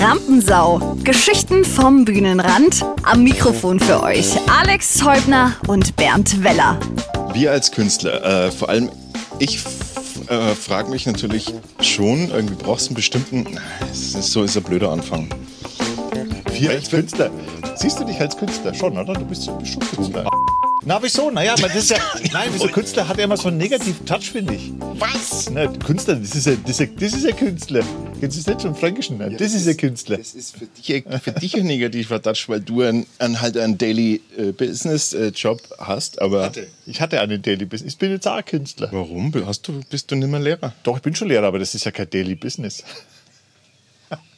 Rampensau. Geschichten vom Bühnenrand. Am Mikrofon für euch Alex Häubner und Bernd Weller. Wir als Künstler, äh, vor allem ich äh, frage mich natürlich schon, irgendwie brauchst du einen bestimmten. Ist, so ist ein blöder Anfang. Wir als Künstler. Siehst du dich als Künstler schon, oder? Du bist, bist schon Künstler. Na, wieso? Naja, das ist ja. Nein, wieso? Künstler hat ja immer so einen negativen Touch, finde ich. Was? Na, Künstler, das ist ja, das ist ja, das ist ja Künstler. Kennst du das nicht schon Fränkischen? Nein, das, ist ja Künstler. Das ist für dich, für dich ein negativer Touch, weil du ein, ein halt einen Daily äh, Business äh, Job hast, aber. Ich hatte einen Daily Business. Ich bin jetzt auch Künstler. Warum? Hast du, bist du nicht mehr Lehrer? Doch, ich bin schon Lehrer, aber das ist ja kein Daily Business.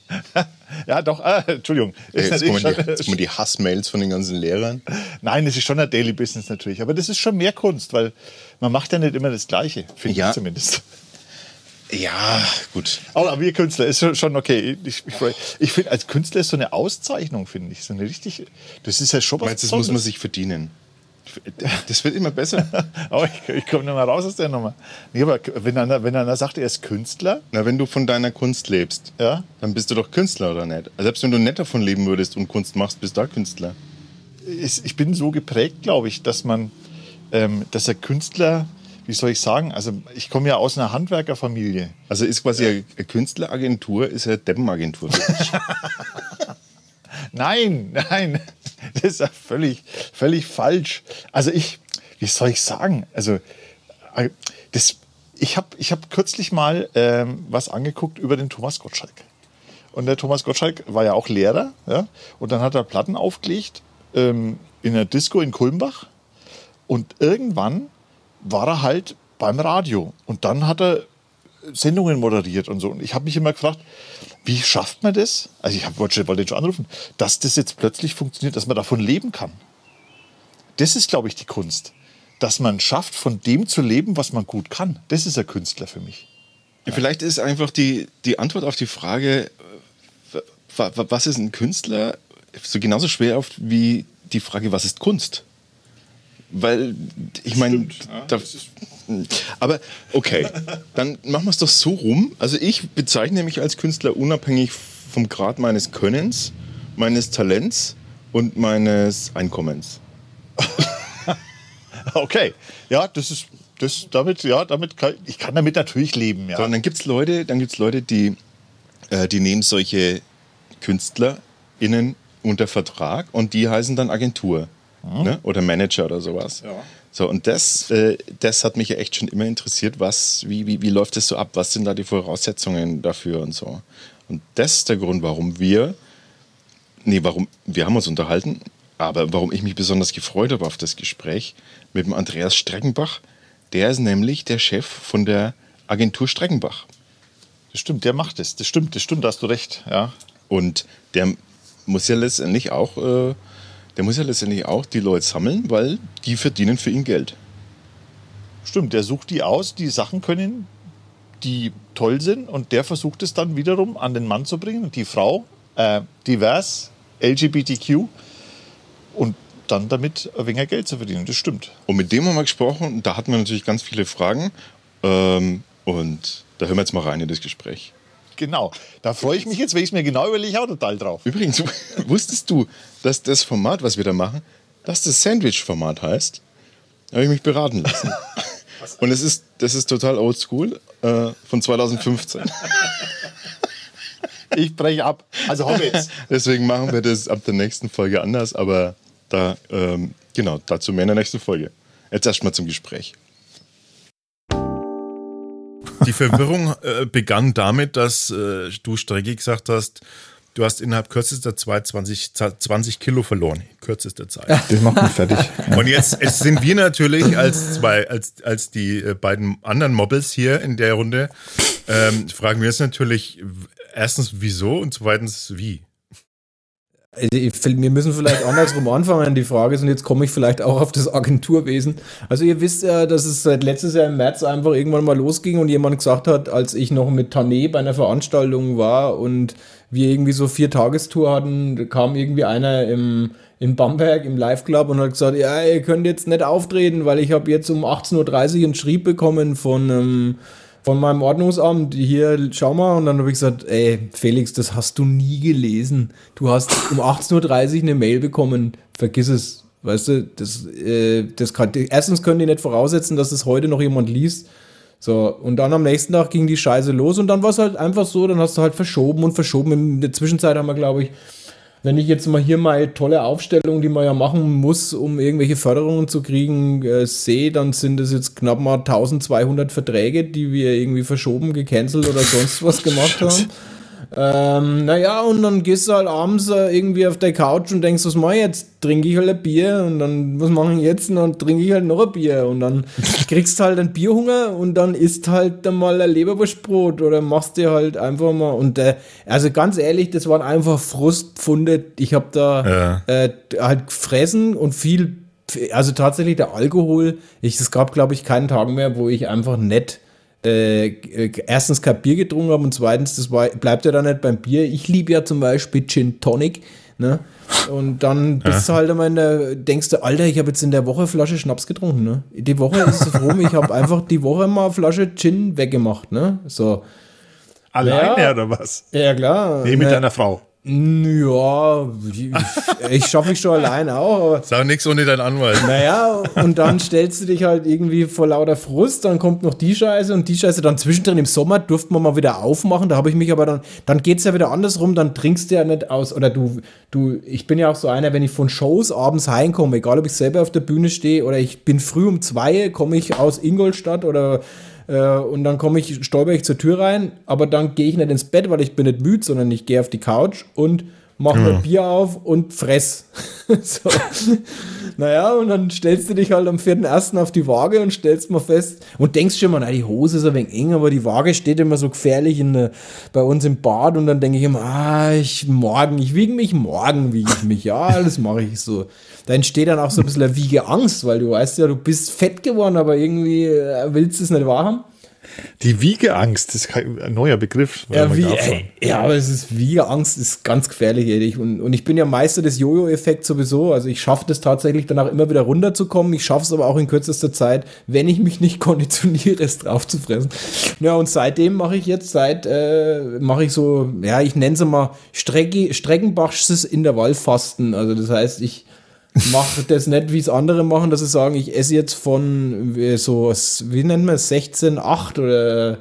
ja, doch, ah, Entschuldigung. Ist jetzt, natürlich kommen die, jetzt kommen die Hassmails von den ganzen Lehrern. Nein, es ist schon ein Daily Business natürlich, aber das ist schon mehr Kunst, weil man macht ja nicht immer das Gleiche, finde Ja. ich zumindest. Ja, gut. Aber wir Künstler ist schon- okay. Ich, ich, ich finde, als Künstler ist so eine Auszeichnung, finde ich. So eine richtig, das ist ja schon was Meinst das muss man sich verdienen? Das wird immer besser. Aber ich, ich komme nicht mal raus aus der Nummer. Nee, aber wenn einer, wenn einer sagt, er ist Künstler, Na, wenn du von deiner Kunst lebst, ja, dann bist du doch Künstler, oder nicht? Also Selbst wenn du nicht davon leben würdest und Kunst machst, bist du auch Künstler. ist, ich bin so geprägt, glaube ich, dass man, ähm, dass der Künstler, wie soll ich sagen, also ich komme ja aus einer Handwerkerfamilie. Also ist quasi eine Künstleragentur, ist eine Deppenagentur. Nein, nein, das ist ja völlig, völlig falsch. Also ich, wie soll ich sagen, also äh, das, ich habe ich hab kürzlich mal ähm, was angeguckt über den Thomas Gottschalk. Und der Thomas Gottschalk war ja auch Lehrer, ja, und dann hat er Platten aufgelegt ähm, in einer Disco in Kulmbach. Und irgendwann war er halt beim Radio. Und dann hat er Sendungen moderiert und so. Und ich habe mich immer gefragt, wie schafft man das? Also ich hab, wollte, wollte ihn schon anrufen, dass das jetzt plötzlich funktioniert, dass man davon leben kann. Das ist, glaube ich, die Kunst. Dass man schafft, von dem zu leben, was man gut kann. Das ist ein Künstler für mich. Vielleicht ist einfach die, die Antwort auf die Frage, äh, wa- wa- was ist ein Künstler, so genauso schwer oft wie die Frage, was ist Kunst? Weil, ich meine, da, aber okay, dann machen wir es doch so rum. Also ich bezeichne mich als Künstler unabhängig vom Grad meines Könnens, meines Talents und meines Einkommens. Okay, ja, das ist, das, damit, ja, damit kann, ich kann damit natürlich leben, ja. So, und dann gibt es Leute, dann gibt's Leute die, äh, die nehmen solche KünstlerInnen unter Vertrag und die heißen dann Agentur ne? oder Manager oder sowas. Ja. So, und das, äh, das hat mich ja echt schon immer interessiert, was, wie, wie, wie läuft das so ab, was sind da die Voraussetzungen dafür und so. Und das ist der Grund, warum wir, nee, warum, wir haben uns unterhalten, aber warum ich mich besonders gefreut habe auf das Gespräch mit dem Andreas Streckenbach, der ist nämlich der Chef von der Agentur Streckenbach. Das stimmt, der macht es. Das stimmt, das stimmt, da hast du recht, ja. Und der muss ja letztendlich auch, äh, der muss ja letztendlich auch die Leute sammeln, weil die verdienen für ihn Geld. Stimmt, der sucht die aus, die Sachen können, die toll sind und der versucht es dann wiederum an den Mann zu bringen und die Frau, äh, divers, LGBTQ und dann damit ein wenig Geld zu verdienen. Das stimmt. Und mit dem haben wir gesprochen und da hatten wir natürlich ganz viele Fragen. Ähm, und da hören wir jetzt mal rein in das Gespräch. Genau. Da freue ich mich jetzt, wenn ich es mir genau überlege, auch total drauf. Übrigens, wusstest du, dass das Format, was wir da machen, dass das Sandwich-Format heißt? Da habe ich mich beraten lassen. Und es ist, das ist total oldschool äh, von 2015. Ich breche ab. Also Hobbits. Deswegen machen wir das ab der nächsten Folge anders, aber da, ähm, genau, dazu mehr in der nächsten Folge. Jetzt erstmal zum Gespräch. Die Verwirrung äh, begann damit, dass äh, du Strecki gesagt hast, du hast innerhalb kürzester Zeit 20, 20 Kilo verloren. Kürzester Zeit. Das macht mich fertig. Und jetzt es sind wir natürlich als zwei, als, als die äh, beiden anderen Mobbels hier in der Runde, ähm, fragen wir uns natürlich erstens wieso und zweitens wie. Also wir müssen vielleicht andersrum anfangen, die Frage ist, und jetzt komme ich vielleicht auch auf das Agenturwesen. Also ihr wisst ja, dass es seit letztes Jahr im März einfach irgendwann mal losging und jemand gesagt hat, als ich noch mit Tané bei einer Veranstaltung war und wir irgendwie so vier Tagestour hatten, kam irgendwie einer im, in Bamberg im Live-Club und hat gesagt, ja, ihr könnt jetzt nicht auftreten, weil ich habe jetzt um 18.30 Uhr einen Schrieb bekommen von einem von meinem Ordnungsamt, hier, schau mal. Und dann habe ich gesagt, ey, Felix, das hast du nie gelesen. Du hast um 18.30 Uhr eine Mail bekommen. Vergiss es. Weißt du, das, äh, das kann, erstens können die nicht voraussetzen, dass es das heute noch jemand liest. So, und dann am nächsten Tag ging die Scheiße los und dann war es halt einfach so, dann hast du halt verschoben und verschoben. In der Zwischenzeit haben wir, glaube ich, wenn ich jetzt mal hier mal tolle Aufstellung, die man ja machen muss, um irgendwelche Förderungen zu kriegen, äh, sehe, dann sind es jetzt knapp mal 1200 Verträge, die wir irgendwie verschoben, gecancelt oder sonst was gemacht haben. Ähm, naja, und dann gehst du halt abends äh, irgendwie auf der Couch und denkst, was mach ich jetzt? Trinke ich halt ein Bier und dann, was mache ich jetzt? Und dann trinke ich halt noch ein Bier und dann kriegst du halt einen Bierhunger und dann isst halt dann mal ein Leberwurstbrot oder machst dir halt einfach mal und äh, also ganz ehrlich, das waren einfach Frustfunde. Ich habe da ja. äh, halt gefressen und viel, also tatsächlich der Alkohol, ich, es gab glaube ich keinen Tag mehr, wo ich einfach nett äh, erstens kein Bier getrunken habe und zweitens, das war, bleibt ja dann nicht beim Bier. Ich liebe ja zum Beispiel Gin Tonic. Ne? Und dann bist ja. du halt immer in der, denkst du, Alter, ich habe jetzt in der Woche Flasche Schnaps getrunken. Ne? Die Woche ist es rum, ich habe einfach die Woche mal eine Flasche Gin weggemacht. Ne? So. Alleine ja, oder was? Ja, klar. Nee, mit ne, deiner Frau. Ja, ich schaffe ich schon allein auch. Sag nichts ohne deinen Anwalt. Naja, und dann stellst du dich halt irgendwie vor lauter Frust, dann kommt noch die Scheiße und die Scheiße. Dann zwischendrin im Sommer durften wir mal wieder aufmachen. Da habe ich mich aber dann, dann geht es ja wieder andersrum, dann trinkst du ja nicht aus. Oder du, du, ich bin ja auch so einer, wenn ich von Shows abends heimkomme, egal ob ich selber auf der Bühne stehe oder ich bin früh um zwei, komme ich aus Ingolstadt oder und dann komme ich, stolper ich zur Tür rein, aber dann gehe ich nicht ins Bett, weil ich bin nicht müde, sondern ich gehe auf die Couch und mache ja. mir Bier auf und fress. so. Naja, und dann stellst du dich halt am 4.1. auf die Waage und stellst mal fest und denkst schon mal, na, die Hose ist ein wenig eng, aber die Waage steht immer so gefährlich in, der, bei uns im Bad und dann denke ich immer, ah, ich morgen, ich wiege mich, morgen wiege ich mich, ja, das mache ich so. Da entsteht dann auch so ein bisschen eine Wiege Angst, weil du weißt ja, du bist fett geworden, aber irgendwie äh, willst du es nicht wahrhaben. Die Wiegeangst, das ist ein neuer Begriff. Ja, wie, ey, ja, aber es ist Wiegeangst, ist ganz gefährlich, ehrlich. Und, und ich bin ja Meister des Jojo-Effekts sowieso. Also ich schaffe das tatsächlich danach immer wieder runterzukommen. Ich schaffe es aber auch in kürzester Zeit, wenn ich mich nicht konditioniere, es drauf zu fressen. Ja, und seitdem mache ich jetzt, seit, äh, mache ich so, ja, ich nenne es mal Strecke, Streckenbachsches Intervallfasten. Also das heißt, ich mache das nicht, wie es andere machen, dass sie sagen, ich esse jetzt von so, wie nennt man es, 16, 8 oder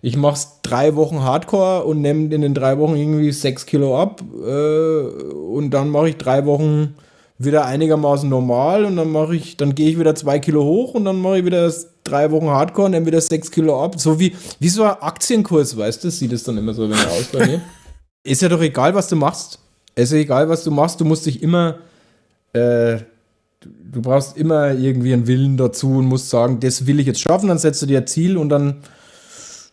ich mache drei Wochen Hardcore und nehme in den drei Wochen irgendwie 6 Kilo ab äh, und dann mache ich drei Wochen wieder einigermaßen normal und dann mache ich, dann gehe ich wieder zwei Kilo hoch und dann mache ich wieder drei Wochen Hardcore, nehme wieder 6 Kilo ab. So wie, wie so ein Aktienkurs, weißt du, sieht es dann immer so wenn aus bei mir. Ist ja doch egal, was du machst. Es ist egal, was du machst, du musst dich immer äh, du brauchst immer irgendwie einen Willen dazu und musst sagen, das will ich jetzt schaffen, dann setzt du dir ein Ziel und dann,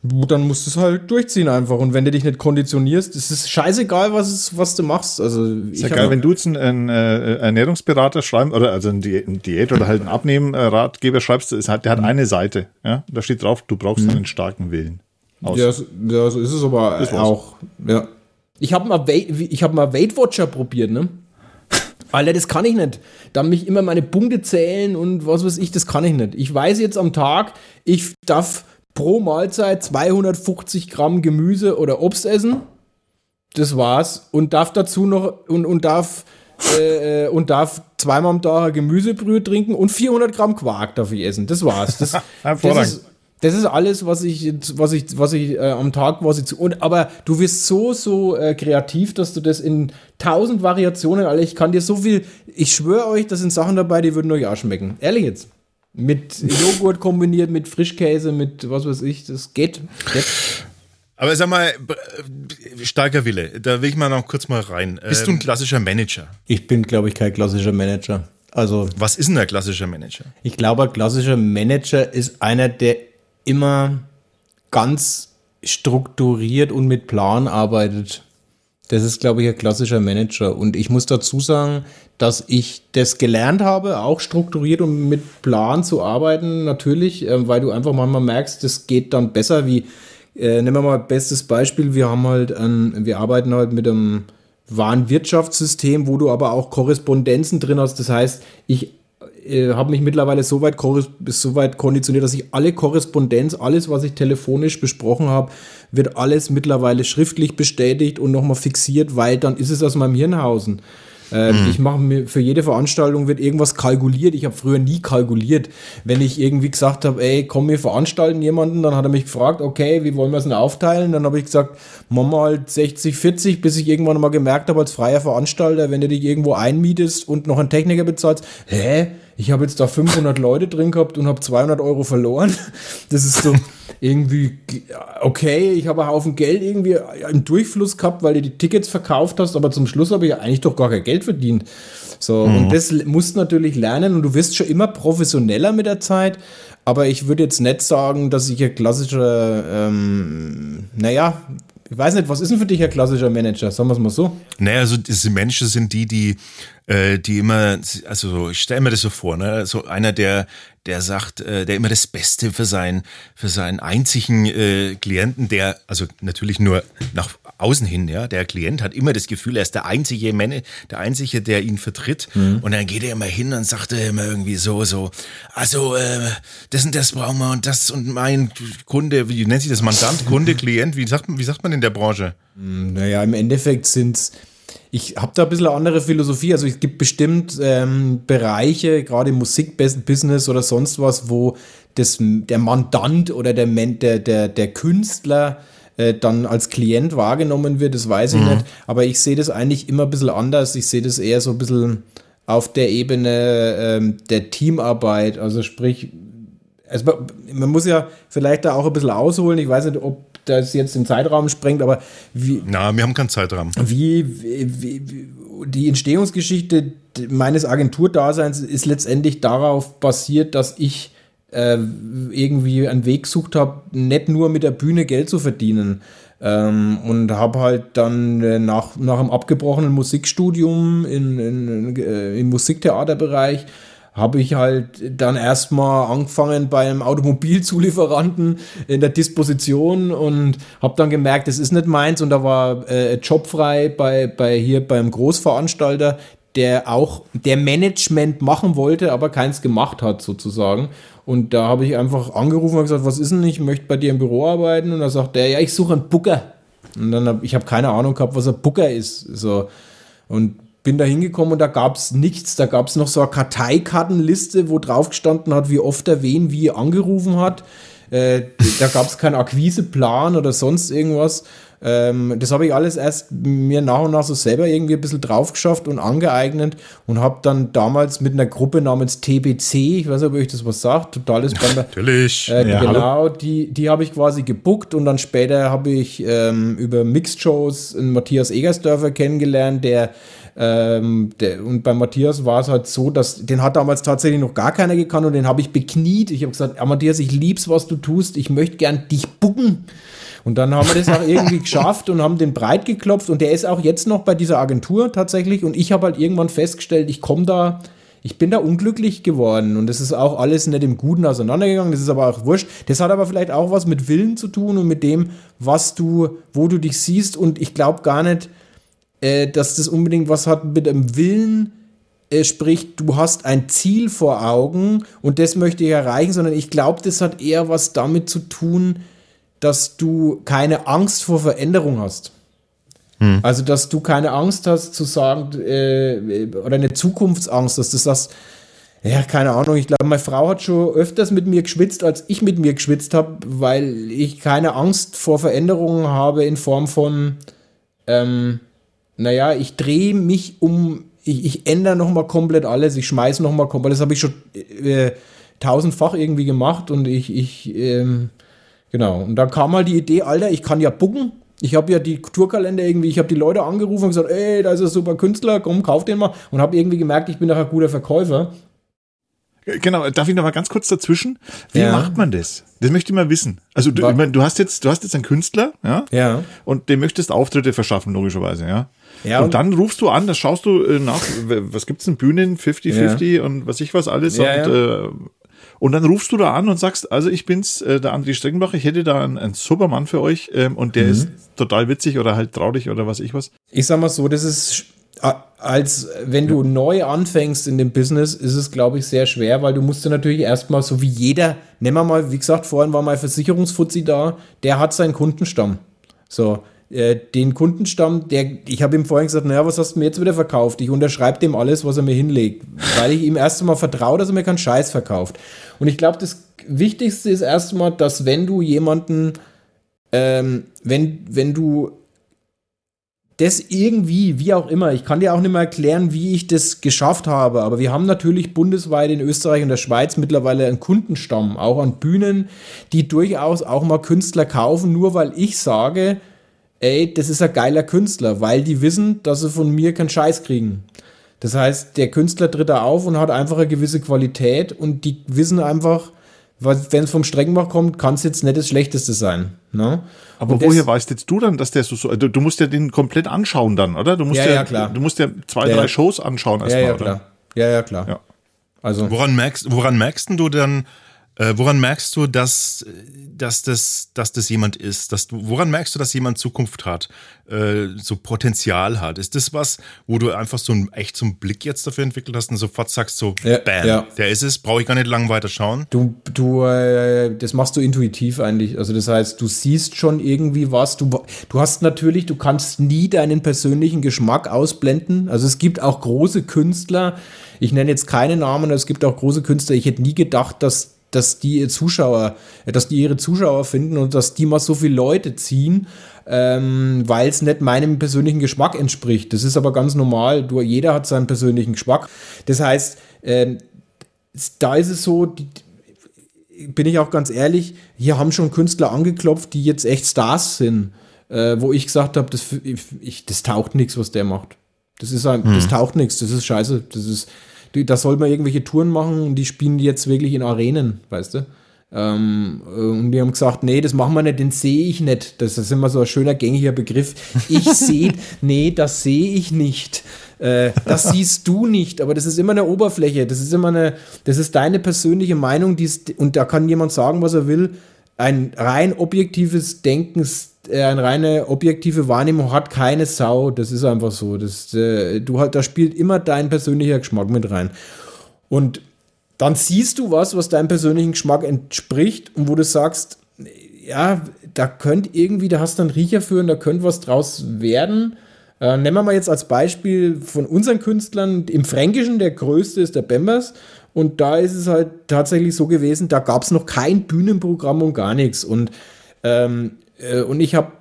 dann musst du es halt durchziehen einfach. Und wenn du dich nicht konditionierst, ist es scheißegal, was, es, was du machst. Also, ist ja geil, wenn du jetzt einen, einen äh, Ernährungsberater schreibst oder also einen Diät oder halt einen Abnehmen-Ratgeber schreibst, ist, der hat mhm. eine Seite. Ja? Da steht drauf, du brauchst mhm. einen starken Willen. Ja, so, ja, so ist es aber auch. Ja. Ich habe mal, hab mal Weight Watcher probiert, ne? Alter, das kann ich nicht. Da mich immer meine Punkte zählen und was weiß ich, das kann ich nicht. Ich weiß jetzt am Tag, ich darf pro Mahlzeit 250 Gramm Gemüse oder Obst essen. Das war's. Und darf dazu noch und, und darf äh, und darf zweimal am Tag Gemüsebrühe trinken und 400 Gramm Quark darf ich essen. Das war's. Das, das ist, das ist alles, was ich, was ich, was ich äh, am Tag quasi zu. Und, aber du wirst so, so äh, kreativ, dass du das in tausend Variationen, alle, ich kann dir so viel, ich schwöre euch, da sind Sachen dabei, die würden euch auch schmecken. Ehrlich jetzt. Mit Joghurt kombiniert, mit Frischkäse, mit was weiß ich, das geht. geht. Aber sag mal, starker Wille, da will ich mal noch kurz mal rein. Bist du ein ähm, klassischer Manager? Ich bin, glaube ich, kein klassischer Manager. Also, was ist denn ein klassischer Manager? Ich glaube, ein klassischer Manager ist einer, der immer ganz strukturiert und mit Plan arbeitet. Das ist, glaube ich, ein klassischer Manager. Und ich muss dazu sagen, dass ich das gelernt habe, auch strukturiert und mit Plan zu arbeiten, natürlich, äh, weil du einfach manchmal merkst, das geht dann besser, wie, äh, nehmen wir mal bestes Beispiel, wir haben halt, ein, wir arbeiten halt mit einem Warenwirtschaftssystem, wo du aber auch Korrespondenzen drin hast. Das heißt, ich äh, habe mich mittlerweile so weit, so weit konditioniert, dass ich alle Korrespondenz, alles, was ich telefonisch besprochen habe, wird alles mittlerweile schriftlich bestätigt und nochmal fixiert, weil dann ist es aus meinem Hirnhausen. Ähm, mhm. Ich mache mir für jede Veranstaltung wird irgendwas kalkuliert. Ich habe früher nie kalkuliert. Wenn ich irgendwie gesagt habe, ey, komm, wir veranstalten jemanden, dann hat er mich gefragt, okay, wie wollen wir es denn aufteilen? Dann habe ich gesagt, mach mal 60, 40, bis ich irgendwann mal gemerkt habe, als freier Veranstalter, wenn du dich irgendwo einmietest und noch einen Techniker bezahlst, hä? Ich habe jetzt da 500 Leute drin gehabt und habe 200 Euro verloren. Das ist so irgendwie, okay, ich habe einen Haufen Geld irgendwie im Durchfluss gehabt, weil du die Tickets verkauft hast, aber zum Schluss habe ich eigentlich doch gar kein Geld verdient. So, mhm. und das musst du natürlich lernen und du wirst schon immer professioneller mit der Zeit. Aber ich würde jetzt nicht sagen, dass ich ein klassischer, ähm, naja, ich weiß nicht, was ist denn für dich ein klassischer Manager? Sagen wir es mal so. Naja, also diese Menschen sind die, die, äh, die immer, also ich stelle mir das so vor, ne, so einer, der, der sagt, äh, der immer das Beste für seinen, für seinen einzigen äh, Klienten, der, also natürlich nur nach außen hin, ja, der Klient hat immer das Gefühl, er ist der einzige Männer, der einzige, der ihn vertritt. Mhm. Und dann geht er immer hin und sagt er immer irgendwie so, so, also äh, das und das brauchen wir und das und mein Kunde, wie nennt sich das, Mandant, Kunde, Klient, wie sagt, wie sagt man in der Branche? Hm, naja, im Endeffekt sind's ich habe da ein bisschen eine andere Philosophie. Also es gibt bestimmt ähm, Bereiche, gerade im Musikbusiness oder sonst was, wo das, der Mandant oder der, der, der, der Künstler äh, dann als Klient wahrgenommen wird, das weiß ich mhm. nicht. Aber ich sehe das eigentlich immer ein bisschen anders. Ich sehe das eher so ein bisschen auf der Ebene ähm, der Teamarbeit. Also sprich, also man muss ja vielleicht da auch ein bisschen ausholen. Ich weiß nicht, ob das jetzt den Zeitraum sprengt, aber wie. Na, wir haben keinen Zeitraum. Wie, wie, wie die Entstehungsgeschichte meines Agenturdaseins ist letztendlich darauf basiert, dass ich äh, irgendwie einen Weg gesucht habe, nicht nur mit der Bühne Geld zu verdienen. Ähm, und habe halt dann äh, nach, nach einem abgebrochenen Musikstudium in, in, in, äh, im Musiktheaterbereich habe ich halt dann erstmal angefangen bei einem Automobilzulieferanten in der Disposition und habe dann gemerkt, das ist nicht meins und da war äh, jobfrei bei, bei hier beim Großveranstalter, der auch der Management machen wollte, aber keins gemacht hat sozusagen. Und da habe ich einfach angerufen und gesagt, was ist denn, ich möchte bei dir im Büro arbeiten und da sagt der, ja, ich suche einen Booker. Und dann habe ich habe keine Ahnung gehabt, was ein Booker ist. So und bin da hingekommen und da gab es nichts. Da gab es noch so eine Karteikartenliste, wo drauf gestanden hat, wie oft er wen wie angerufen hat. Äh, da gab es keinen Akquiseplan oder sonst irgendwas. Ähm, das habe ich alles erst mir nach und nach so selber irgendwie ein bisschen drauf geschafft und angeeignet und habe dann damals mit einer Gruppe namens TBC, ich weiß nicht, ob euch das was sagt, totales Band. Natürlich. Äh, ja, genau, hallo. die, die habe ich quasi gebuckt und dann später habe ich ähm, über Mixed Shows einen Matthias Egersdörfer kennengelernt, der ähm, der, und bei Matthias war es halt so, dass den hat damals tatsächlich noch gar keiner gekannt und den habe ich bekniet. Ich habe gesagt, ja, Matthias, ich lieb's, was du tust. Ich möchte gern dich bucken. Und dann haben wir das auch irgendwie geschafft und haben den breit geklopft und der ist auch jetzt noch bei dieser Agentur tatsächlich und ich habe halt irgendwann festgestellt, ich komme da, ich bin da unglücklich geworden und das ist auch alles nicht im Guten auseinandergegangen, das ist aber auch wurscht. Das hat aber vielleicht auch was mit Willen zu tun und mit dem, was du, wo du dich siehst und ich glaube gar nicht, äh, dass das unbedingt was hat mit dem Willen, äh, sprich, du hast ein Ziel vor Augen und das möchte ich erreichen, sondern ich glaube, das hat eher was damit zu tun, dass du keine Angst vor Veränderung hast. Hm. Also, dass du keine Angst hast zu sagen, äh, oder eine Zukunftsangst, dass du sagst, ja, keine Ahnung, ich glaube, meine Frau hat schon öfters mit mir geschwitzt, als ich mit mir geschwitzt habe, weil ich keine Angst vor Veränderungen habe in Form von, ähm, naja, ich drehe mich um, ich, ich ändere nochmal komplett alles, ich schmeiße nochmal komplett, das habe ich schon äh, tausendfach irgendwie gemacht und ich, ich, ähm, genau. Und dann kam halt die Idee, Alter, ich kann ja bucken. Ich habe ja die Tourkalender irgendwie, ich habe die Leute angerufen und gesagt, ey, da ist ein super Künstler, komm, kauf den mal. Und habe irgendwie gemerkt, ich bin doch ein guter Verkäufer. Genau, darf ich noch mal ganz kurz dazwischen? Wie ja. macht man das? Das möchte ich mal wissen. Also du, ich mein, du hast jetzt, du hast jetzt einen Künstler, ja? Ja. Und dem möchtest Auftritte verschaffen, logischerweise, ja? Ja, und, und, dann rufst du an, das schaust du äh, nach, was gibt's denn Bühnen, 50-50 ja. und was ich was alles. Ja, und, ja. Äh, und dann rufst du da an und sagst, also ich bin's, äh, der André Streckenbach, ich hätte da einen, einen super Mann für euch ähm, und der mhm. ist total witzig oder halt traurig oder was ich was. Ich sag mal so, das ist als wenn du neu anfängst in dem Business, ist es, glaube ich, sehr schwer, weil du musst ja natürlich erstmal, so wie jeder, nehmen wir mal, wie gesagt, vorhin war mal Versicherungsfuzzi da, der hat seinen Kundenstamm. So, äh, den Kundenstamm, der, ich habe ihm vorhin gesagt, naja, was hast du mir jetzt wieder verkauft? Ich unterschreibe dem alles, was er mir hinlegt, weil ich ihm erst einmal vertraue, dass er mir keinen Scheiß verkauft. Und ich glaube, das Wichtigste ist erstmal, dass wenn du jemanden, ähm, wenn, wenn du das irgendwie, wie auch immer, ich kann dir auch nicht mehr erklären, wie ich das geschafft habe, aber wir haben natürlich bundesweit in Österreich und der Schweiz mittlerweile einen Kundenstamm, auch an Bühnen, die durchaus auch mal Künstler kaufen, nur weil ich sage, ey, das ist ein geiler Künstler, weil die wissen, dass sie von mir keinen Scheiß kriegen. Das heißt, der Künstler tritt da auf und hat einfach eine gewisse Qualität und die wissen einfach, wenn es vom Streckenbach kommt, kann es jetzt nicht das Schlechteste sein. Ne? Aber und woher weißt jetzt du dann, dass der so, so du, du, musst ja den komplett anschauen dann, oder? Du musst ja, ja, ja klar. Du musst ja zwei, ja, drei Shows anschauen erstmal, ja, ja, klar. Ja, ja, klar. Ja. Also. Woran merkst, woran merkst du dann, äh, woran merkst du, dass, dass, das, dass das jemand ist? Dass du, woran merkst du, dass jemand Zukunft hat, äh, so Potenzial hat? Ist das was, wo du einfach so ein, echt so einen Blick jetzt dafür entwickelt hast und sofort sagst so, ja, bam, ja. der ist es, brauche ich gar nicht lang weiter schauen? Du, du, äh, das machst du intuitiv eigentlich. Also das heißt, du siehst schon irgendwie was. Du, du hast natürlich, du kannst nie deinen persönlichen Geschmack ausblenden. Also es gibt auch große Künstler, ich nenne jetzt keine Namen, es gibt auch große Künstler, ich hätte nie gedacht, dass dass die Zuschauer, dass die ihre Zuschauer finden und dass die mal so viele Leute ziehen, ähm, weil es nicht meinem persönlichen Geschmack entspricht. Das ist aber ganz normal. Du, jeder hat seinen persönlichen Geschmack. Das heißt, ähm, da ist es so, die, bin ich auch ganz ehrlich, hier haben schon Künstler angeklopft, die jetzt echt Stars sind, äh, wo ich gesagt habe, das, ich, das taucht nichts, was der macht. Das ist ein, hm. das taucht nichts, das ist scheiße. Das ist, da soll man irgendwelche Touren machen und die spielen jetzt wirklich in Arenen, weißt du? Ähm, und die haben gesagt, nee, das machen wir nicht, den sehe ich nicht. Das ist immer so ein schöner gängiger Begriff. Ich sehe, nee, das sehe ich nicht. Äh, das siehst du nicht, aber das ist immer eine Oberfläche. Das ist immer eine, das ist deine persönliche Meinung, die ist, und da kann jemand sagen, was er will. Ein rein objektives Denken äh, eine reine objektive Wahrnehmung hat keine Sau. Das ist einfach so. Das, äh, du halt, da spielt immer dein persönlicher Geschmack mit rein. Und dann siehst du was, was deinem persönlichen Geschmack entspricht und wo du sagst, ja, da könnte irgendwie, da hast du einen Riecher für und da könnte was draus werden. Äh, nehmen wir mal jetzt als Beispiel von unseren Künstlern, im Fränkischen, der größte ist der Bembers. Und da ist es halt tatsächlich so gewesen, da gab es noch kein Bühnenprogramm und gar nichts. Und ähm, äh, und ich habe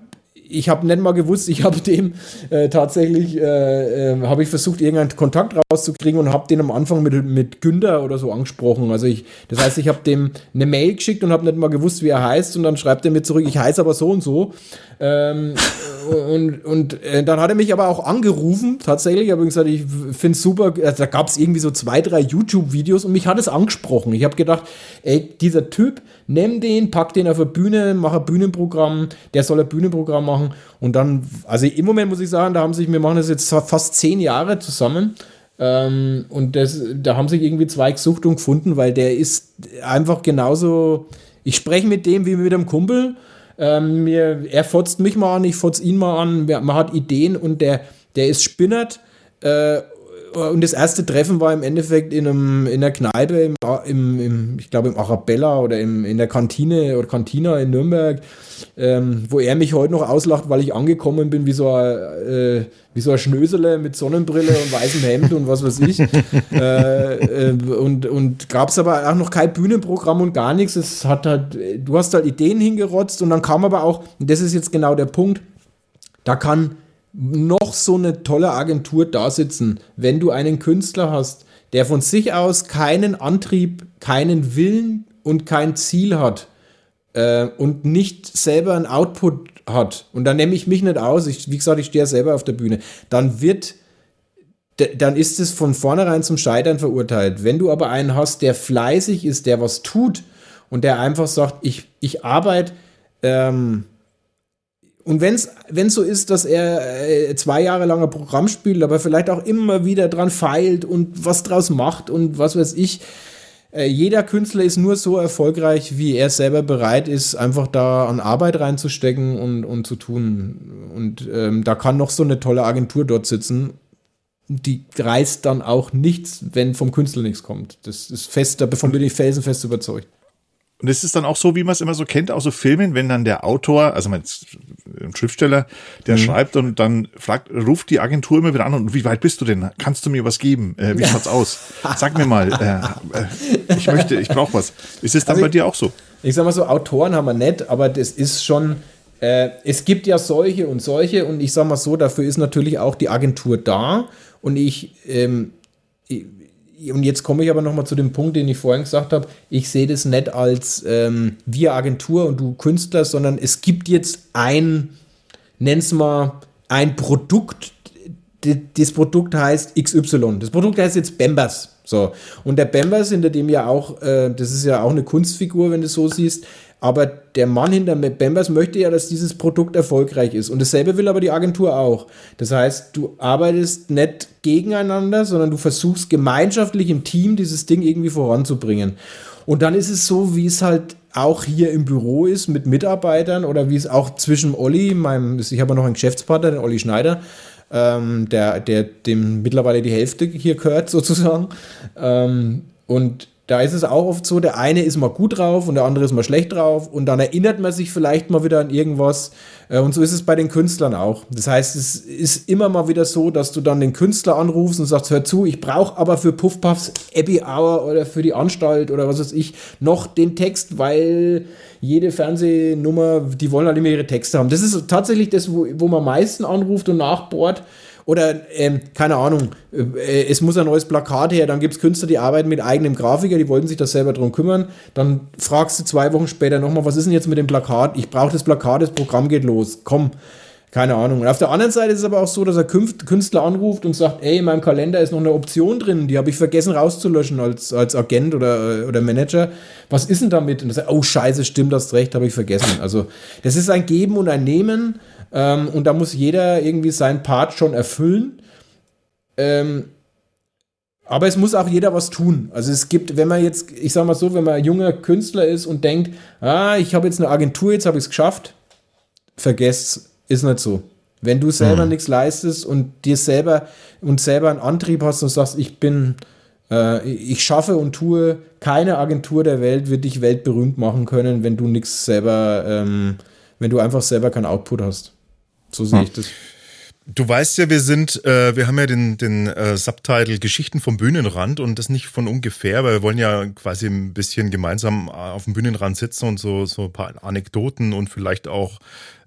ich habe nicht mal gewusst, ich habe dem äh, tatsächlich, äh, äh, habe ich versucht, irgendeinen Kontakt rauszukriegen und habe den am Anfang mit, mit Günther oder so angesprochen. Also ich, das heißt, ich habe dem eine Mail geschickt und habe nicht mal gewusst, wie er heißt und dann schreibt er mir zurück, ich heiße aber so und so. Ähm, und und äh, dann hat er mich aber auch angerufen, tatsächlich, habe gesagt, ich finde es super, also da gab es irgendwie so zwei, drei YouTube-Videos und mich hat es angesprochen. Ich habe gedacht, ey, dieser Typ, nimm den, pack den auf eine Bühne, mach ein Bühnenprogramm, der soll ein Bühnenprogramm machen und dann, also im Moment muss ich sagen, da haben sich, wir machen das jetzt fast zehn Jahre zusammen ähm, und das, da haben sich irgendwie zwei gesucht und gefunden, weil der ist einfach genauso, ich spreche mit dem wie mit einem Kumpel, ähm, mir, er fotzt mich mal an, ich fotz ihn mal an. Man hat Ideen und der, der ist spinnert. Äh, und das erste Treffen war im Endeffekt in, einem, in der Kneipe, im, im, im ich glaube im Arabella oder im, in der Kantine oder Kantina in Nürnberg, ähm, wo er mich heute noch auslacht, weil ich angekommen bin wie so ein, äh, wie so ein Schnösele mit Sonnenbrille und weißem Hemd und was weiß ich. äh, äh, und und gab es aber auch noch kein Bühnenprogramm und gar nichts. Es hat halt, du hast halt Ideen hingerotzt und dann kam aber auch, und das ist jetzt genau der Punkt, da kann noch so eine tolle Agentur da sitzen, wenn du einen Künstler hast, der von sich aus keinen Antrieb, keinen Willen und kein Ziel hat äh, und nicht selber einen Output hat, und dann nehme ich mich nicht aus, ich, wie gesagt, ich stehe ja selber auf der Bühne, dann wird, dann ist es von vornherein zum Scheitern verurteilt. Wenn du aber einen hast, der fleißig ist, der was tut und der einfach sagt, ich, ich arbeite, ähm, und wenn es so ist, dass er äh, zwei Jahre lang ein Programm spielt, aber vielleicht auch immer wieder dran feilt und was draus macht und was weiß ich, äh, jeder Künstler ist nur so erfolgreich, wie er selber bereit ist, einfach da an Arbeit reinzustecken und, und zu tun. Und ähm, da kann noch so eine tolle Agentur dort sitzen. die reißt dann auch nichts, wenn vom Künstler nichts kommt. Das ist fest, davon bin ich felsenfest überzeugt. Und es ist dann auch so, wie man es immer so kennt, auch so Filmen, wenn dann der Autor, also mein Schriftsteller, der mhm. schreibt und dann fragt, ruft die Agentur immer wieder an und wie weit bist du denn? Kannst du mir was geben? Äh, wie schaut's aus? Sag mir mal, äh, äh, ich möchte, ich brauche was. Ist es dann also bei ich, dir auch so? Ich sag mal so, Autoren haben wir nicht, aber das ist schon, äh, es gibt ja solche und solche und ich sag mal so, dafür ist natürlich auch die Agentur da und ich, ähm, ich und jetzt komme ich aber nochmal zu dem Punkt, den ich vorhin gesagt habe. Ich sehe das nicht als ähm, wir Agentur und du Künstler, sondern es gibt jetzt ein, nenn's mal, ein Produkt. Das Produkt heißt XY. Das Produkt heißt jetzt Bembers. So. Und der Bembers, hinter dem ja auch, äh, das ist ja auch eine Kunstfigur, wenn du so siehst, aber der Mann hinter Bambers möchte ja, dass dieses Produkt erfolgreich ist. Und dasselbe will aber die Agentur auch. Das heißt, du arbeitest nicht gegeneinander, sondern du versuchst gemeinschaftlich im Team dieses Ding irgendwie voranzubringen. Und dann ist es so, wie es halt auch hier im Büro ist mit Mitarbeitern oder wie es auch zwischen Olli, meinem, ich habe ja noch einen Geschäftspartner, den Olli Schneider, ähm, der, der dem mittlerweile die Hälfte hier gehört sozusagen. Ähm, und da ist es auch oft so, der eine ist mal gut drauf und der andere ist mal schlecht drauf und dann erinnert man sich vielleicht mal wieder an irgendwas. Äh, und so ist es bei den Künstlern auch. Das heißt, es ist immer mal wieder so, dass du dann den Künstler anrufst und sagst, hör zu, ich brauche aber für Puffpuffs Abbey Hour oder für die Anstalt oder was weiß ich noch den Text, weil jede Fernsehnummer, die wollen halt immer ihre Texte haben. Das ist tatsächlich das, wo, wo man am meisten anruft und nachbohrt. Oder, ähm, keine Ahnung, äh, es muss ein neues Plakat her, dann gibt es Künstler, die arbeiten mit eigenem Grafiker, die wollten sich das selber drum kümmern. Dann fragst du zwei Wochen später nochmal, was ist denn jetzt mit dem Plakat? Ich brauche das Plakat, das Programm geht los. Komm. Keine Ahnung. Und auf der anderen Seite ist es aber auch so, dass er Künstler anruft und sagt, ey, in meinem Kalender ist noch eine Option drin, die habe ich vergessen rauszulöschen als, als Agent oder, oder Manager. Was ist denn damit? Und er sagt, oh scheiße, stimmt, das recht, habe ich vergessen. Also das ist ein Geben und ein Nehmen. Ähm, und da muss jeder irgendwie seinen Part schon erfüllen. Ähm, aber es muss auch jeder was tun. Also es gibt, wenn man jetzt, ich sag mal so, wenn man junger Künstler ist und denkt, ah, ich habe jetzt eine Agentur, jetzt habe ich es geschafft, vergesst, ist nicht so. Wenn du selber mhm. nichts leistest und dir selber und selber einen Antrieb hast und sagst, ich bin, äh, ich schaffe und tue, keine Agentur der Welt wird dich weltberühmt machen können, wenn du nichts selber, ähm, wenn du einfach selber keinen Output hast. So sehe ich das. Du weißt ja, wir sind, äh, wir haben ja den, den äh, Subtitle Geschichten vom Bühnenrand und das nicht von ungefähr, weil wir wollen ja quasi ein bisschen gemeinsam auf dem Bühnenrand sitzen und so, so ein paar Anekdoten und vielleicht auch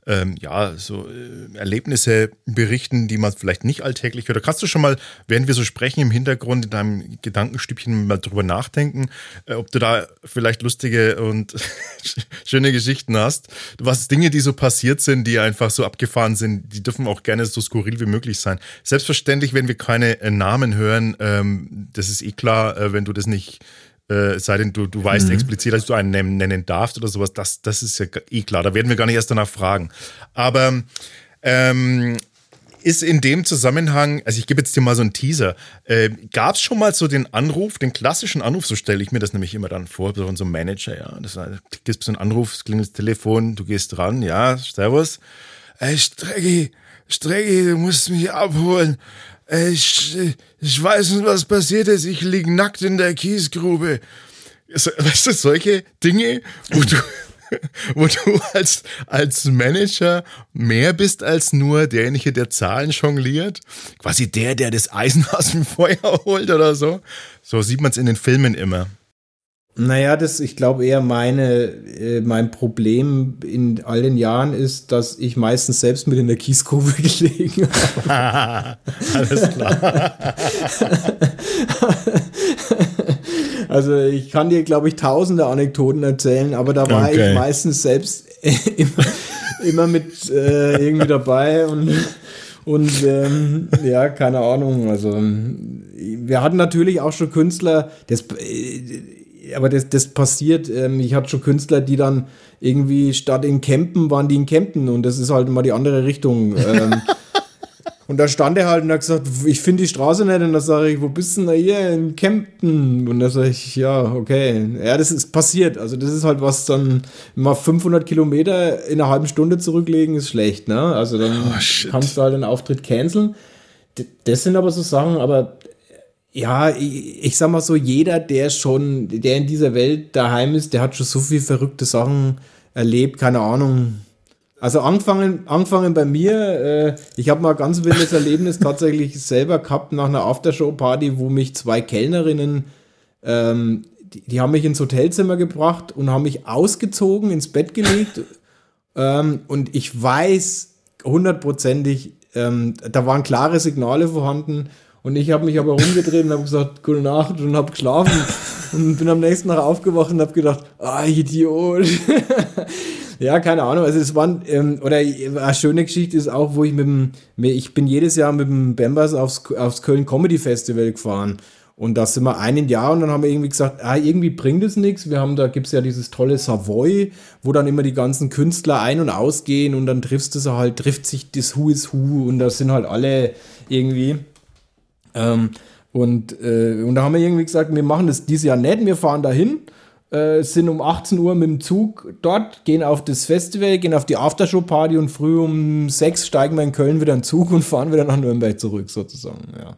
ähm, ja, so äh, Erlebnisse berichten, die man vielleicht nicht alltäglich hört. Kannst du schon mal, während wir so sprechen, im Hintergrund in deinem Gedankenstübchen mal drüber nachdenken, äh, ob du da vielleicht lustige und schöne Geschichten hast? Was Dinge, die so passiert sind, die einfach so abgefahren sind, die dürfen auch gerne so skurril wie möglich sein. Selbstverständlich, wenn wir keine äh, Namen hören, ähm, das ist eh klar, äh, wenn du das nicht äh, sei denn, du, du weißt mhm. explizit, dass du einen nennen, darfst oder sowas, das, das ist ja eh klar. Da werden wir gar nicht erst danach fragen. Aber ähm, ist in dem Zusammenhang, also ich gebe jetzt dir mal so einen Teaser, äh, gab es schon mal so den Anruf, den klassischen Anruf, so stelle ich mir das nämlich immer dann vor, von so einem Manager, ja, das gibt so einen Anruf, es klingelt das Telefon, du gehst dran, ja, servus, ey, Strecki, Strecki, du musst mich abholen, ich, ich weiß nicht, was passiert ist. Ich lieg nackt in der Kiesgrube. Weißt du, solche Dinge, wo du, wo du als, als Manager mehr bist als nur derjenige, der Zahlen jongliert. Quasi der, der das Eisen aus dem Feuer holt oder so. So sieht man es in den Filmen immer. Naja, das, ich glaube eher meine, äh, mein Problem in all den Jahren ist, dass ich meistens selbst mit in der Kiesgrube gelegen habe. Alles klar. also ich kann dir, glaube ich, tausende Anekdoten erzählen, aber da war okay. ich meistens selbst immer, immer mit äh, irgendwie dabei und und ähm, ja, keine Ahnung. Also wir hatten natürlich auch schon Künstler, das äh, aber das, das passiert. Ähm, ich hatte schon Künstler, die dann irgendwie statt in Campen waren die in Campen und das ist halt mal die andere Richtung. Ähm, und da stand er halt und hat gesagt, ich finde die Straße nicht. Und da sage ich, wo bist du denn hier? In Kempten. Und da sage ich, ja, okay. Ja, das ist passiert. Also das ist halt was dann, mal 500 Kilometer in einer halben Stunde zurücklegen, ist schlecht, ne? Also dann oh, kannst du halt den Auftritt canceln. das sind aber so Sachen, aber ja, ich, ich sag mal so, jeder, der schon, der in dieser Welt daheim ist, der hat schon so viele verrückte Sachen erlebt, keine Ahnung. Also angefangen, angefangen bei mir, äh, ich habe mal ein ganz wildes Erlebnis tatsächlich selber gehabt nach einer Aftershow-Party, wo mich zwei Kellnerinnen, ähm, die, die, haben mich ins Hotelzimmer gebracht und haben mich ausgezogen, ins Bett gelegt. ähm, und ich weiß hundertprozentig, ähm, da waren klare Signale vorhanden. Und ich habe mich aber rumgedreht und habe gesagt, gute Nacht und habe geschlafen und bin am nächsten Tag aufgewacht und habe gedacht, ah, Idiot. ja, keine Ahnung. Also es waren, ähm, oder eine schöne Geschichte ist auch, wo ich mit dem, ich bin jedes Jahr mit dem Bambers aufs, aufs Köln Comedy Festival gefahren. Und da sind wir ein Jahr und dann haben wir irgendwie gesagt, ah, irgendwie bringt es nichts. Wir haben, da gibt es ja dieses tolle Savoy, wo dann immer die ganzen Künstler ein- und ausgehen und dann triffst du halt, trifft sich das Who is Who und da sind halt alle irgendwie. Ähm, und, äh, und da haben wir irgendwie gesagt, wir machen das dieses Jahr nicht, wir fahren dahin, äh, sind um 18 Uhr mit dem Zug dort, gehen auf das Festival, gehen auf die Aftershow-Party und früh um 6 steigen wir in Köln wieder in den Zug und fahren wieder nach Nürnberg zurück, sozusagen, ja.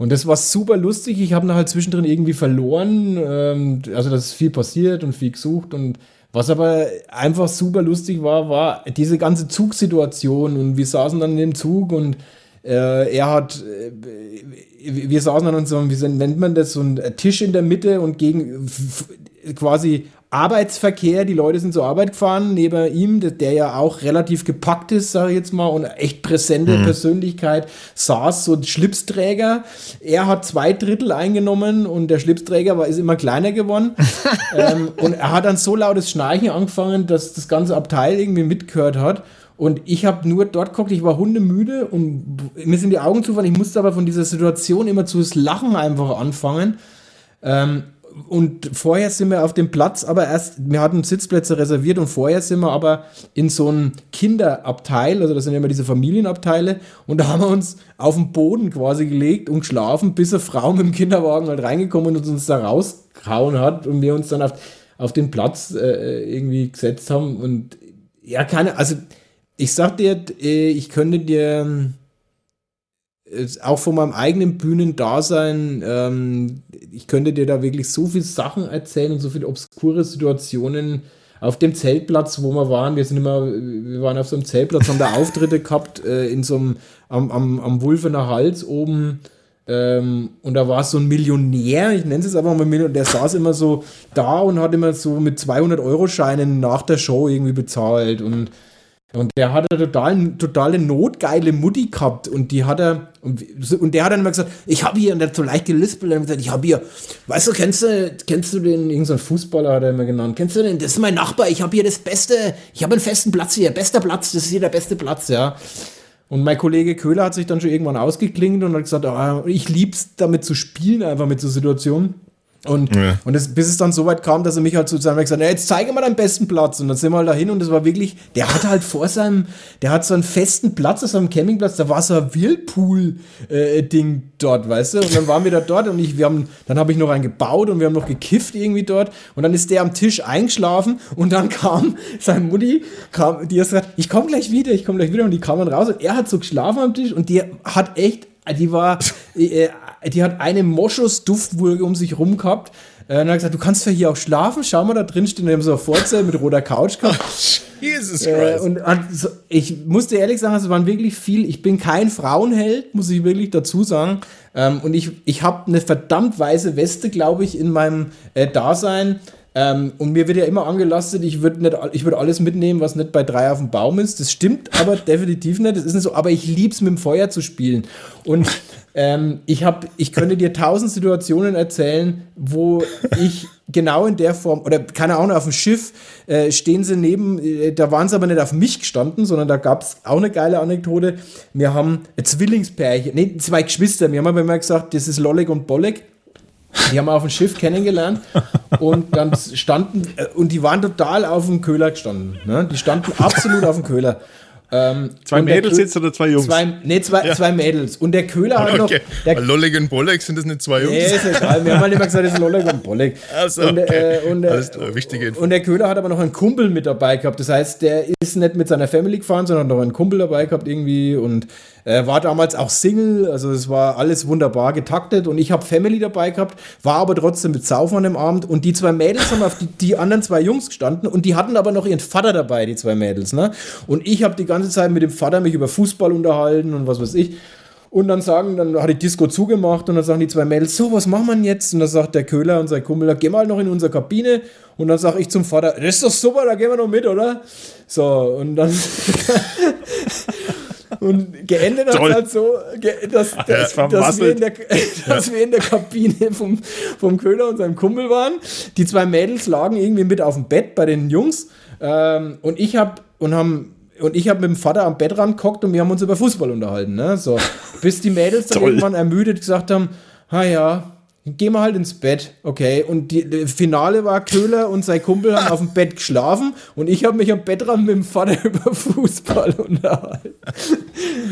Und das war super lustig. Ich habe halt zwischendrin irgendwie verloren. Ähm, also, das ist viel passiert und viel gesucht. Und was aber einfach super lustig war, war diese ganze Zugsituation. Und wir saßen dann in dem Zug und äh, er hat, äh, wir saßen dann und so, wie nennt man das, so ein Tisch in der Mitte und gegen quasi Arbeitsverkehr, die Leute sind zur Arbeit gefahren, neben ihm, der ja auch relativ gepackt ist, sage ich jetzt mal, und echt präsente mhm. Persönlichkeit, saß so ein Schlipsträger. Er hat zwei Drittel eingenommen und der Schlipsträger war, ist immer kleiner geworden. ähm, und er hat dann so lautes Schnarchen angefangen, dass das ganze Abteil irgendwie mitgehört hat. Und ich habe nur dort geguckt, ich war hundemüde und mir sind die Augen zufallen. Ich musste aber von dieser Situation immer zu Lachen einfach anfangen. Ähm, und vorher sind wir auf dem Platz, aber erst, wir hatten Sitzplätze reserviert und vorher sind wir aber in so einem Kinderabteil, also das sind immer diese Familienabteile, und da haben wir uns auf den Boden quasi gelegt und geschlafen, bis eine Frau mit dem Kinderwagen halt reingekommen und uns da rausgehauen hat und wir uns dann auf, auf den Platz äh, irgendwie gesetzt haben. Und ja, keine, also ich sag dir, äh, ich könnte dir auch von meinem eigenen Bühnendasein, ähm, ich könnte dir da wirklich so viele Sachen erzählen und so viele obskure Situationen auf dem Zeltplatz, wo wir waren. Wir sind immer, wir waren auf so einem Zeltplatz, haben da Auftritte gehabt äh, in so einem, am, am, am Wulfener Hals oben. Ähm, und da war so ein Millionär, ich nenne es einfach mal Millionär, der saß immer so da und hat immer so mit 200-Euro-Scheinen nach der Show irgendwie bezahlt und und der hatte total, totale notgeile Mutti gehabt und die hat er, und, und der hat dann immer gesagt, ich habe hier, und der hat so leicht gelispelt und gesagt, ich habe hier, weißt du, kennst du, kennst du den, irgendein Fußballer hat er immer genannt, kennst du den, das ist mein Nachbar, ich habe hier das Beste, ich habe einen festen Platz hier, bester Platz, das ist hier der beste Platz, ja. Und mein Kollege Köhler hat sich dann schon irgendwann ausgeklingt und hat gesagt, oh, ich lieb's damit zu spielen, einfach mit so Situationen. Und, ja. und das, bis es dann so weit kam, dass er mich halt sozusagen gesagt hat, jetzt zeige mal deinen besten Platz. Und dann sind wir halt dahin und das war wirklich, der hat halt vor seinem, der hat so einen festen Platz auf seinem Campingplatz, da war so ein Whirlpool-Ding äh, dort, weißt du? Und dann waren wir da dort und ich, wir haben, dann habe ich noch einen gebaut und wir haben noch gekifft irgendwie dort. Und dann ist der am Tisch eingeschlafen und dann kam seine Mutti, kam, die hat gesagt, ich komme gleich wieder, ich komme gleich wieder. Und die kam dann raus und er hat so geschlafen am Tisch und die hat echt die war, äh, die hat eine Moschus-Duftwolke um sich rum gehabt. Äh, und hat gesagt, du kannst ja hier auch schlafen. Schau mal, da drin stehen. Wir haben so ein Vorzelt mit roter Couch gehabt. Jesus äh, Christ. Und ich musste ehrlich sagen, es waren wirklich viel. Ich bin kein Frauenheld, muss ich wirklich dazu sagen. Ähm, und ich, ich habe eine verdammt weiße Weste, glaube ich, in meinem äh, Dasein. Ähm, und mir wird ja immer angelastet, ich würde würd alles mitnehmen, was nicht bei drei auf dem Baum ist. Das stimmt aber definitiv nicht. Das ist nicht so. Aber ich liebe es, mit dem Feuer zu spielen. Und ähm, ich, hab, ich könnte dir tausend Situationen erzählen, wo ich genau in der Form, oder keine Ahnung, auf dem Schiff äh, stehen sie neben, äh, da waren sie aber nicht auf mich gestanden, sondern da gab es auch eine geile Anekdote. Wir haben ein Zwillingspärchen, nee, zwei Geschwister, wir haben aber immer gesagt, das ist Lolleg und Bolleg. Die haben wir auf dem Schiff kennengelernt und dann standen, äh, und die waren total auf dem Köhler gestanden. Ne? Die standen absolut auf dem Köhler. Ähm, Zwei Mädels jetzt oder zwei Jungs? Zwei, nee, zwei, zwei Mädels. Und der Köhler hat noch. Okay. Der, Lollig und Bolleg sind das nicht zwei Jungs? Nee, ist egal. Wir haben halt immer gesagt, das ist Lolleg und Bolleg. Ach so, und, okay. äh, und, äh, Alles klar, wichtige Info. und der Köhler hat aber noch einen Kumpel mit dabei gehabt. Das heißt, der ist nicht mit seiner Family gefahren, sondern hat noch einen Kumpel dabei gehabt irgendwie und äh, war damals auch Single. Also es war alles wunderbar getaktet und ich habe Family dabei gehabt, war aber trotzdem mit Saufen an dem Abend und die zwei Mädels haben auf die, die anderen zwei Jungs gestanden und die hatten aber noch ihren Vater dabei, die zwei Mädels. Ne? Und ich habe die ganze Zeit mit dem Vater mich über Fußball unterhalten und was weiß ich. Und dann sagen, dann hat die Disco zugemacht und dann sagen die zwei Mädels, so, was machen wir jetzt? Und dann sagt der Köhler und sein Kumpel, geh mal noch in unsere Kabine. Und dann sage ich zum Vater, das ist doch super, da gehen wir noch mit, oder? So, und dann. und geendet hat halt so, dass, dass, dass, wir in der, dass wir in der Kabine vom, vom Köhler und seinem Kumpel waren. Die zwei Mädels lagen irgendwie mit auf dem Bett bei den Jungs. Ähm, und ich habe und haben und ich habe mit dem Vater am Bettrand gehockt und wir haben uns über Fußball unterhalten. Ne? So, bis die Mädels dann irgendwann ermüdet gesagt haben, ha ja, gehen wir halt ins Bett, okay. Und die, die Finale war Köhler und sein Kumpel haben auf dem Bett geschlafen und ich habe mich am Bettrand mit dem Vater über Fußball unterhalten.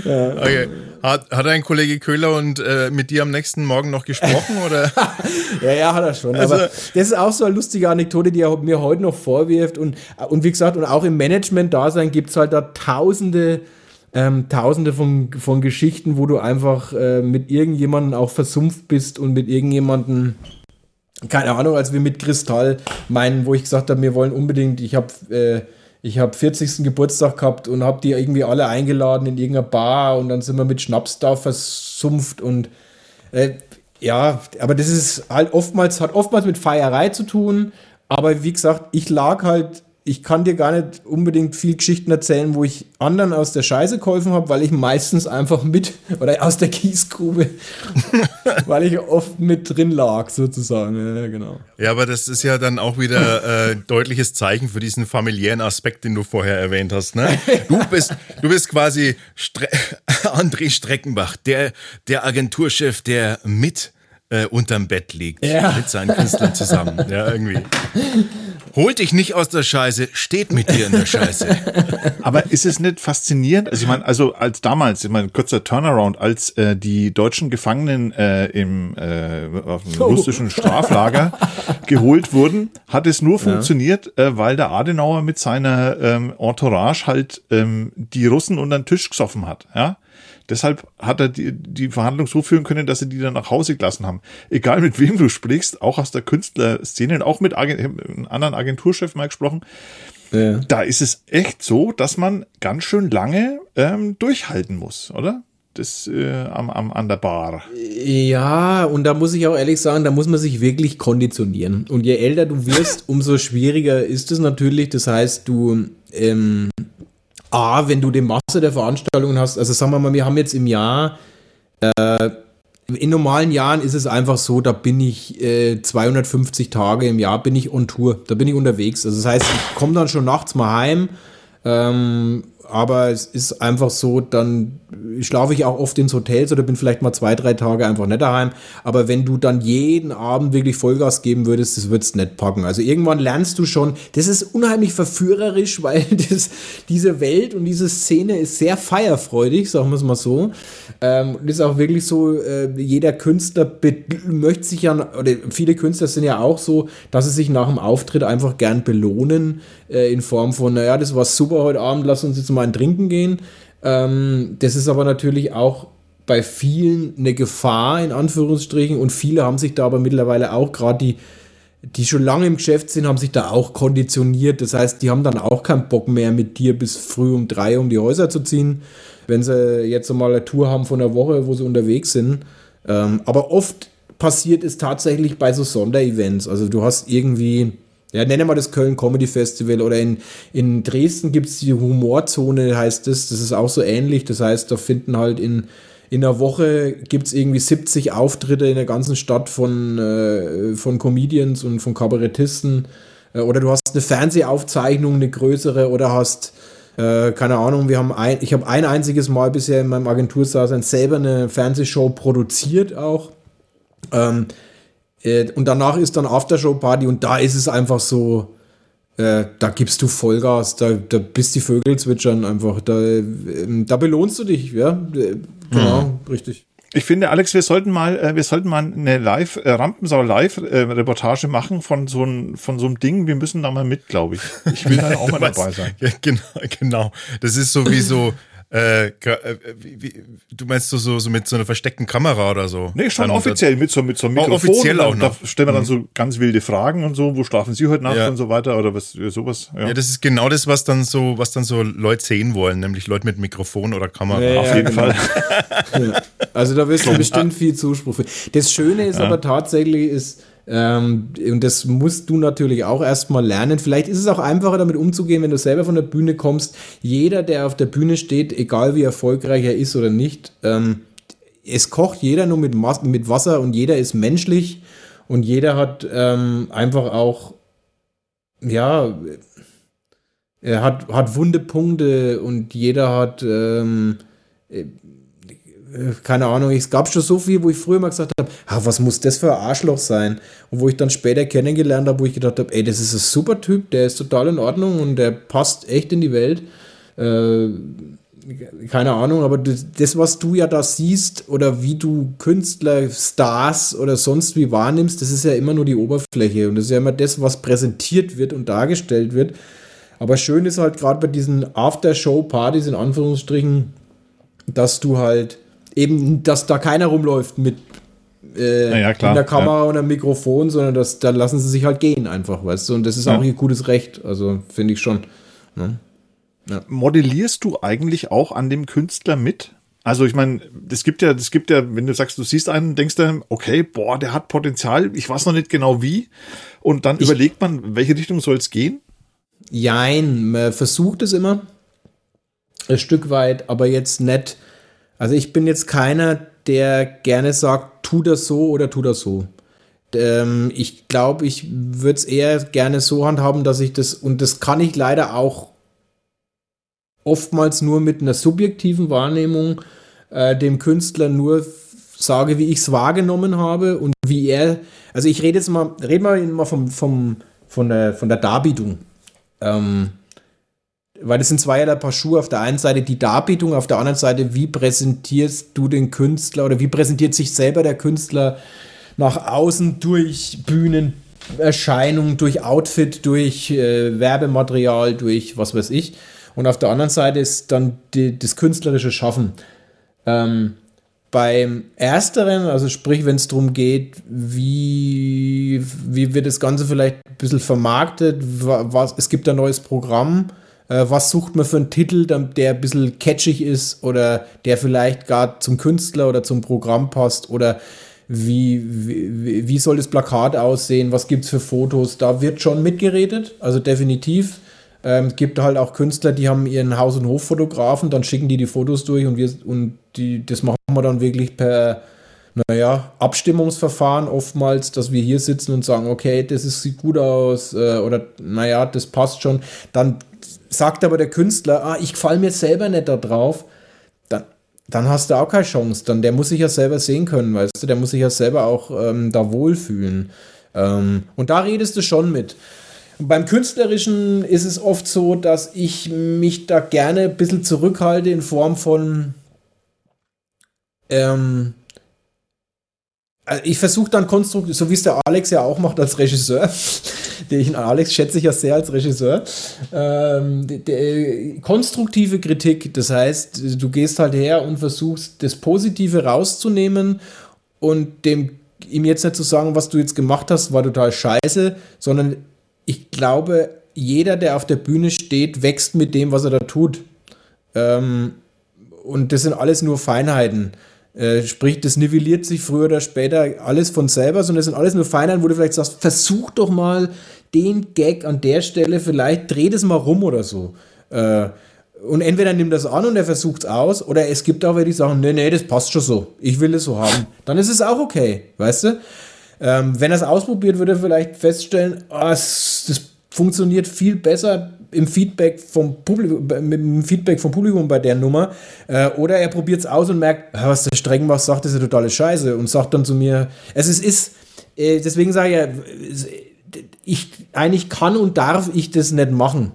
Okay. Hat, hat ein Kollege Köhler und äh, mit dir am nächsten Morgen noch gesprochen? Oder? Ja, ja, hat er schon. Also- aber das ist auch so eine lustige Anekdote, die er mir heute noch vorwirft. Und, und wie gesagt, und auch im Management-Dasein gibt es halt da tausende, ähm, tausende von, von Geschichten, wo du einfach äh, mit irgendjemandem auch versumpft bist und mit irgendjemandem, keine Ahnung, als wir mit Kristall meinen, wo ich gesagt habe, wir wollen unbedingt, ich habe äh, ich habe 40. Geburtstag gehabt und habe die irgendwie alle eingeladen in irgendeiner Bar und dann sind wir mit Schnaps da versumpft und äh, ja, aber das ist halt oftmals, hat oftmals mit Feierei zu tun. Aber wie gesagt, ich lag halt, ich kann dir gar nicht unbedingt viel Geschichten erzählen, wo ich anderen aus der Scheiße geholfen habe, weil ich meistens einfach mit, oder aus der Kiesgrube, weil ich oft mit drin lag, sozusagen. Ja, genau. Ja, aber das ist ja dann auch wieder äh, deutliches Zeichen für diesen familiären Aspekt, den du vorher erwähnt hast. Ne? Du bist, du bist quasi Stre André Streckenbach, der, der Agenturchef, der mit äh, unterm Bett liegt, Ja. mit seinen Künstlern zusammen. Ja, irgendwie. Holt dich nicht aus der Scheiße, steht mit dir in der Scheiße. Aber ist es nicht faszinierend? Also ich meine, also als damals, ich meine, kurzer Turnaround, als äh, die deutschen Gefangenen äh, im äh, auf dem russischen Straflager geholt wurden, hat es nur funktioniert, äh, weil der Adenauer mit seiner ähm, Entourage halt ähm, die Russen unter den Tisch gesoffen hat. Ja. Deshalb hat er die, die Verhandlung so führen können, dass sie die dann nach Hause gelassen haben. Egal mit wem du sprichst, auch aus der Künstlerszene und auch mit Agent, einem anderen Agenturchef mal gesprochen, da ist es echt so, dass man ganz schön lange ähm, durchhalten muss, oder? Das äh, am, am, an der Bar. Ja, und da muss ich auch ehrlich sagen, da muss man sich wirklich konditionieren. Und je älter du wirst, umso schwieriger ist es natürlich. Das heißt, du, ähm, A, wenn du die Masse der Veranstaltungen hast, also sagen wir mal, wir haben jetzt im Jahr, äh, in normalen Jahren ist es einfach so, da bin ich äh, 250 Tage im Jahr bin ich on Tour, da bin ich unterwegs. Also das heißt, ich komme dann schon nachts mal heim, ähm, aber es ist einfach so, dann schlafe ich auch oft ins Hotels oder bin vielleicht mal zwei, drei Tage einfach nicht daheim. Aber wenn du dann jeden Abend wirklich Vollgas geben würdest, das würdest du nicht packen. Also irgendwann lernst du schon, das ist unheimlich verführerisch, weil das, diese Welt und diese Szene ist sehr feierfreudig, sagen wir es mal so. Ähm, und ist auch wirklich so, äh, jeder Künstler möchte sich ja, oder viele Künstler sind ja auch so, dass sie sich nach dem Auftritt einfach gern belohnen, äh, in Form von, naja, das war super heute Abend, lass uns jetzt mal ein Trinken gehen. Ähm, das ist aber natürlich auch bei vielen eine Gefahr, in Anführungsstrichen, und viele haben sich da aber mittlerweile auch gerade die, die schon lange im Geschäft sind, haben sich da auch konditioniert. Das heißt, die haben dann auch keinen Bock mehr, mit dir bis früh um drei um die Häuser zu ziehen, wenn sie jetzt mal eine Tour haben von einer Woche, wo sie unterwegs sind. Ähm, aber oft passiert es tatsächlich bei so Sonderevents. Also du hast irgendwie, ja, nenne mal das Köln Comedy Festival oder in, in Dresden gibt es die Humorzone, heißt das. Das ist auch so ähnlich. Das heißt, da finden halt in, in einer Woche gibt es irgendwie 70 Auftritte in der ganzen Stadt von, äh, von Comedians und von Kabarettisten. Äh, oder du hast eine Fernsehaufzeichnung, eine größere, oder hast, äh, keine Ahnung, wir haben ein, ich habe ein einziges Mal bisher in meinem Agenturdasein selber eine Fernsehshow produziert auch. Ähm, äh, und danach ist dann Aftershow-Party und da ist es einfach so, äh, da gibst du Vollgas, da, da bist die Vögel zwitschern einfach, da, ähm, da belohnst du dich, ja. Äh, genau, mhm. richtig. Ich finde, Alex, wir sollten mal, äh, wir sollten mal eine Live, äh, Rampensau Live-Reportage äh, machen von so, ein, von so einem Ding. Wir müssen da mal mit, glaube ich. Ich will da auch mal dabei sein. Ja, genau, genau. Das ist so wie so, äh, äh, wie, wie, du meinst so, so, so mit so einer versteckten Kamera oder so? Nee, schon offiziell mit so, mit so einem Mikrofon. Oh, offiziell auch noch. Da stellen wir dann mhm. so ganz wilde Fragen und so, wo schlafen Sie heute Nacht ja. und so weiter oder was, sowas. Ja. ja. das ist genau das, was dann so, was dann so Leute sehen wollen, nämlich Leute mit Mikrofon oder Kamera. Ja, Auf jeden genau. Fall. Also da wirst du bestimmt viel Zuspruch. Das Schöne ist aber tatsächlich, ist, ähm, und das musst du natürlich auch erstmal lernen. Vielleicht ist es auch einfacher damit umzugehen, wenn du selber von der Bühne kommst. Jeder, der auf der Bühne steht, egal wie erfolgreich er ist oder nicht, ähm, es kocht jeder nur mit, mit Wasser und jeder ist menschlich und jeder hat ähm, einfach auch, ja, er hat, hat wunde Punkte und jeder hat ähm, keine Ahnung, es gab schon so viel, wo ich früher mal gesagt habe, ah, was muss das für ein Arschloch sein? Und wo ich dann später kennengelernt habe, wo ich gedacht habe, ey, das ist ein super Typ, der ist total in Ordnung und der passt echt in die Welt. Äh, keine Ahnung, aber das, was du ja da siehst oder wie du Künstler, Stars oder sonst wie wahrnimmst, das ist ja immer nur die Oberfläche und das ist ja immer das, was präsentiert wird und dargestellt wird. Aber schön ist halt gerade bei diesen After-Show-Partys in Anführungsstrichen, dass du halt eben, dass da keiner rumläuft mit äh, ja, klar, einer Kamera ja. und einem Mikrofon, sondern das, da lassen sie sich halt gehen einfach, weißt du? Und das ist ja. auch ihr gutes Recht, also finde ich schon. Ne? Ja. Modellierst du eigentlich auch an dem Künstler mit? Also ich meine, es gibt ja, es gibt ja, wenn du sagst, du siehst einen, denkst du, okay, boah, der hat Potenzial, ich weiß noch nicht genau wie, und dann ich, überlegt man, welche Richtung soll es gehen? Jein, man versucht es immer ein Stück weit, aber jetzt nicht also ich bin jetzt keiner, der gerne sagt, tu das so oder tu das so. Ähm, ich glaube, ich würde es eher gerne so handhaben, dass ich das, und das kann ich leider auch oftmals nur mit einer subjektiven Wahrnehmung äh, dem Künstler nur sage, wie ich es wahrgenommen habe und wie er, also ich rede jetzt mal, reden wir mal vom, vom, von, der, von der Darbietung. Ähm, weil das sind zweierlei Paar Schuhe. Auf der einen Seite die Darbietung, auf der anderen Seite, wie präsentierst du den Künstler oder wie präsentiert sich selber der Künstler nach außen durch Bühnenerscheinung, durch Outfit, durch äh, Werbematerial, durch was weiß ich. Und auf der anderen Seite ist dann die, das künstlerische Schaffen. Ähm, beim Ersteren, also sprich, wenn es darum geht, wie, wie wird das Ganze vielleicht ein bisschen vermarktet, was, es gibt ein neues Programm, äh, was sucht man für einen Titel, der ein bisschen catchig ist oder der vielleicht gar zum Künstler oder zum Programm passt oder wie, wie, wie soll das Plakat aussehen, was gibt es für Fotos, da wird schon mitgeredet, also definitiv. Ähm, gibt halt auch Künstler, die haben ihren Haus- und Hoffotografen, dann schicken die die Fotos durch und, wir, und die, das machen wir dann wirklich per, naja, Abstimmungsverfahren oftmals, dass wir hier sitzen und sagen, okay, das ist, sieht gut aus äh, oder naja, das passt schon. Dann sagt aber der Künstler, ah, ich falle mir selber nicht da drauf, dann, dann hast du auch keine Chance. Dann, der muss sich ja selber sehen können, weißt du, der muss sich ja selber auch ähm, da wohlfühlen. Ähm, und da redest du schon mit. Beim Künstlerischen ist es oft so, dass ich mich da gerne ein bisschen zurückhalte in Form von ähm, also ich versuche dann konstruktiv, so wie es der Alex ja auch macht als Regisseur, den Alex schätze ich ja sehr als Regisseur, ähm, die, die, konstruktive Kritik, das heißt, du gehst halt her und versuchst das Positive rauszunehmen und dem ihm jetzt nicht zu sagen, was du jetzt gemacht hast, war total scheiße, sondern ich glaube, jeder, der auf der Bühne steht, wächst mit dem, was er da tut. Ähm, und das sind alles nur Feinheiten. Äh, sprich, das nivelliert sich früher oder später alles von selber, sondern das sind alles nur Feinheiten, wo du vielleicht sagst, versuch doch mal den Gag an der Stelle, vielleicht dreh das mal rum oder so. Äh, und entweder nimmt das an und er versucht es aus, oder es gibt auch welche, die sagen, nee, nee, das passt schon so. Ich will es so haben. Dann ist es auch okay, weißt du? Ähm, wenn er es ausprobiert, würde er vielleicht feststellen, oh, es, das funktioniert viel besser im Feedback vom Publikum, mit dem Feedback vom Publikum bei der Nummer. Äh, oder er probiert es aus und merkt, was der streng macht, sagt, ist ja totale Scheiße und sagt dann zu mir, es ist, ist äh, deswegen sage ich ja, ich, eigentlich kann und darf ich das nicht machen,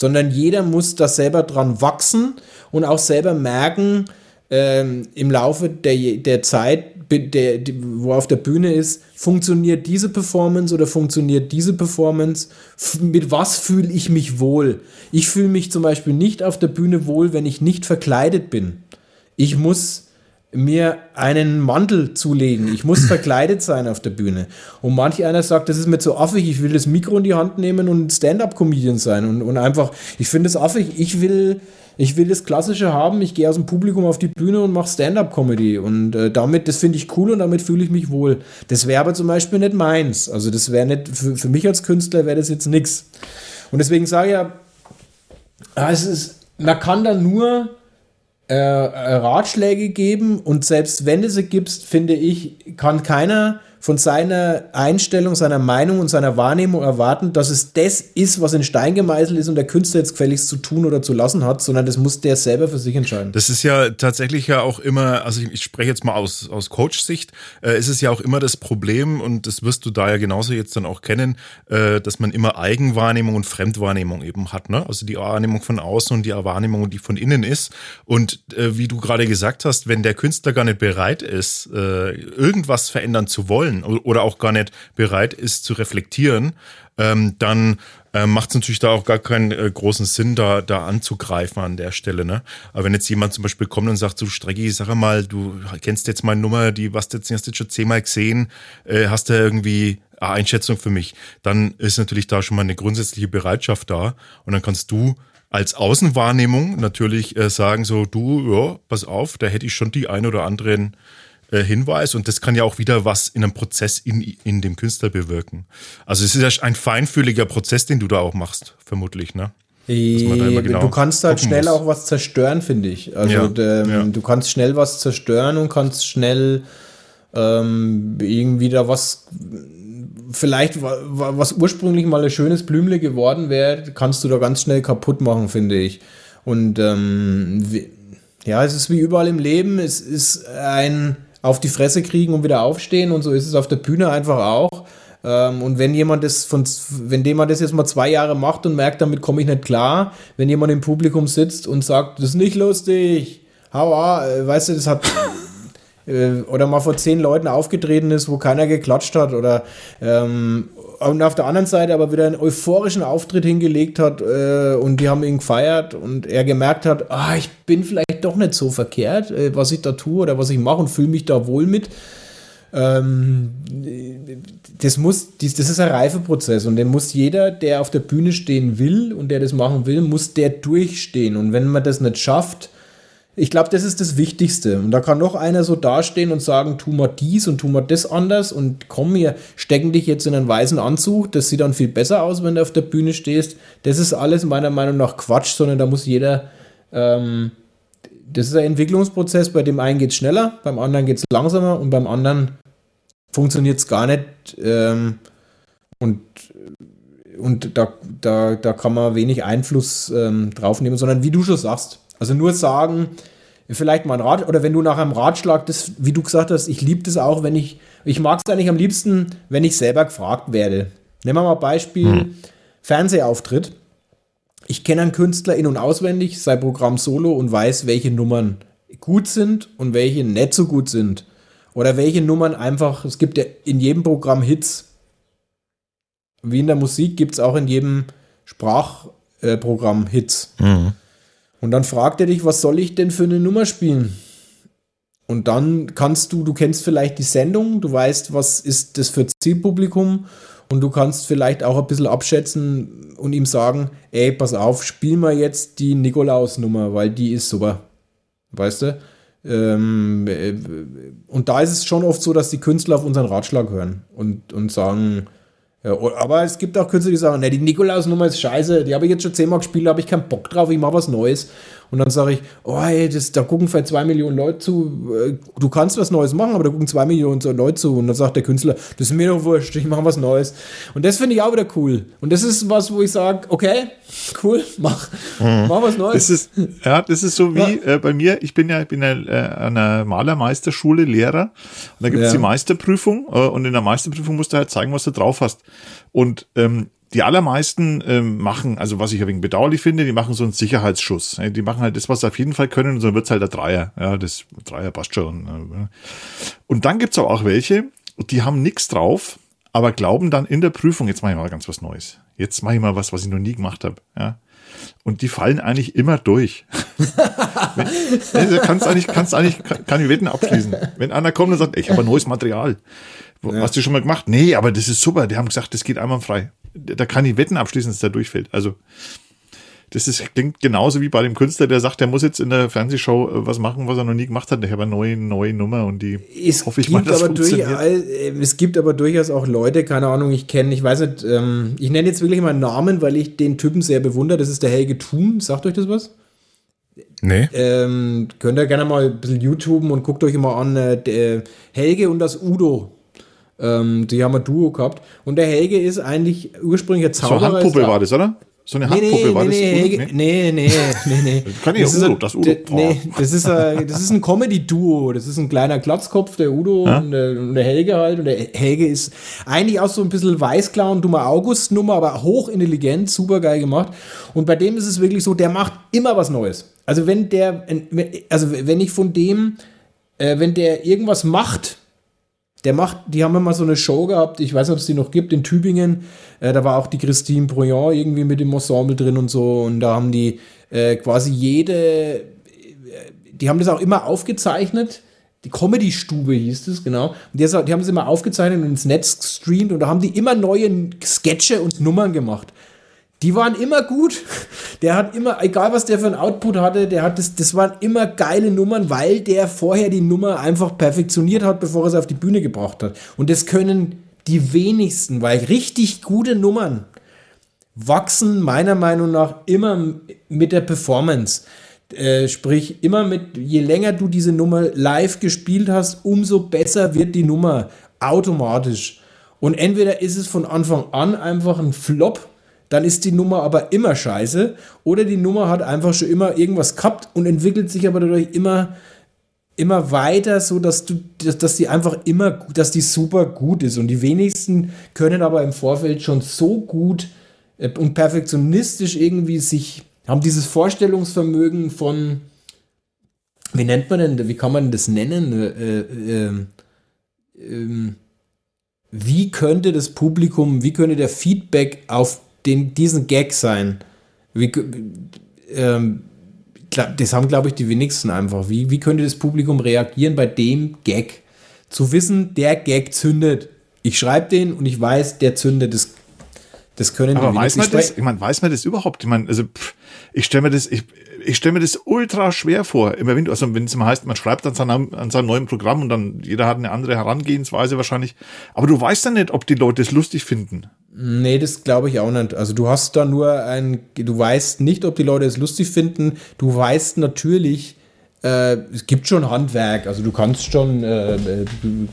sondern jeder muss da selber dran wachsen und auch selber merken, ähm, im Laufe der, der Zeit, der, wo auf der Bühne ist, funktioniert diese Performance oder funktioniert diese Performance? Mit was fühle ich mich wohl? Ich fühle mich zum Beispiel nicht auf der Bühne wohl, wenn ich nicht verkleidet bin. Ich muss mir einen Mantel zulegen. Ich muss verkleidet sein auf der Bühne. Und manch einer sagt, das ist mir zu affig, ich will das Mikro in die Hand nehmen und Stand-up-Comedian sein. Und, und einfach, ich finde es affig, ich will ich will das Klassische haben, ich gehe aus dem Publikum auf die Bühne und mache Stand-up-Comedy. Und äh, damit, das finde ich cool und damit fühle ich mich wohl. Das wäre aber zum Beispiel nicht meins. Also das wäre nicht, für, für mich als Künstler wäre das jetzt nichts. Und deswegen sage ich ja, ah, es ist, man kann da nur äh, äh, Ratschläge geben und selbst wenn du sie gibst, finde ich, kann keiner von seiner Einstellung, seiner Meinung und seiner Wahrnehmung erwarten, dass es das ist, was in Stein gemeißelt ist und der Künstler jetzt gefälligst zu tun oder zu lassen hat, sondern das muss der selber für sich entscheiden. Das ist ja tatsächlich ja auch immer, also ich, ich spreche jetzt mal aus, aus Coach-Sicht, äh, ist es ja auch immer das Problem und das wirst du da ja genauso jetzt dann auch kennen, äh, dass man immer Eigenwahrnehmung und Fremdwahrnehmung eben hat, ne? Also die Wahrnehmung von außen und die Wahrnehmung, die von innen ist. Und äh, wie du gerade gesagt hast, wenn der Künstler gar nicht bereit ist, äh, irgendwas verändern zu wollen, wollen oder auch gar nicht bereit ist zu reflektieren, ähm, dann äh, macht es natürlich da auch gar keinen äh, großen Sinn, da, da anzugreifen an der Stelle. Ne? Aber wenn jetzt jemand zum Beispiel kommt und sagt, so Strecki, sag mal, du kennst jetzt meine Nummer, die was jetzt, hast du jetzt schon zehnmal gesehen, äh, hast du irgendwie eine Einschätzung für mich, dann ist natürlich da schon mal eine grundsätzliche Bereitschaft da und dann kannst du als Außenwahrnehmung natürlich äh, sagen, so du, ja, pass auf, da hätte ich schon die ein oder anderen äh, Hinweis und das kann ja auch wieder was in einem Prozess in, in dem Künstler bewirken. Also es ist ja ein feinfühliger Prozess, den du da auch machst, vermutlich, ne? Genau du kannst halt schnell muss. auch was zerstören, finde ich. Also ja, ähm, ja. du kannst schnell was zerstören und kannst schnell ähm, irgendwie da was, vielleicht was ursprünglich mal ein schönes Blümle geworden wäre, kannst du da ganz schnell kaputt machen, finde ich. Und ähm, ja, es ist wie überall im Leben, es ist ein auf die Fresse kriegen und wieder aufstehen und so ist es auf der Bühne einfach auch. Ähm, und wenn jemand das von, wenn jemand das jetzt mal zwei Jahre macht und merkt, damit komme ich nicht klar, wenn jemand im Publikum sitzt und sagt, das ist nicht lustig, hau äh, weißt du, das hat äh, oder mal vor zehn Leuten aufgetreten ist, wo keiner geklatscht hat oder ähm, und auf der anderen Seite aber wieder einen euphorischen Auftritt hingelegt hat äh, und die haben ihn gefeiert und er gemerkt hat, ah, ich bin vielleicht doch nicht so verkehrt, äh, was ich da tue oder was ich mache und fühle mich da wohl mit. Ähm, das muss, das ist ein Reifeprozess und den muss jeder, der auf der Bühne stehen will und der das machen will, muss der durchstehen. Und wenn man das nicht schafft, ich glaube, das ist das Wichtigste. Und da kann noch einer so dastehen und sagen, tu mal dies und tu mal das anders und komm, wir stecken dich jetzt in einen weißen Anzug. Das sieht dann viel besser aus, wenn du auf der Bühne stehst. Das ist alles meiner Meinung nach Quatsch, sondern da muss jeder, ähm, das ist ein Entwicklungsprozess, bei dem einen geht es schneller, beim anderen geht es langsamer und beim anderen funktioniert es gar nicht. Ähm, und und da, da, da kann man wenig Einfluss ähm, drauf nehmen, sondern wie du schon sagst, also nur sagen, vielleicht mal ein Rat, oder wenn du nach einem Ratschlag, das, wie du gesagt hast, ich liebe das auch, wenn ich, ich mag es eigentlich am liebsten, wenn ich selber gefragt werde. Nehmen wir mal Beispiel hm. Fernsehauftritt. Ich kenne einen Künstler in- und auswendig, sein Programm solo und weiß, welche Nummern gut sind und welche nicht so gut sind. Oder welche Nummern einfach, es gibt ja in jedem Programm Hits. Wie in der Musik gibt es auch in jedem Sprachprogramm äh, Hits. Mhm. Und dann fragt er dich, was soll ich denn für eine Nummer spielen? Und dann kannst du, du kennst vielleicht die Sendung, du weißt, was ist das für Zielpublikum und du kannst vielleicht auch ein bisschen abschätzen und ihm sagen, ey, pass auf, spiel mal jetzt die Nikolaus-Nummer, weil die ist super. Weißt du? Ähm, äh, und da ist es schon oft so, dass die Künstler auf unseren Ratschlag hören und, und sagen, ja, aber es gibt auch Künstler, die sagen, ne, die Nikolaus-Nummer ist scheiße, die habe ich jetzt schon zehnmal gespielt, da habe ich keinen Bock drauf, ich mache was Neues. Und dann sage ich, oh, ey, das, da gucken vielleicht zwei Millionen Leute zu. Äh, Du kannst was Neues machen, aber da gucken zwei Millionen Leute zu. Und dann sagt der Künstler, das ist mir doch wurscht, ich mache was Neues. Und das finde ich auch wieder cool. Und das ist was, wo ich sage, okay, cool, mach, mach was Neues. Das ist, ja, das ist so wie äh, bei mir. Ich bin ja, ich bin ja äh, an einer Malermeisterschule Lehrer. Und da gibt es Ja. die Meisterprüfung. Äh, und in der Meisterprüfung musst du halt zeigen, was du drauf hast. Und ähm, die allermeisten ähm, machen, also was ich ein wenig bedauerlich finde, die machen so einen Sicherheitsschuss. Die machen halt das, was sie auf jeden Fall können, und so wird's halt der Dreier. Ja, das Dreier passt schon. äh, Und dann gibt's aber auch welche, die haben nichts drauf, aber glauben dann in der Prüfung, jetzt mache ich mal ganz was Neues. Jetzt mache ich mal was, was ich noch nie gemacht habe. Ja. Und die fallen eigentlich immer durch. Kannst eigentlich, kannst eigentlich, kann, ich Wetten abschließen. Wenn einer kommt und sagt, ich habe ein neues Material. Wo- Hast du schon mal gemacht? Nee, aber das ist super. Die haben gesagt, das geht einmal frei. Da kann ich Wetten abschließen, dass der durchfällt. Also, das ist, klingt genauso wie bei dem Künstler, der sagt, der muss jetzt in der Fernsehshow äh, was machen, was er noch nie gemacht hat. Ich habe eine neue, neue Nummer und die Es hoffe ich gibt, mal, das aber durch, funktioniert. äh, es gibt aber durchaus auch Leute, keine Ahnung, ich kenne, ich weiß nicht, ähm, ich nenne jetzt wirklich mal einen Namen, weil ich den Typen sehr bewundere. Das ist der Helge Thun. Sagt euch das was? Nee. Ähm, könnt ihr gerne mal ein bisschen YouTuben und guckt euch immer an. Äh, der Helge und das Udo. Ähm, die haben ein Duo gehabt. Und der Helge ist eigentlich ursprünglich ein So Zauberer. eine Handpuppe war das, oder? So eine Nee, Handpuppe nee, war nee, das. nee, nee, nee, nee, nee. Kann ich ja ist Udo, das Udo. Nee, das ist, ein, das ist ein Comedy-Duo. Das ist ein kleiner Glatzkopf, der Udo und, der, und der Helge halt. Und der Helge ist eigentlich auch so ein bisschen Weißclown, dummer August-Nummer, aber hochintelligent, super geil gemacht. Und bei dem ist es wirklich so, der macht immer was Neues. Also wenn der, also wenn ich von dem, äh, wenn der irgendwas macht, der macht, die haben immer so eine Show gehabt, ich weiß nicht, ob es die noch gibt, in Tübingen. Äh, da war auch die Christine Brouillon irgendwie mit dem Ensemble drin und so. Und da haben die äh, quasi jede, äh, die haben das auch immer aufgezeichnet. Die Comedy-Stube hieß es, genau. Und die, die haben es immer aufgezeichnet und ins Netz gestreamt und da haben die immer neue Sketche und Nummern gemacht. Die waren immer gut. Der hat immer, egal was der für ein Output hatte, der hat das, das waren immer geile Nummern, weil der vorher die Nummer einfach perfektioniert hat, bevor er sie auf die Bühne gebracht hat. Und das können die wenigsten, weil richtig gute Nummern wachsen meiner Meinung nach immer mit der Performance. Äh, sprich, immer mit, je länger du diese Nummer live gespielt hast, umso besser wird die Nummer automatisch. Und entweder ist es von Anfang an einfach ein Flop, dann ist die Nummer aber immer scheiße, oder die Nummer hat einfach schon immer irgendwas gehabt und entwickelt sich aber dadurch immer, immer weiter, so dass du, dass, dass die einfach immer, dass die super gut ist. Und die wenigsten können aber im Vorfeld schon so gut äh, und perfektionistisch irgendwie sich, haben dieses Vorstellungsvermögen von, wie nennt man denn, wie kann man das nennen? Äh, äh, ähm, wie könnte das Publikum, wie könnte der Feedback auf den, diesen Gag sein? Wie, ähm, das haben, glaube ich, die wenigsten einfach. Wie, wie könnte das Publikum reagieren bei dem Gag? Zu wissen, der Gag zündet. Ich schreibe den und ich weiß, der zündet. Das, das können Aber die weiß man Ich das? Ich meine, weiß man das überhaupt? Ich meine, also pff, ich stelle mir das, ich, ich stelle mir das ultra schwer vor. Immer wenn, also wenn es immer heißt, man schreibt an seinem, an seinem neuen Programm und dann jeder hat eine andere Herangehensweise wahrscheinlich. Aber du weißt dann nicht, ob die Leute es lustig finden. Nee, das glaube ich auch nicht. Also du hast da nur ein, du weißt nicht, ob die Leute es lustig finden. Du weißt natürlich, äh, es gibt schon Handwerk. Also du kannst schon, äh,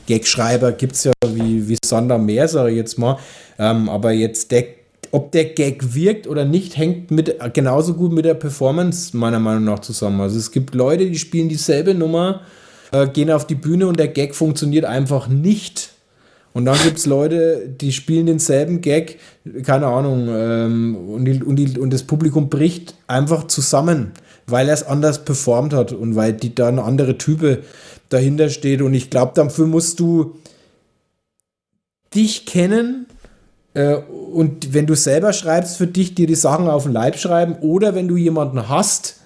Gagschreiber gibt es ja wie, wie Sander mehr, sage ich jetzt mal. Ähm, aber jetzt der, ob der Gag wirkt oder nicht, hängt mit, genauso gut mit der Performance meiner Meinung nach zusammen. Also es gibt Leute, die spielen dieselbe Nummer, äh, gehen auf die Bühne und der Gag funktioniert einfach nicht. Und dann gibt es Leute, die spielen denselben Gag, keine Ahnung, ähm, und, die, und, die, und das Publikum bricht einfach zusammen, weil er es anders performt hat und weil die, da eine andere Type dahinter steht. Und ich glaube, dafür musst du dich kennen und wenn du selber schreibst für dich, dir die Sachen auf den Leib schreiben oder wenn du jemanden hast,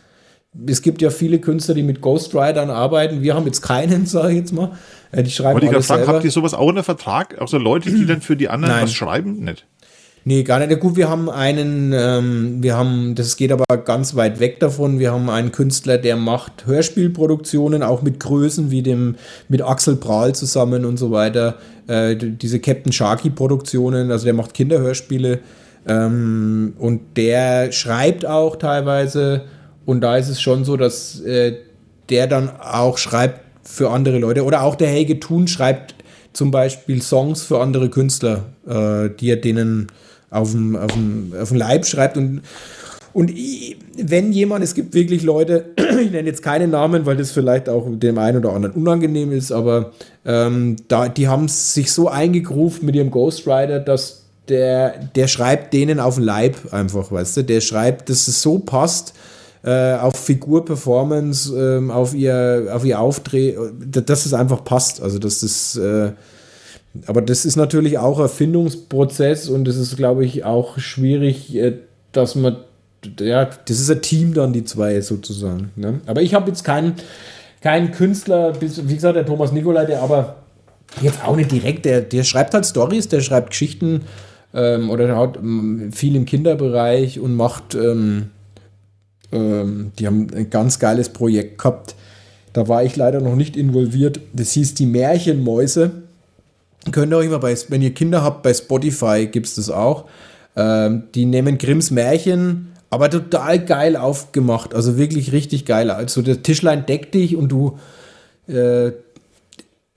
es gibt ja viele Künstler, die mit Ghostwritern arbeiten. Wir haben jetzt keinen, sage ich jetzt mal. Äh, Die schreiben Wollte ich gerade fragen, habt ihr sowas auch unter Vertrag? Also Leute, die dann für die anderen Nein. was schreiben? Nicht. Nee, gar nicht. Gut, wir haben einen, ähm, wir haben, das geht aber ganz weit weg davon. Wir haben einen Künstler, der macht Hörspielproduktionen, auch mit Größen wie dem, mit Axel Prahl zusammen und so weiter. Äh, diese Captain Sharky Produktionen, also der macht Kinderhörspiele. Ähm, und der schreibt auch teilweise Und da ist es schon so, dass äh, der dann auch schreibt für andere Leute. Oder auch der Helge Thun schreibt zum Beispiel Songs für andere Künstler, äh, die er denen auf dem, auf, dem, auf dem Leib schreibt. Und, und wenn jemand, es gibt wirklich Leute, ich nenne jetzt keine Namen, weil das vielleicht auch dem einen oder anderen unangenehm ist, aber ähm, da, die haben sich so eingegruft mit ihrem Ghostwriter, dass der, der schreibt denen auf den Leib einfach, weißt du, der schreibt, dass es so passt, äh, auf Figur, Performance, ähm, auf ihr, auf ihr Auftreten, dass es einfach passt. Also, dass das, äh, aber das ist natürlich auch Erfindungsprozess und es ist, glaube ich, auch schwierig, äh, dass man, ja, das ist ein Team dann, die zwei sozusagen. Ne? Aber ich habe jetzt keinen, keinen Künstler, wie gesagt, der Thomas Nikolai, der aber jetzt auch nicht direkt, der, der schreibt halt Stories, der schreibt Geschichten ähm, oder der hat ähm, viel im Kinderbereich und macht, ähm, ähm, die haben ein ganz geiles Projekt gehabt. Da war ich leider noch nicht involviert. Das hieß die Märchenmäuse. Könnt ihr euch mal bei, wenn ihr Kinder habt, bei Spotify gibt es das auch. Ähm, die nehmen Grimms Märchen, aber total geil aufgemacht. Also wirklich richtig geil. Also der Tischlein deckt dich und du, äh,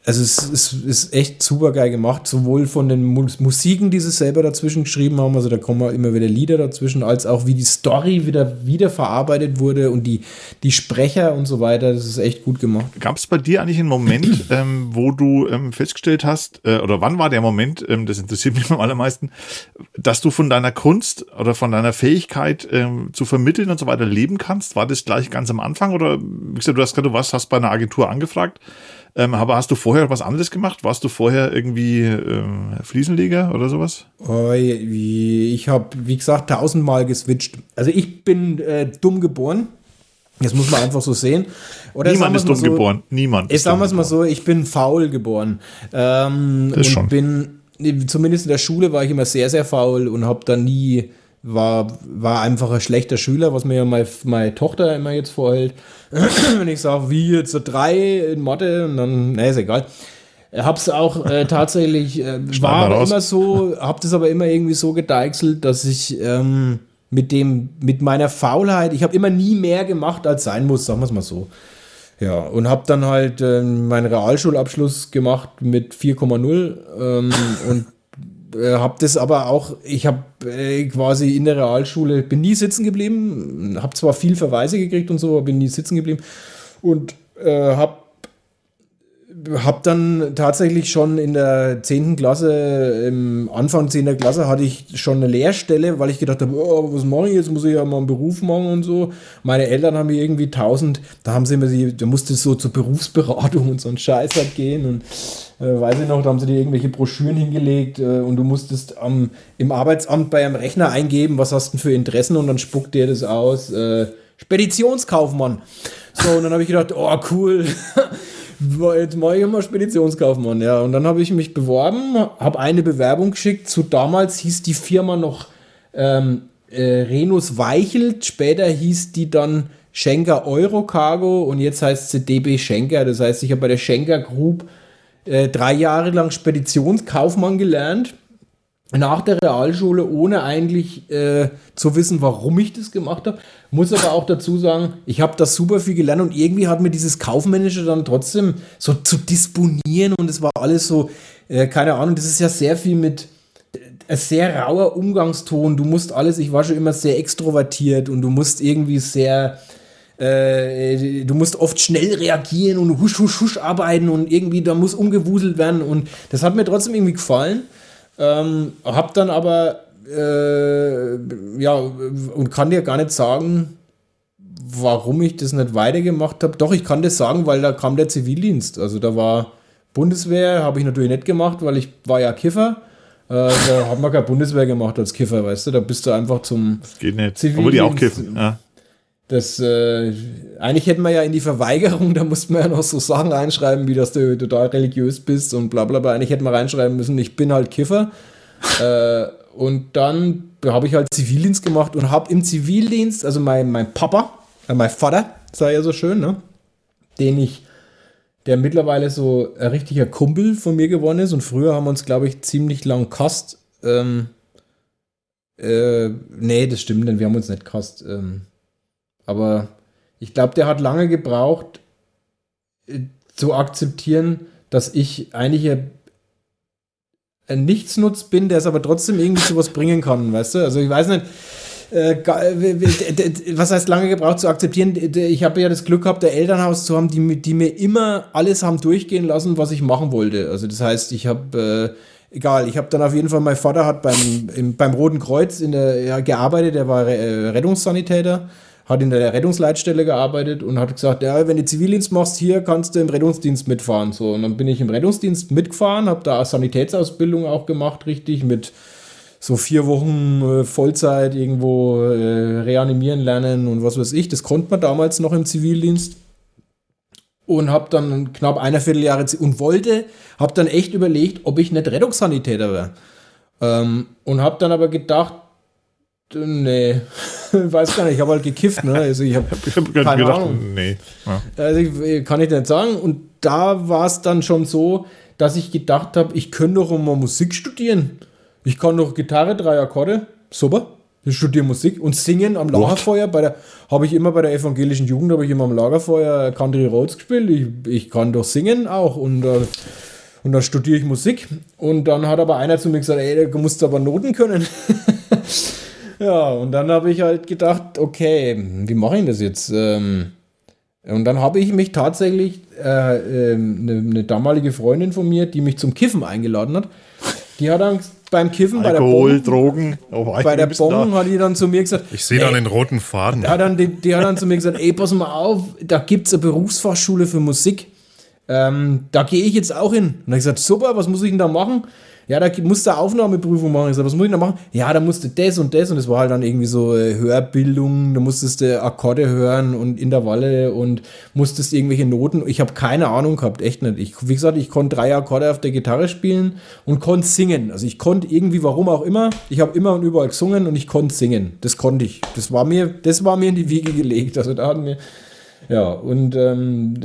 also es, es, ist echt super geil gemacht, sowohl von den Musiken, die sie selber dazwischen geschrieben haben, also da kommen immer wieder Lieder dazwischen, als auch wie die Story wieder, wieder verarbeitet wurde und die, die Sprecher und so weiter, das ist echt gut gemacht. Gab es bei dir eigentlich einen Moment, ähm, wo du ähm, festgestellt hast, äh, oder wann war der Moment, ähm, das interessiert mich am allermeisten, dass du von deiner Kunst oder von deiner Fähigkeit ähm, zu vermitteln und so weiter leben kannst? War das gleich ganz am Anfang oder wie gesagt, du hast gerade, du was, hast bei einer Agentur angefragt? Ähm, aber hast du vorher was anderes gemacht? Warst du vorher irgendwie ähm, Fliesenleger oder sowas? Ich habe, wie gesagt, tausendmal geswitcht. Also ich bin äh, dumm geboren. Das muss man einfach so sehen. Oder Niemand ist dumm so, geboren. Niemand. Ich sage mal so, ich bin faul geboren. Ähm, das und schon. bin, zumindest in der Schule war ich immer sehr, sehr faul und habe da nie war, war einfach ein schlechter Schüler, was mir ja meine, meine Tochter immer jetzt vorhält. Wenn ich sage, wie jetzt so drei in Mathe, und dann, ne, ist egal. Hab's auch äh, tatsächlich, äh, war immer so, hab das aber immer irgendwie so gedeichselt, dass ich ähm, mit dem, mit meiner Faulheit, ich habe immer nie mehr gemacht, als sein muss, sagen wir es mal so. Ja, und habe dann halt äh, meinen Realschulabschluss gemacht mit 4,0 ähm, und äh, habe das aber auch, ich habe äh, quasi in der Realschule, bin nie sitzen geblieben, habe zwar viel Verweise gekriegt und so, aber bin nie sitzen geblieben. Und äh, habe habe dann tatsächlich schon in der 10. Klasse, im Anfang 10. Klasse, hatte ich schon eine Lehrstelle, weil ich gedacht habe, oh, was mache ich jetzt? Muss ich ja mal einen Beruf machen und so. Meine Eltern haben mir irgendwie 1000, da haben sie sie, da musste so zur Berufsberatung und so ein Scheiß halt gehen und äh, weiß ich noch, da haben sie dir irgendwelche Broschüren hingelegt äh, und du musstest am, im Arbeitsamt bei einem Rechner eingeben, was hast du denn für Interessen und dann spuckt dir das aus. Äh, Speditionskaufmann. So, und dann habe ich gedacht, oh cool, ich mal Speditionskaufmann. Ja, und dann habe ich mich beworben, habe eine Bewerbung geschickt. Zu damals hieß die Firma noch ähm, äh, Renus Weichelt, später hieß die dann Schenker Eurocargo und jetzt heißt sie DB Schenker. Das heißt, ich habe bei der Schenker Group äh, drei Jahre lang Speditionskaufmann gelernt nach der Realschule, ohne eigentlich äh, zu wissen, warum ich das gemacht habe. Muss aber auch dazu sagen, ich habe das super viel gelernt und irgendwie hat mir dieses Kaufmännische dann trotzdem so zu disponieren und es war alles so, äh, keine Ahnung, das ist ja sehr viel mit äh, sehr rauer Umgangston. Du musst alles, ich war schon immer sehr extrovertiert und du musst irgendwie sehr, äh, du musst oft schnell reagieren und husch, husch, husch arbeiten und irgendwie, da muss umgewuselt werden und das hat mir trotzdem irgendwie gefallen. Ähm, hab dann aber, äh, ja, und kann dir gar nicht sagen, warum ich das nicht weitergemacht habe. Doch, ich kann das sagen, weil da kam der Zivildienst. Also da war Bundeswehr, habe ich natürlich nicht gemacht, weil ich war ja Kiffer. Äh, da haben wir keine Bundeswehr gemacht als Kiffer, weißt du? Da bist du einfach zum das geht nicht. Obwohl die auch kiffen, ja. Das, äh, eigentlich hätten wir ja in die Verweigerung, da mussten wir ja noch so Sachen reinschreiben, wie dass du total religiös bist und bla bla bla. Eigentlich hätten wir reinschreiben müssen, ich bin halt Kiffer. äh, und dann habe ich halt Zivildienst gemacht und habe im Zivildienst, also mein, mein Papa, äh, mein Vater, sei ja so schön, ne? Den ich, der mittlerweile so ein richtiger Kumpel von mir geworden ist und früher haben wir uns, glaube ich, ziemlich lang kast. Ähm, äh, nee, das stimmt, denn wir haben uns nicht kast. Ähm, aber ich glaube, der hat lange gebraucht, äh, zu akzeptieren, dass ich eigentlich ein, ein Nichtsnutz bin, der es aber trotzdem irgendwie zu was bringen kann, weißt du? Also ich weiß nicht, äh, was heißt lange gebraucht zu akzeptieren? Ich habe ja das Glück gehabt, ein Elternhaus zu haben, die, die mir immer alles haben durchgehen lassen, was ich machen wollte. Also das heißt, ich habe äh, egal, ich habe dann auf jeden Fall, mein Vater hat beim, im, beim Roten Kreuz in der, ja, gearbeitet, der war äh, Rettungssanitäter hat in der Rettungsleitstelle gearbeitet und hat gesagt, ja, wenn du Zivildienst machst, hier kannst du im Rettungsdienst mitfahren. So, und dann bin ich im Rettungsdienst mitgefahren, habe da Sanitätsausbildung auch gemacht, richtig, mit so vier Wochen äh, Vollzeit irgendwo äh, reanimieren lernen und was weiß ich. Das konnte man damals noch im Zivildienst. Und habe dann knapp eine Vierteljahre und wollte, habe dann echt überlegt, ob ich nicht Rettungssanitäter wäre. Ähm, und habe dann aber gedacht, Nee, weiß gar nicht. Ich habe halt gekifft, ne? Also ich habe hab keine gedacht, Ahnung. Nee. Ja. Also ich, kann ich nicht sagen. Und da war es dann schon so, dass ich gedacht habe, ich könnte doch mal Musik studieren. Ich kann doch Gitarre, drei Akkorde, super. Ich studiere Musik und singen am Lagerfeuer. Bei der habe ich immer bei der evangelischen Jugend habe ich immer am Lagerfeuer Country Roads gespielt. Ich, ich kann doch singen auch und äh, und dann studiere ich Musik. Und dann hat aber einer zu mir gesagt, ey, du musst aber Noten können. Ja, und dann habe ich halt gedacht, okay, wie mache ich das jetzt? Ähm, und dann habe ich mich tatsächlich, äh, äh, eine, eine damalige Freundin von mir, die mich zum Kiffen eingeladen hat, die hat dann beim Kiffen Alkohol, bei der Bon, Drogen. Oh, bei der Bon hat die dann zu mir gesagt, ich sehe da den roten Faden. Hat, dann, die, die hat dann zu mir gesagt, ey, pass mal auf, da gibt es eine Berufsfachschule für Musik. Ähm, da gehe ich jetzt auch hin. Und dann habe ich gesagt, super, was muss ich denn da machen? Ja, da musst du Aufnahmeprüfung machen. Ich sag, was muss ich da machen? Ja, da musst du das und das und es war halt dann irgendwie so äh, Hörbildung, da musstest du Akkorde hören und Intervalle und musstest irgendwelche Noten. Ich habe keine Ahnung gehabt, echt nicht. Ich, wie gesagt, ich konnte drei Akkorde auf der Gitarre spielen und konnte singen. Also ich konnte irgendwie, warum auch immer, ich habe immer und überall gesungen und ich konnte singen. Das konnte ich. Das war mir, das war mir in die Wiege gelegt. Also da hatten wir, ja, und ähm,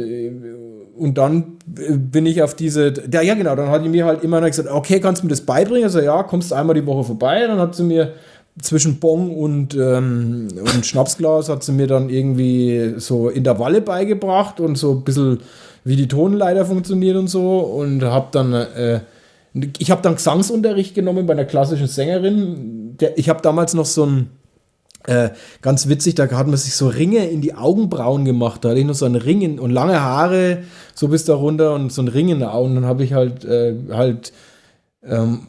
und dann äh, bin ich auf diese, ja, ja genau, dann hat die mir halt immer gesagt, okay, kannst du mir das beibringen? Also ja, kommst du einmal die Woche vorbei. Dann hat sie mir zwischen Bong und, ähm, und Schnapsglas hat sie mir dann irgendwie so Intervalle beigebracht und so ein bisschen wie die Tonleiter funktioniert und so und habe dann äh, ich habe dann Gesangsunterricht genommen bei einer klassischen Sängerin. Der, ich habe damals noch so ein äh, ganz witzig, da hat man sich so Ringe in die Augenbrauen gemacht. Da hatte ich noch so einen Ring in, und lange Haare, so bis da runter und so einen Ring in den Augen. Dann habe ich halt, äh, halt ähm,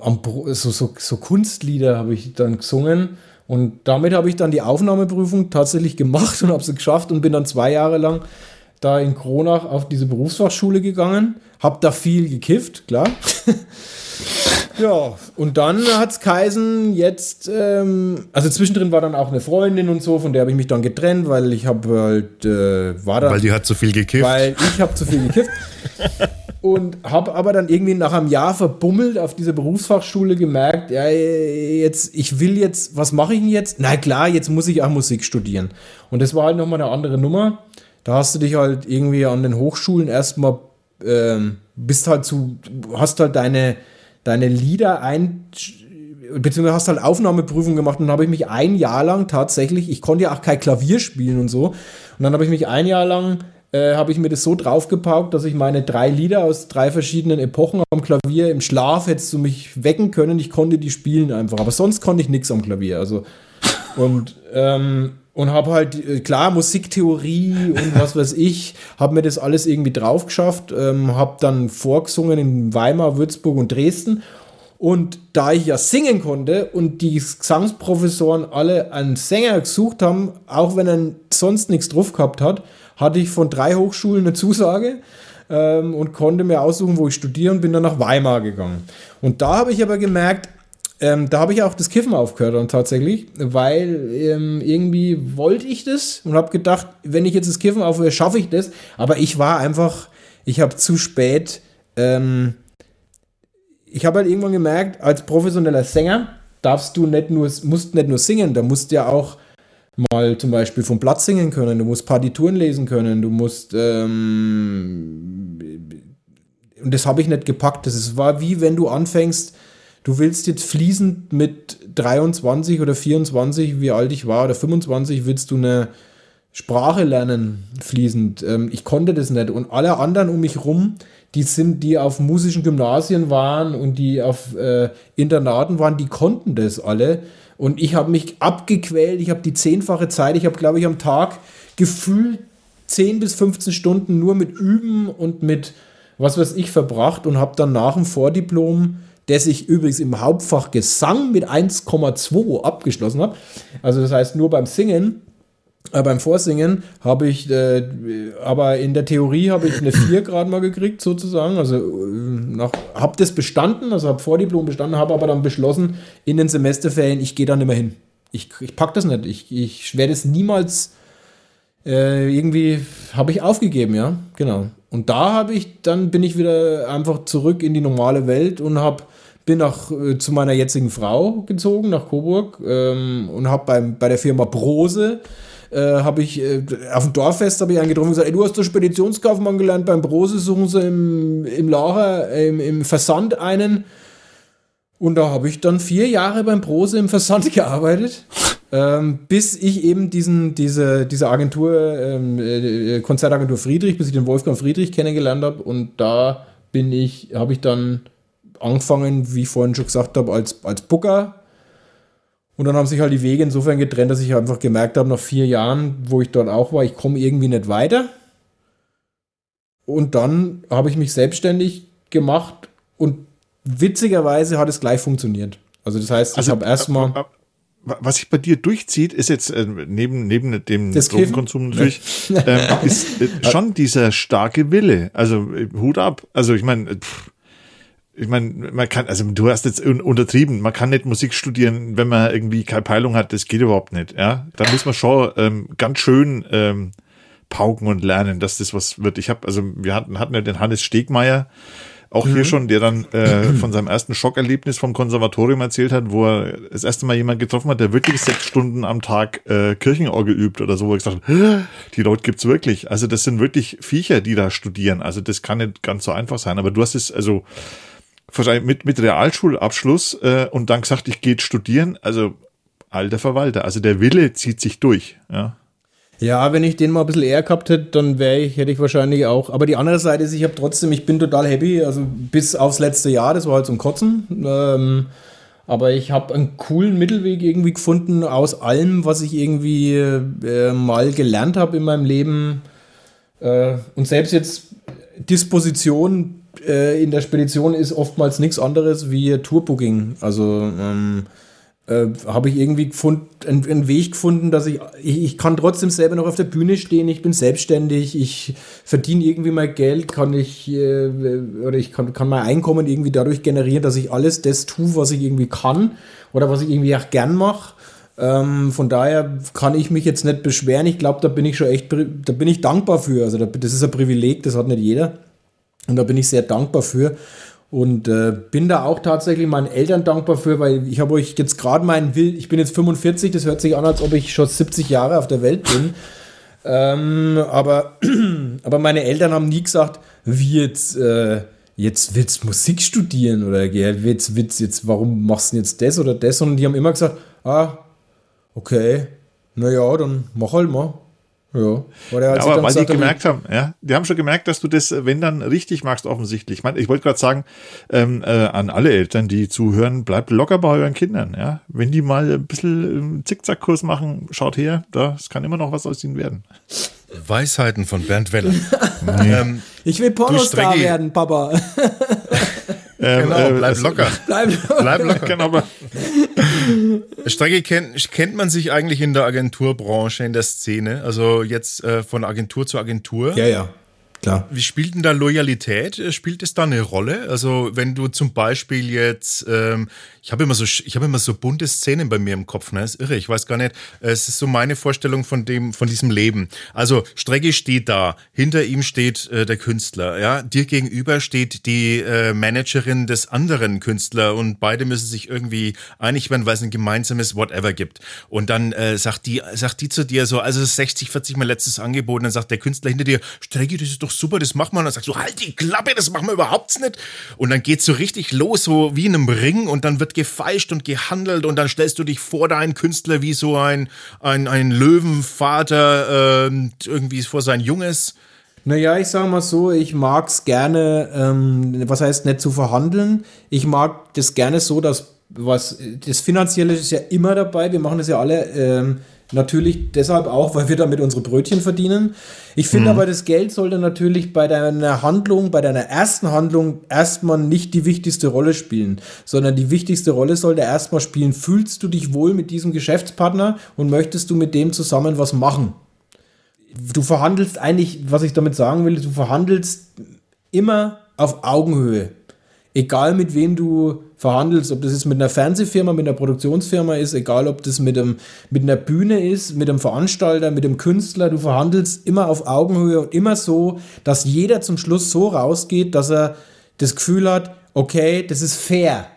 so, so, so Kunstlieder habe ich dann gesungen. Und damit habe ich dann die Aufnahmeprüfung tatsächlich gemacht und habe sie geschafft und bin dann zwei Jahre lang da in Kronach auf diese Berufsfachschule gegangen. Habe da viel gekifft, klar. Ja, und dann hat es Kaisen jetzt, ähm, also zwischendrin war dann auch eine Freundin und so, von der habe ich mich dann getrennt, weil ich habe halt, äh, war da. Weil die hat zu viel gekifft. Weil ich habe zu viel gekifft. und habe aber dann irgendwie nach einem Jahr verbummelt auf dieser Berufsfachschule gemerkt, ja, jetzt, ich will jetzt, was mache ich denn jetzt? Na klar, jetzt muss ich auch Musik studieren. Und das war halt nochmal eine andere Nummer. Da hast du dich halt irgendwie an den Hochschulen erstmal, ähm, bist halt zu, hast halt deine, deine Lieder ein, beziehungsweise hast halt Aufnahmeprüfung gemacht und dann habe ich mich ein Jahr lang tatsächlich, ich konnte ja auch kein Klavier spielen und so, und dann habe ich mich ein Jahr lang, äh, habe ich mir das so draufgepaukt, dass ich meine drei Lieder aus drei verschiedenen Epochen am Klavier im Schlaf hättest du mich wecken können, ich konnte die spielen einfach, aber sonst konnte ich nichts am Klavier, also. Und ähm, und habe halt äh, klar Musiktheorie und was weiß ich, habe mir das alles irgendwie drauf geschafft, ähm, habe dann vorgesungen in Weimar, Würzburg und Dresden und da ich ja singen konnte und die Gesangsprofessoren alle einen Sänger gesucht haben, auch wenn er sonst nichts drauf gehabt hat, hatte ich von drei Hochschulen eine Zusage ähm, und konnte mir aussuchen, wo ich studiere und bin dann nach Weimar gegangen. Und da habe ich aber gemerkt, ähm, da habe ich auch das Kiffen aufgehört dann tatsächlich, weil ähm, irgendwie wollte ich das und habe gedacht, wenn ich jetzt das Kiffen aufhöre, schaffe ich das. Aber ich war einfach, ich habe zu spät, ähm, ich habe halt irgendwann gemerkt, als professioneller Sänger darfst du nicht nur, musst nicht nur singen, da musst ja auch mal zum Beispiel vom Platz singen können, du musst Partituren lesen können, du musst ähm, und das habe ich nicht gepackt. Das war wie wenn du anfängst, du willst jetzt fließend mit 23 oder 24, wie alt ich war, oder 25, willst du eine Sprache lernen fließend. Ähm, ich konnte das nicht. Und alle anderen um mich rum, die sind, die auf musischen Gymnasien waren und die auf äh, Internaten waren, die konnten das alle. Und ich habe mich abgequält. Ich habe die zehnfache Zeit. Ich habe, glaube ich, am Tag gefühlt 10 bis 15 Stunden nur mit Üben und mit was weiß ich verbracht und habe dann nach dem Vordiplom, das ich übrigens im Hauptfach Gesang mit 1,2 abgeschlossen habe. Also das heißt nur beim Singen, äh, beim Vorsingen habe ich, äh, aber in der Theorie habe ich eine 4 Grad mal gekriegt sozusagen. Also äh, habe das bestanden, also habe Vordiplom bestanden, habe aber dann beschlossen in den Semesterferien, ich gehe da nicht mehr hin. Ich, ich packe das nicht. Ich, ich werde es niemals äh, irgendwie habe ich aufgegeben, ja, genau. Und da habe ich, dann bin ich wieder einfach zurück in die normale Welt und habe bin nach, äh, zu meiner jetzigen Frau gezogen, nach Coburg ähm, und habe bei der Firma Brose äh, habe ich äh, auf dem Dorffest habe ich eingetroffen und gesagt, ey, du hast der Speditionskaufmann gelernt, beim Brose suchen sie im, im Lager, im, im Versand einen. Und da habe ich dann vier Jahre beim Brose im Versand gearbeitet. Ähm, bis ich eben diesen, diese, diese Agentur, ähm, äh, Konzertagentur Friedrich, bis ich den Wolfgang Friedrich kennengelernt habe. Und da bin ich, habe ich dann angefangen, wie ich vorhin schon gesagt habe, als, als Booker. Und dann haben sich halt die Wege insofern getrennt, dass ich einfach gemerkt habe, nach vier Jahren, wo ich dort auch war, ich komme irgendwie nicht weiter. Und dann habe ich mich selbstständig gemacht und witzigerweise hat es gleich funktioniert. Also das heißt, also, ich habe erstmal was sich bei dir durchzieht, ist jetzt äh, neben, neben dem das Drogenkonsum natürlich, äh, ist äh, schon dieser starke Wille. Also äh, Hut ab. Also ich meine, äh, ich meine, man kann, also du hast jetzt untertrieben, man kann nicht Musik studieren, wenn man irgendwie keine Peilung hat, das geht überhaupt nicht. Ja, da muss man schon ähm, ganz schön ähm, pauken und lernen, dass das was wird. Ich habe, also wir hatten, hatten ja den Hannes Stegmeier, auch mhm. hier schon, der dann äh, von seinem ersten Schockerlebnis vom Konservatorium erzählt hat, wo er das erste Mal jemand getroffen hat, der wirklich sechs Stunden am Tag äh, Kirchenorgel übt oder so, wo ich gesagt habe, die Leute gibt's wirklich. Also das sind wirklich Viecher, die da studieren. Also das kann nicht ganz so einfach sein. Aber du hast es also wahrscheinlich mit, mit Realschulabschluss äh, und dann gesagt, ich gehe studieren. Also alter Verwalter. Also der Wille zieht sich durch. Ja. Ja, wenn ich den mal ein bisschen eher gehabt hätte, dann wäre ich, hätte ich wahrscheinlich auch. Aber die andere Seite ist, ich habe trotzdem, ich bin total happy, also bis aufs letzte Jahr, das war halt zum Kotzen. Ähm, aber ich habe einen coolen Mittelweg irgendwie gefunden aus allem, was ich irgendwie äh, mal gelernt habe in meinem Leben. Äh, und selbst jetzt Disposition äh, in der Spedition ist oftmals nichts anderes wie Tourbooking. Also ähm, äh, habe ich irgendwie einen, einen, Weg gefunden, dass ich, ich, ich, kann trotzdem selber noch auf der Bühne stehen, ich bin selbstständig, ich verdiene irgendwie mein Geld, kann ich, äh, oder ich kann, kann mein Einkommen irgendwie dadurch generieren, dass ich alles das tue, was ich irgendwie kann oder was ich irgendwie auch gern mache. Ähm, von daher kann ich mich jetzt nicht beschweren. Ich glaube, da bin ich schon echt, da bin ich dankbar für. Also das ist ein Privileg, das hat nicht jeder. Und da bin ich sehr dankbar für. Und äh, bin da auch tatsächlich meinen Eltern dankbar für, weil ich habe euch jetzt gerade meinen Will, ich bin jetzt 45, das hört sich an, als ob ich schon 70 Jahre auf der Welt bin. ähm, aber, aber meine Eltern haben nie gesagt, wie jetzt, äh, jetzt willst du Musik studieren oder jetzt, jetzt, jetzt, warum machst du jetzt das oder das? Und die haben immer gesagt, ah, okay, naja, dann mach halt mal. Ja, ja aber weil die gemerkt haben, ja, die haben schon gemerkt, dass du das, wenn dann richtig machst, offensichtlich. Ich, ich wollte gerade sagen, ähm, äh, an alle Eltern, die zuhören, bleibt locker bei euren Kindern, ja. Wenn die mal ein bisschen ähm, Zickzackkurs machen, schaut her, das kann immer noch was aus ihnen werden. Weisheiten von Bernd Weller. ähm, ich will Pornostar werden, Papa. Ähm, genau, äh, bleib locker. Bleib locker. Bleib locker. Genau. Strecke kennt, kennt man sich eigentlich in der Agenturbranche, in der Szene? Also jetzt äh, von Agentur zu Agentur? Ja, ja. Klar. Wie spielt denn da Loyalität? Spielt es da eine Rolle? Also wenn du zum Beispiel jetzt, ähm, ich habe immer so, ich habe immer so bunte Szenen bei mir im Kopf, ne? Ist irre. Ich weiß gar nicht. Es ist so meine Vorstellung von dem, von diesem Leben. Also Strecke steht da, hinter ihm steht äh, der Künstler, ja. Dir gegenüber steht die äh, Managerin des anderen Künstlers und beide müssen sich irgendwie einig werden, weil es ein gemeinsames Whatever gibt. Und dann äh, sagt die, sagt die zu dir so, also 60, 40 mal letztes Angebot, und dann sagt der Künstler hinter dir, Strecke, das ist doch super, das machen wir. Und dann sagst du, halt die Klappe, das machen wir überhaupt nicht. Und dann geht's so richtig los, so wie in einem Ring und dann wird gefeilscht und gehandelt und dann stellst du dich vor deinen Künstler wie so ein, ein, ein Löwenvater äh, irgendwie vor sein Junges. Naja, ich sage mal so, ich mag es gerne, ähm, was heißt nicht zu verhandeln. Ich mag das gerne so, dass was das Finanzielle ist ja immer dabei. Wir machen das ja alle ähm, natürlich deshalb auch, weil wir damit unsere Brötchen verdienen. Ich finde mhm. aber, das Geld sollte natürlich bei deiner Handlung, bei deiner ersten Handlung erstmal nicht die wichtigste Rolle spielen, sondern die wichtigste Rolle sollte erstmal spielen, fühlst du dich wohl mit diesem Geschäftspartner und möchtest du mit dem zusammen was machen? du verhandelst eigentlich, was ich damit sagen will, du verhandelst immer auf Augenhöhe. Egal mit wem du verhandelst, ob das jetzt mit einer Fernsehfirma, mit einer Produktionsfirma ist, egal ob das mit, einem, mit einer Bühne ist, mit einem Veranstalter, mit einem Künstler, du verhandelst immer auf Augenhöhe und immer so, dass jeder zum Schluss so rausgeht, dass er das Gefühl hat, okay, das ist fair.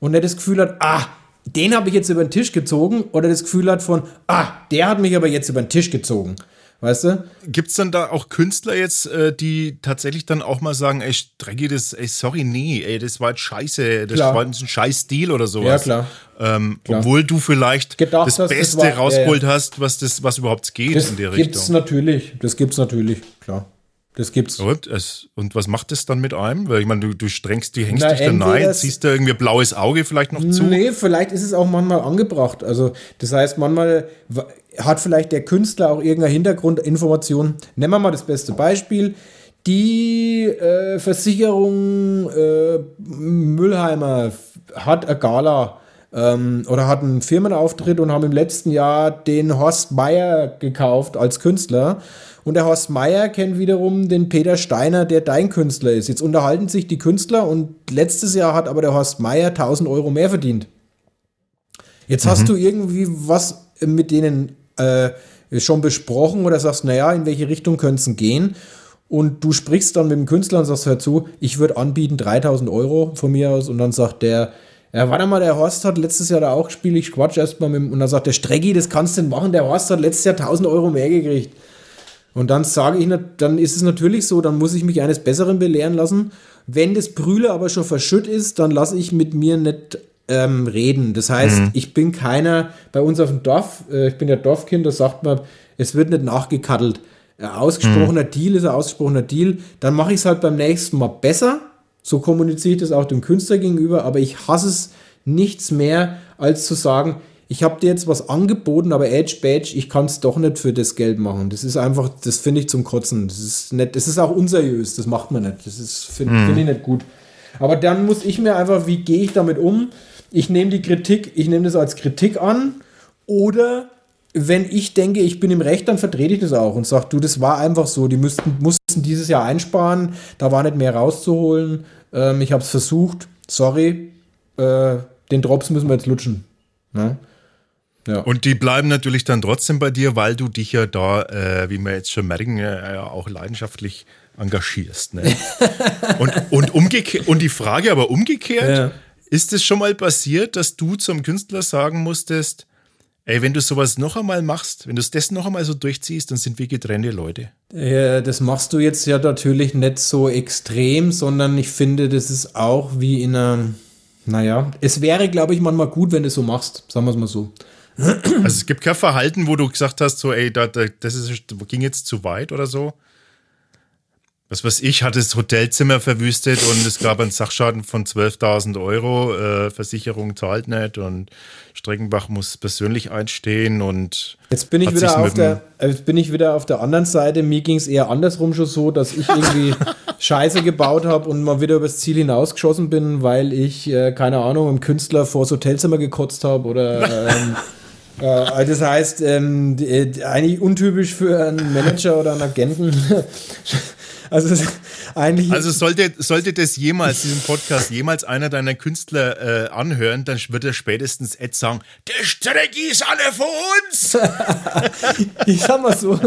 Und er das Gefühl hat, ah, den habe ich jetzt über den Tisch gezogen oder das Gefühl hat von, ah, der hat mich aber jetzt über den Tisch gezogen. Weißt du? Gibt es dann da auch Künstler jetzt, äh, die tatsächlich dann auch mal sagen, ey, Strecki, das, ey, sorry, nee, ey, das war jetzt scheiße, das klar. war ein scheiß Stil oder sowas. Ja, klar. Ähm, klar. Obwohl du vielleicht Gedacht, das Beste das war, rausgeholt ja, ja. hast, was, das, was überhaupt geht das in der Richtung. Das gibt's natürlich, das gibt's natürlich, klar. Das gibt's. Und, es, und was macht das dann mit einem? Weil ich meine, du, du strengst die, hängst Na, dich dann rein, ziehst da irgendwie blaues Auge vielleicht noch zu? Nee, vielleicht ist es auch manchmal angebracht. Also, das heißt, manchmal hat vielleicht der Künstler auch irgendeine Hintergrundinformation. Nehmen wir mal das beste Beispiel. Die äh, Versicherung äh, Müllheimer hat eine Gala ähm, oder hat einen Firmenauftritt und haben im letzten Jahr den Horst Meier gekauft als Künstler. Und der Horst Meier kennt wiederum den Peter Steiner, der dein Künstler ist. Jetzt unterhalten sich die Künstler und letztes Jahr hat aber der Horst Meier 1000 Euro mehr verdient. Jetzt mhm. hast du irgendwie was mit denen äh, schon besprochen oder sagst, naja, in welche Richtung könnte es gehen? Und du sprichst dann mit dem Künstler und sagst, hör zu, ich würde anbieten 3000 Euro von mir aus. Und dann sagt der, ja, warte mal, der Horst hat letztes Jahr da auch gespielt, ich quatsch erstmal mit ihm. Und dann sagt der Strecki, das kannst du denn machen, der Horst hat letztes Jahr 1000 Euro mehr gekriegt. Und dann sage ich, dann ist es natürlich so, dann muss ich mich eines Besseren belehren lassen. Wenn das Brühle aber schon verschütt ist, dann lasse ich mit mir nicht ähm, reden. Das heißt, mhm. ich bin keiner, bei uns auf dem Dorf, äh, ich bin ja Dorfkind, da sagt man, es wird nicht nachgekattelt. Ein ausgesprochener mhm. Deal ist ein ausgesprochener Deal. Dann mache ich es halt beim nächsten Mal besser. So kommuniziere ich das auch dem Künstler gegenüber, aber ich hasse es nichts mehr, als zu sagen, ich habe dir jetzt was angeboten, aber Edge Badge, ich kann es doch nicht für das Geld machen. Das ist einfach, das finde ich zum Kotzen. Das ist nicht, das ist auch unseriös, das macht man nicht. Das finde mhm. find ich nicht gut. Aber dann muss ich mir einfach, wie gehe ich damit um? Ich nehme die Kritik, ich nehme das als Kritik an oder wenn ich denke, ich bin im Recht, dann vertrete ich das auch und sage, du, das war einfach so, die müssten, mussten dieses Jahr einsparen, da war nicht mehr rauszuholen, ähm, ich habe es versucht, sorry, äh, den Drops müssen wir jetzt lutschen. Ne? Ja. Und die bleiben natürlich dann trotzdem bei dir, weil du dich ja da, äh, wie wir jetzt schon merken, äh, auch leidenschaftlich engagierst. Ne? und, und, umgekehrt, und die Frage aber umgekehrt, ja. Ist es schon mal passiert, dass du zum Künstler sagen musstest, ey, wenn du sowas noch einmal machst, wenn du das noch einmal so durchziehst, dann sind wir getrennte Leute? Ja, das machst du jetzt ja natürlich nicht so extrem, sondern ich finde, das ist auch wie in einer, naja, es wäre, glaube ich, manchmal gut, wenn du es so machst, sagen wir es mal so. Also es gibt kein Verhalten, wo du gesagt hast, so, ey, da, da, das ist, ging jetzt zu weit oder so? Was weiß ich, hat das Hotelzimmer verwüstet und es gab einen Sachschaden von 12.000 Euro. Äh, Versicherung zahlt nicht und Streckenbach muss persönlich einstehen und jetzt bin ich wieder auf der jetzt bin ich wieder auf der anderen Seite. Mir ging es eher andersrum schon so, dass ich irgendwie Scheiße gebaut habe und mal wieder übers Ziel hinausgeschossen bin, weil ich äh, keine Ahnung im Künstler vors Hotelzimmer gekotzt habe oder ähm, äh, das heißt, ähm, äh, eigentlich untypisch für einen Manager oder einen Agenten. Also eigentlich. Also sollte, sollte das jemals, diesen Podcast jemals einer deiner Künstler äh, anhören, dann wird er spätestens Ed sagen, der Strategie ist alle für uns. ich sag mal so.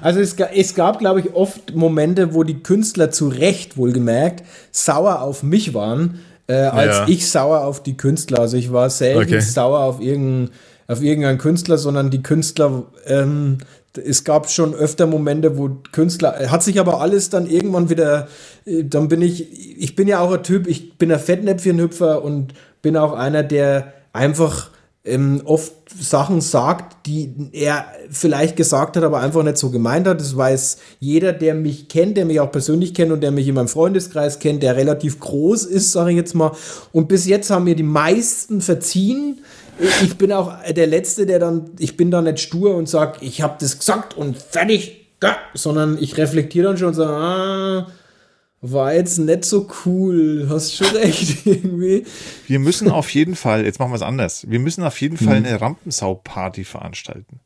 Also es, es gab, glaube ich, oft Momente, wo die Künstler zu Recht wohlgemerkt sauer auf mich waren, äh, als ja. ich sauer auf die Künstler. Also ich war selten okay. sauer auf irgendeinen auf irgendeinen Künstler, sondern die Künstler ähm, es gab schon öfter Momente, wo Künstler, hat sich aber alles dann irgendwann wieder, äh, dann bin ich, ich bin ja auch ein Typ, ich bin ein Fettnäpfchenhüpfer und bin auch einer, der einfach ähm, oft Sachen sagt, die er vielleicht gesagt hat, aber einfach nicht so gemeint hat. Das weiß jeder, der mich kennt, der mich auch persönlich kennt und der mich in meinem Freundeskreis kennt, der relativ groß ist, sage ich jetzt mal. Und bis jetzt haben mir die meisten verziehen. Ich bin auch der Letzte, der dann, ich bin da nicht stur und sage, ich habe das gesagt und fertig, sondern ich reflektiere dann schon und sage, ah, war jetzt nicht so cool. Hast schon recht irgendwie. Wir müssen auf jeden Fall, jetzt machen wir es anders. Wir müssen auf jeden Fall hm. eine Rampensau-Party veranstalten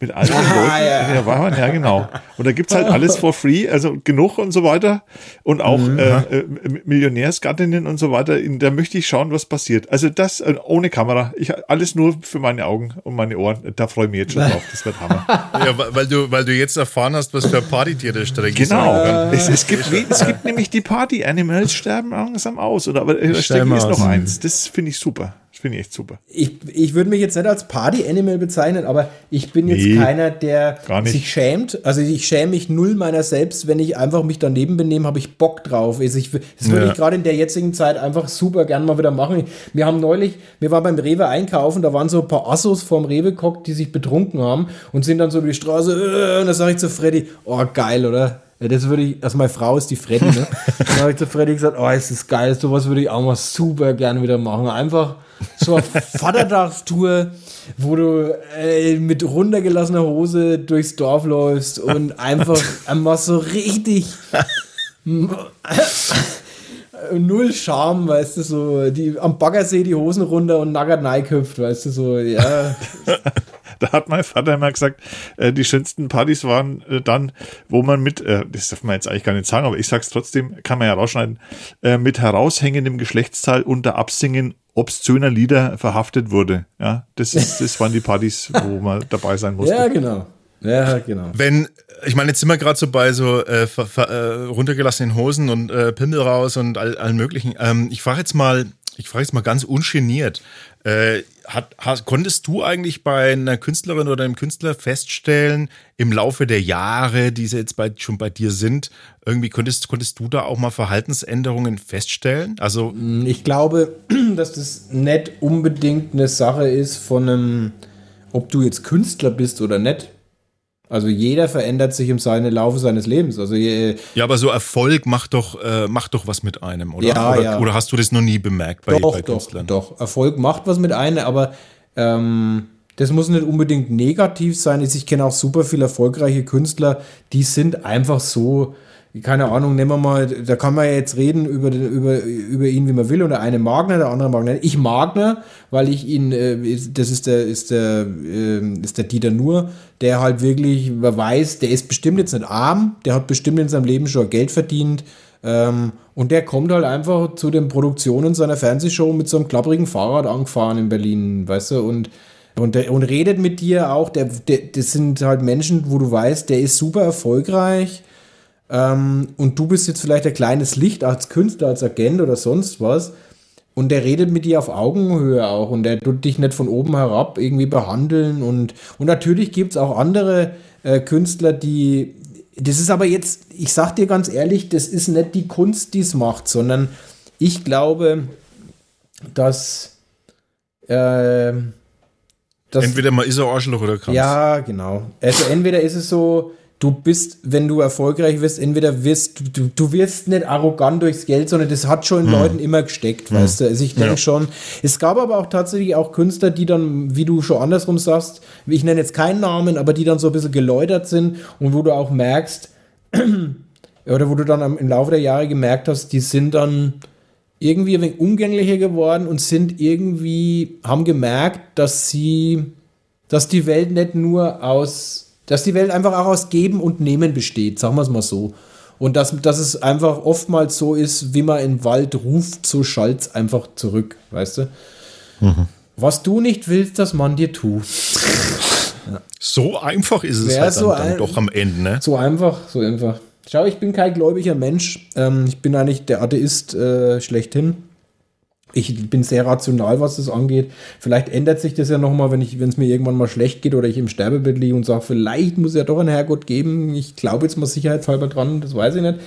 mit all den ah, Leuten. Ja. Ja, war man, ja, genau. Und da gibt's halt alles for free, also genug und so weiter. Und auch mhm. äh, äh, Millionärsgattinnen und so weiter. Da möchte ich schauen, was passiert. Also das äh, ohne Kamera. Ich, alles nur für meine Augen und meine Ohren. Da freue ich mich jetzt schon drauf. Das wird Hammer. Ja, weil du, weil du jetzt erfahren hast, was für Partytier der streng Genau. Es, es, gibt, es gibt nämlich die Party-Animals sterben langsam aus. Oder aber da ist noch eins. Das finde ich super. Das finde ich echt super. Ich, ich würde mich jetzt nicht als Party-Animal bezeichnen, aber ich bin jetzt nee, keiner, der sich schämt. Also ich schäme mich null meiner selbst, wenn ich einfach mich daneben benehme, habe ich Bock drauf. Also ich, das würde ja. ich gerade in der jetzigen Zeit einfach super gern mal wieder machen. Wir haben neulich, wir waren beim Rewe einkaufen, da waren so ein paar Assos vorm Rewe gekocht, die sich betrunken haben und sind dann so über die Straße äh, und da sage ich zu Freddy, oh geil, oder? Ja, das würde ich, also meine Frau ist die Freddy, ne? dann habe ich zu Freddy gesagt, oh, ist das geil, sowas würde ich auch mal super gerne wieder machen. Einfach so eine Vatertagstour, wo du äh, mit runtergelassener Hose durchs Dorf läufst und einfach einmal so richtig null Charme, weißt du, so die am Baggersee die Hosen runter und nackert hüpft, weißt du, so, ja. da hat mein Vater immer gesagt, äh, die schönsten Partys waren äh, dann, wo man mit, äh, das darf man jetzt eigentlich gar nicht sagen, aber ich sag's trotzdem, kann man ja rausschneiden, äh, mit heraushängendem Geschlechtsteil unter Absingen obszöner Lieder verhaftet wurde. Ja, das, ist, das waren die Partys, wo man dabei sein musste. Ja, genau. Ja, genau. Wenn, ich meine, jetzt sind wir gerade so bei so äh, ver, ver, äh, runtergelassenen Hosen und äh, Pimmel raus und all, allen möglichen. Ähm, ich frage jetzt mal, ich frage jetzt mal ganz ungeniert. Äh, hat, hast, konntest du eigentlich bei einer Künstlerin oder einem Künstler feststellen, im Laufe der Jahre, die sie jetzt bei, schon bei dir sind, irgendwie konntest, konntest du da auch mal Verhaltensänderungen feststellen? Also ich glaube, dass das nicht unbedingt eine Sache ist von einem, ob du jetzt Künstler bist oder nicht. Also jeder verändert sich im seine Laufe seines Lebens. Also je, ja, aber so Erfolg macht doch äh, macht doch was mit einem, oder? Ja, oder, ja. oder hast du das noch nie bemerkt bei, doch, bei Künstlern? Doch, doch. Erfolg macht was mit einem, aber ähm, das muss nicht unbedingt negativ sein. Ich kenne auch super viele erfolgreiche Künstler, die sind einfach so keine Ahnung, nehmen wir mal, da kann man jetzt reden über, über, über ihn, wie man will, und der eine Magner, der andere Magner. Ich Magner, weil ich ihn, äh, das ist der, ist der, äh, ist der Dieter Nur, der halt wirklich, weiß, der ist bestimmt jetzt nicht arm, der hat bestimmt in seinem Leben schon Geld verdient, ähm, und der kommt halt einfach zu den Produktionen seiner Fernsehshow mit so einem klapprigen Fahrrad angefahren in Berlin, weißt du, und und, und redet mit dir auch, der, der, das sind halt Menschen, wo du weißt, der ist super erfolgreich, ähm, und du bist jetzt vielleicht ein kleines Licht als Künstler, als Agent oder sonst was. Und der redet mit dir auf Augenhöhe auch und der tut dich nicht von oben herab irgendwie behandeln. Und, und natürlich gibt es auch andere äh, Künstler, die. Das ist aber jetzt, ich sag dir ganz ehrlich, das ist nicht die Kunst, die es macht, sondern ich glaube, dass. Äh, dass entweder man ist ein Arschloch oder kann Ja, genau. Also entweder ist es so, du bist, wenn du erfolgreich wirst, entweder wirst du, du wirst nicht arrogant durchs Geld, sondern das hat schon in hm. Leuten immer gesteckt, hm. weißt du. Also ich denke ja. schon, es gab aber auch tatsächlich auch Künstler, die dann, wie du schon andersrum sagst, ich nenne jetzt keinen Namen, aber die dann so ein bisschen geläutert sind und wo du auch merkst, oder wo du dann im Laufe der Jahre gemerkt hast, die sind dann irgendwie ein wenig umgänglicher geworden und sind irgendwie, haben gemerkt, dass sie, dass die Welt nicht nur aus dass die Welt einfach auch aus Geben und Nehmen besteht, sagen wir es mal so. Und dass, dass es einfach oftmals so ist, wie man im Wald ruft, so schallt es einfach zurück, weißt du? Mhm. Was du nicht willst, dass man dir tut. ja. So einfach ist es halt so dann, dann doch am Ende, ne? So einfach, so einfach. Schau, ich bin kein gläubiger Mensch. Ähm, ich bin eigentlich der Atheist äh, schlechthin. Ich bin sehr rational, was das angeht. Vielleicht ändert sich das ja nochmal, wenn es mir irgendwann mal schlecht geht oder ich im Sterbebett liege und sage, vielleicht muss ja doch ein Herrgott geben. Ich glaube jetzt mal sicherheitshalber dran, das weiß ich nicht.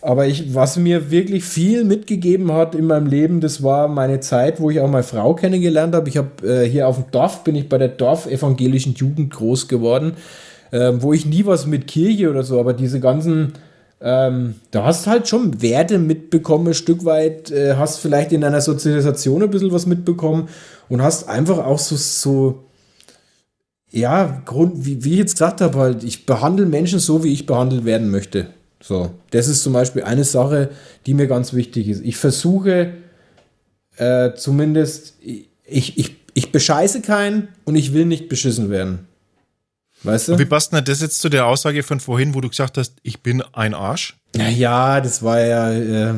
Aber ich, was mir wirklich viel mitgegeben hat in meinem Leben, das war meine Zeit, wo ich auch meine Frau kennengelernt habe. Ich habe äh, hier auf dem Dorf, bin ich bei der Dorf-evangelischen Jugend groß geworden, äh, wo ich nie was mit Kirche oder so, aber diese ganzen ähm, da hast halt schon Werte mitbekommen, ein Stück weit, äh, hast vielleicht in deiner Sozialisation ein bisschen was mitbekommen und hast einfach auch so, so ja, Grund, wie, wie ich jetzt gesagt habe, halt, ich behandle Menschen so, wie ich behandelt werden möchte. So, das ist zum Beispiel eine Sache, die mir ganz wichtig ist. Ich versuche äh, zumindest, ich, ich, ich bescheiße keinen und ich will nicht beschissen werden. Weißt du? Und wie passt denn das jetzt zu der Aussage von vorhin, wo du gesagt hast, ich bin ein Arsch? Naja, das war ja. Äh,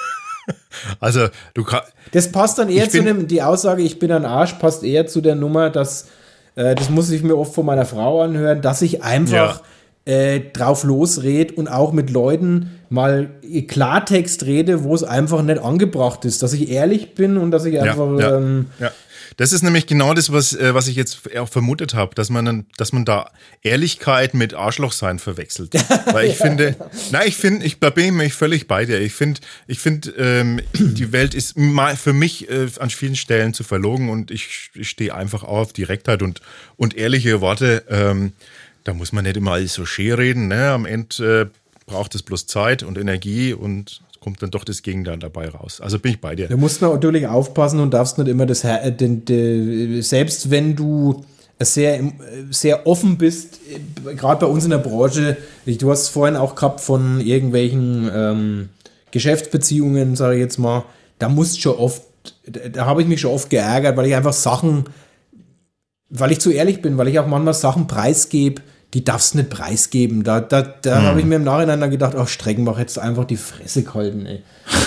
also, du kannst. Das passt dann eher zu dem, die Aussage, ich bin ein Arsch, passt eher zu der Nummer, dass, äh, das muss ich mir oft von meiner Frau anhören, dass ich einfach ja. äh, drauf losrede und auch mit Leuten mal Klartext rede, wo es einfach nicht angebracht ist, dass ich ehrlich bin und dass ich einfach. Ja, ja, ähm, ja. Das ist nämlich genau das, was, äh, was ich jetzt auch vermutet habe, dass man, dass man da Ehrlichkeit mit Arschlochsein verwechselt. Weil ich ja. finde, nein, ich finde, ich da bin ich mich völlig bei dir. Ich finde, ich finde, ähm, die Welt ist für mich äh, an vielen Stellen zu verlogen und ich, ich stehe einfach auf Direktheit und, und ehrliche Worte. Ähm, da muss man nicht immer alles so schön reden. Ne? Am Ende äh, braucht es bloß Zeit und Energie und kommt dann doch das Gegenteil dabei raus. Also bin ich bei dir. Da musst du natürlich aufpassen und darfst nicht immer das, äh, den, selbst wenn du sehr, sehr offen bist, äh, gerade bei uns in der Branche, du hast es vorhin auch gehabt von irgendwelchen ähm, Geschäftsbeziehungen, sage ich jetzt mal, da musst schon oft, da, da habe ich mich schon oft geärgert, weil ich einfach Sachen, weil ich zu ehrlich bin, weil ich auch manchmal Sachen preisgebe, die darfst du nicht preisgeben. Da, da, da hm. habe ich mir im Nachhinein dann gedacht, ach, Streckenbach hättest einfach die Fresse gehalten, ey.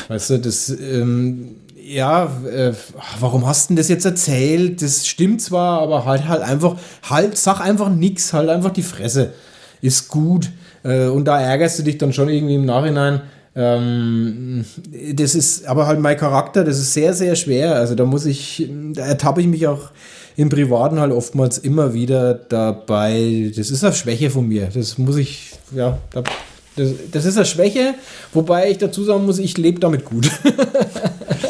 Weißt du, das, ähm, ja, äh, warum hast du denn das jetzt erzählt? Das stimmt zwar, aber halt halt einfach, halt, sag einfach nix, halt einfach die Fresse. Ist gut. Äh, und da ärgerst du dich dann schon irgendwie im Nachhinein. Ähm, das ist aber halt mein Charakter, das ist sehr, sehr schwer. Also da muss ich, da ertappe ich mich auch im Privaten halt oftmals immer wieder dabei. Das ist eine Schwäche von mir. Das muss ich, ja, das, das ist eine Schwäche, wobei ich dazu sagen muss, ich lebe damit gut.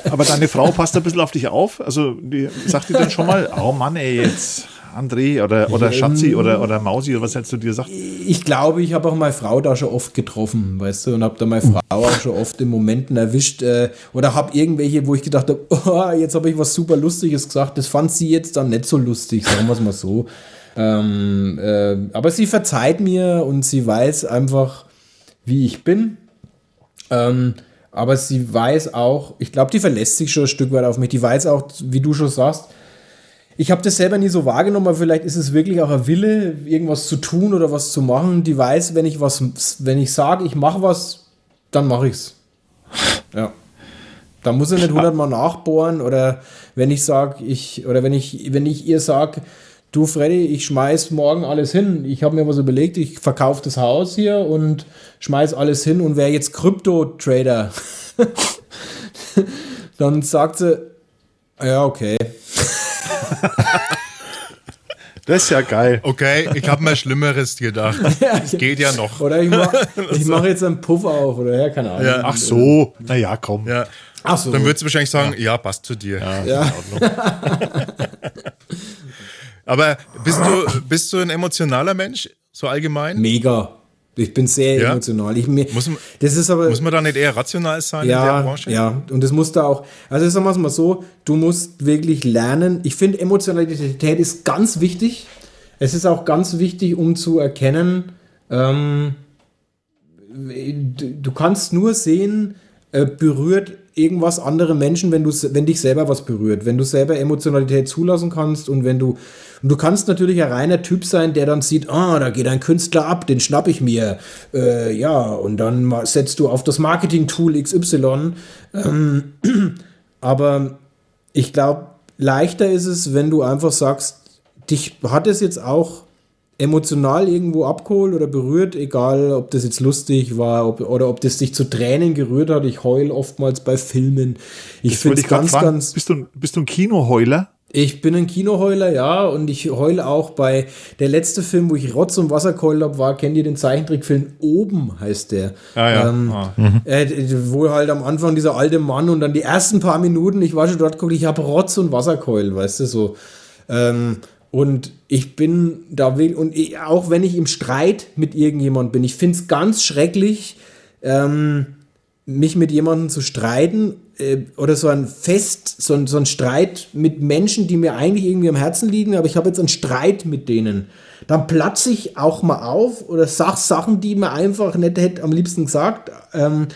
Aber deine Frau passt ein bisschen auf dich auf? Also, die sagt dir dann schon mal, oh Mann, ey, jetzt André oder, oder Schatzi oder, oder Mausi oder was hättest du dir gesagt? Ich glaube, ich habe auch meine Frau da schon oft getroffen, weißt du, und habe da meine Frau auch schon oft in Momenten erwischt äh, oder habe irgendwelche, wo ich gedacht habe, oh, jetzt habe ich was super Lustiges gesagt, das fand sie jetzt dann nicht so lustig, sagen wir es mal so. Ähm, äh, aber sie verzeiht mir und sie weiß einfach, wie ich bin. Ähm, aber sie weiß auch, ich glaube, die verlässt sich schon ein Stück weit auf mich. Die weiß auch, wie du schon sagst, ich habe das selber nie so wahrgenommen, aber vielleicht ist es wirklich auch ein Wille, irgendwas zu tun oder was zu machen. Die weiß, wenn ich was, wenn ich sage, ich mache was, dann mache ich's. Ja. Da muss er nicht hundertmal nachbohren oder wenn ich sage, ich, oder wenn ich, wenn ich ihr sage, du Freddy, ich schmeiß morgen alles hin. Ich habe mir was überlegt, ich verkaufe das Haus hier und schmeiß alles hin und wäre jetzt Krypto-Trader. dann sagt sie, ja, okay. Das ist ja geil. Okay, ich habe mir Schlimmeres gedacht. Es geht ja noch. Oder ich mache mach jetzt einen Puff auf oder ja, keine Ahnung. Ja. Ach so, naja, komm. Ja. Ach so. Dann würdest du wahrscheinlich sagen, ja, ja passt zu dir. Ja. ja. Aber bist du, bist du ein emotionaler Mensch, so allgemein? Mega. Ich bin sehr ja. emotional. Ich, mir, muss, man, das ist aber, muss man da nicht eher rational sein ja, in der Branche? Ja, und das muss da auch, also sagen wir es mal so, du musst wirklich lernen. Ich finde, Emotionalität ist ganz wichtig. Es ist auch ganz wichtig, um zu erkennen, ähm, du kannst nur sehen, äh, berührt irgendwas andere Menschen, wenn, du, wenn dich selber was berührt, wenn du selber Emotionalität zulassen kannst und wenn du, und du kannst natürlich ein reiner Typ sein, der dann sieht, ah, da geht ein Künstler ab, den schnapp ich mir, äh, ja, und dann setzt du auf das Marketing-Tool XY, ähm, aber ich glaube, leichter ist es, wenn du einfach sagst, dich hat es jetzt auch emotional irgendwo abgeholt oder berührt, egal ob das jetzt lustig war ob, oder ob das dich zu Tränen gerührt hat. Ich heul oftmals bei Filmen. Ich finde es ganz, fragen, ganz. Bist du, bist du ein Kinoheuler? Ich bin ein Kinoheuler, ja, und ich heule auch bei der letzte Film, wo ich Rotz und Wasser geheult habe, war, kennt ihr den Zeichentrickfilm Oben, heißt der. Ah, ja. Ähm, Ah. äh, wo halt am Anfang dieser alte Mann und dann die ersten paar Minuten, ich war schon dort geguckt, ich habe Rotz und Wasser geheult, weißt du, so. Ähm, und ich bin da will, und ich, auch wenn ich im Streit mit irgendjemand bin, ich finde es ganz schrecklich, ähm, mich mit jemandem zu streiten oder so ein Fest, so ein, so ein Streit mit Menschen, die mir eigentlich irgendwie am Herzen liegen, aber ich habe jetzt einen Streit mit denen. Dann platze ich auch mal auf oder sag Sachen, die mir einfach nicht hätte am liebsten gesagt. Ähm,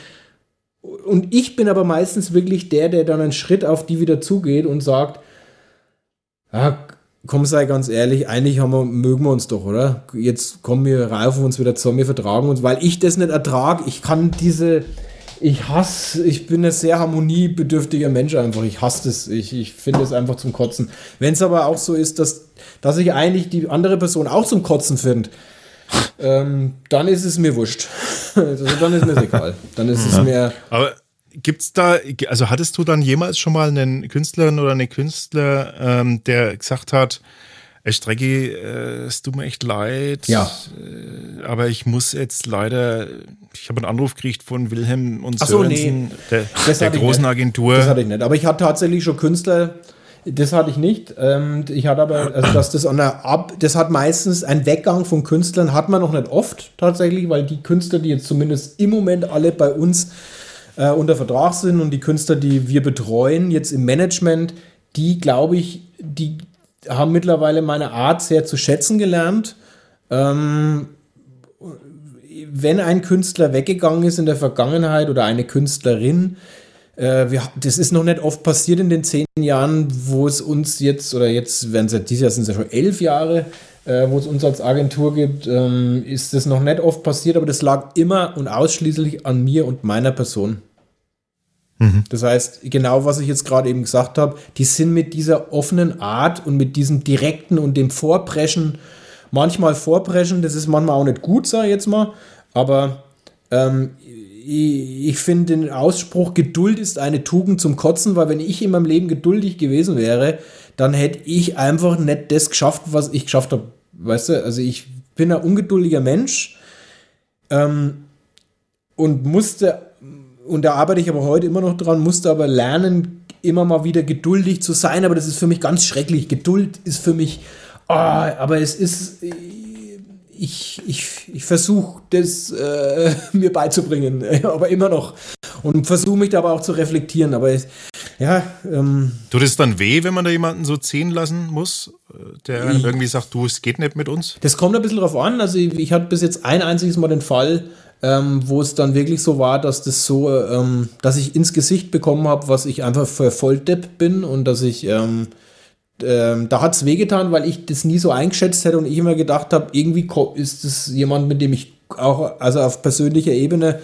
und ich bin aber meistens wirklich der, der dann einen Schritt auf die wieder zugeht und sagt, ja, komm, sei ganz ehrlich, eigentlich haben wir, mögen wir uns doch, oder? Jetzt kommen wir raufen uns wieder zusammen, wir vertragen uns, weil ich das nicht ertrage. Ich kann diese, ich hasse, ich bin ein sehr harmoniebedürftiger Mensch einfach. Ich hasse das. Ich, ich finde es einfach zum Kotzen. Wenn es aber auch so ist, dass, dass ich eigentlich die andere Person auch zum Kotzen finde, ähm, dann ist es mir wurscht. Also dann ist mir egal. Dann ist es mir. Aber gibt's da, also hattest du dann jemals schon mal einen Künstlerin oder eine Künstler, ähm, der gesagt hat, Ey, Strecki, äh, es tut mir echt leid, Ja. äh, aber ich muss jetzt leider, ich habe einen Anruf gekriegt von Wilhelm und Ach so, Sörensen, nee. der, Das der großen nicht. Agentur. Das hatte ich nicht. Aber ich hatte tatsächlich schon Künstler, das hatte ich nicht. Ähm, ich hatte aber, also dass das an der Ab, das hat meistens ein Weggang von Künstlern, hat man noch nicht oft tatsächlich, weil die Künstler, die jetzt zumindest im Moment alle bei uns äh, unter Vertrag sind und die Künstler, die wir betreuen, jetzt im Management, die glaube ich, die haben mittlerweile meine Art sehr zu schätzen gelernt. Ähm, wenn ein Künstler weggegangen ist in der Vergangenheit oder eine Künstlerin, äh, wir, das ist noch nicht oft passiert in den zehn Jahren, wo es uns jetzt, oder jetzt werden es ja, dieses Jahr sind es ja schon elf Jahre, äh, wo es uns als Agentur gibt, ähm, ist das noch nicht oft passiert, aber das lag immer und ausschließlich an mir und meiner Person. Das heißt, genau was ich jetzt gerade eben gesagt habe, die sind mit dieser offenen Art und mit diesem direkten und dem Vorpreschen, manchmal Vorpreschen, das ist manchmal auch nicht gut, sag ich jetzt mal, aber ähm, ich, ich finde den Ausspruch, Geduld ist eine Tugend zum Kotzen, weil wenn ich in meinem Leben geduldig gewesen wäre, dann hätte ich einfach nicht das geschafft, was ich geschafft habe. Weißt du, also ich bin ein ungeduldiger Mensch ähm, und musste und da arbeite ich aber heute immer noch dran, musste aber lernen, immer mal wieder geduldig zu sein, aber das ist für mich ganz schrecklich. Geduld ist für mich, ah, aber es ist, ich, ich, ich versuche das äh, mir beizubringen, aber immer noch. Und versuche mich dabei auch zu reflektieren, aber es, ja, ähm, Tut es dann weh, wenn man da jemanden so ziehen lassen muss, äh, der Ich- irgendwie sagt, du, es geht nicht mit uns? Das kommt ein bisschen drauf an. Also ich, ich hatte bis jetzt ein einziges Mal den Fall, ähm, wo es dann wirklich so war, dass das so, ähm, dass ich ins Gesicht bekommen habe, was ich einfach für Volldepp bin und dass ich, ähm, ähm, da hat es wehgetan, weil ich das nie so eingeschätzt hätte und ich immer gedacht habe, irgendwie ist das jemand, mit dem ich auch, also auf persönlicher Ebene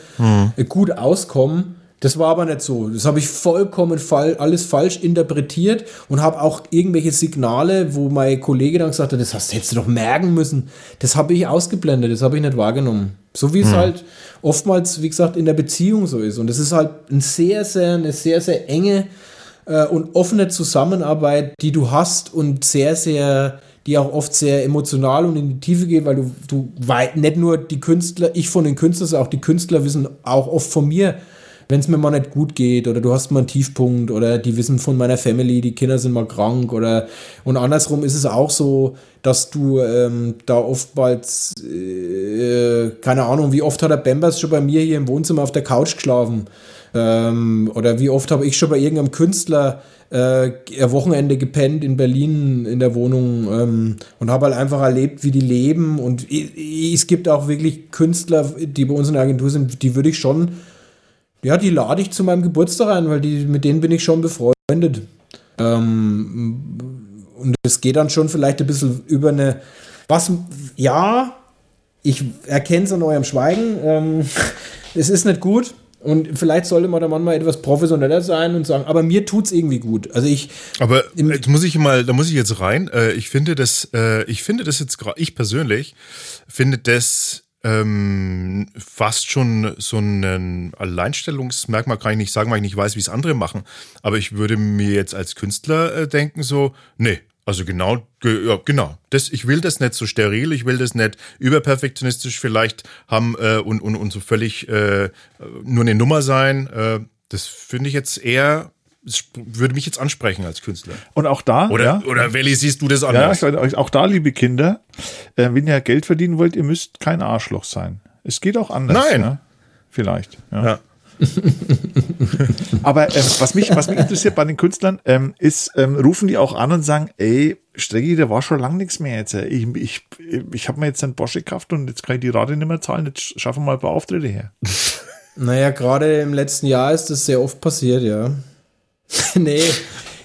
äh, gut auskomme. Das war aber nicht so. Das habe ich vollkommen fall, alles falsch interpretiert und habe auch irgendwelche Signale, wo mein Kollege dann gesagt hat, das hast, hättest du doch merken müssen. Das habe ich ausgeblendet, das habe ich nicht wahrgenommen. So wie es halt oftmals, wie gesagt, in der Beziehung so ist. Und es ist halt ein sehr, sehr, eine sehr, sehr enge äh, und offene Zusammenarbeit, die du hast und sehr, sehr, die auch oft sehr emotional und in die Tiefe geht, weil du, du weit nicht nur die Künstler, ich von den Künstlern, sondern auch die Künstler wissen auch oft von mir, wenn es mir mal nicht gut geht oder du hast mal einen Tiefpunkt oder die wissen von meiner Family, die Kinder sind mal krank oder und andersrum ist es auch so, dass du ähm, da oftmals, äh, keine Ahnung, wie oft hat der Bambers schon bei mir hier im Wohnzimmer auf der Couch geschlafen? Ähm, oder wie oft habe ich schon bei irgendeinem Künstler äh, Wochenende gepennt in Berlin in der Wohnung ähm, und habe halt einfach erlebt, wie die leben. Und es gibt auch wirklich Künstler, die bei uns in der Agentur sind, die würde ich schon ja, die lade ich zu meinem Geburtstag ein, weil die, mit denen bin ich schon befreundet. Ähm, und es geht dann schon vielleicht ein bisschen über eine. Was, ja, ich erkenne es an eurem Schweigen. Ähm, es ist nicht gut. Und vielleicht sollte man da manchmal etwas professioneller sein und sagen, aber mir tut's irgendwie gut. Also ich. Aber jetzt muss ich mal, da muss ich jetzt rein. Äh, ich finde das, äh, ich finde das jetzt gerade, ich persönlich finde das ähm, fast schon so ein Alleinstellungsmerkmal kann ich nicht sagen, weil ich nicht weiß, wie es andere machen. Aber ich würde mir jetzt als Künstler äh, denken so, nee, also genau, ge, ja, genau. Das, ich will das nicht so steril, ich will das nicht überperfektionistisch vielleicht haben äh, und, und, und so völlig äh, nur eine Nummer sein. Äh, das finde ich jetzt eher würde mich jetzt ansprechen als Künstler. Und auch da. Oder, ja, oder Welli, siehst du das anders? Ja, auch da, liebe Kinder, äh, wenn ihr Geld verdienen wollt, ihr müsst kein Arschloch sein. Es geht auch anders. Nein. Ne? Vielleicht. Ja. Ja. Aber äh, was, mich, was mich interessiert bei den Künstlern, ähm, ist, ähm, rufen die auch an und sagen, ey, Streggi, der war schon lang nichts mehr jetzt. Ich, ich, ich habe mir jetzt einen Bosch gekauft und jetzt kann ich die Rate nicht mehr zahlen, jetzt schaffen wir mal ein paar Auftritte her. Naja, gerade im letzten Jahr ist das sehr oft passiert, ja. nee,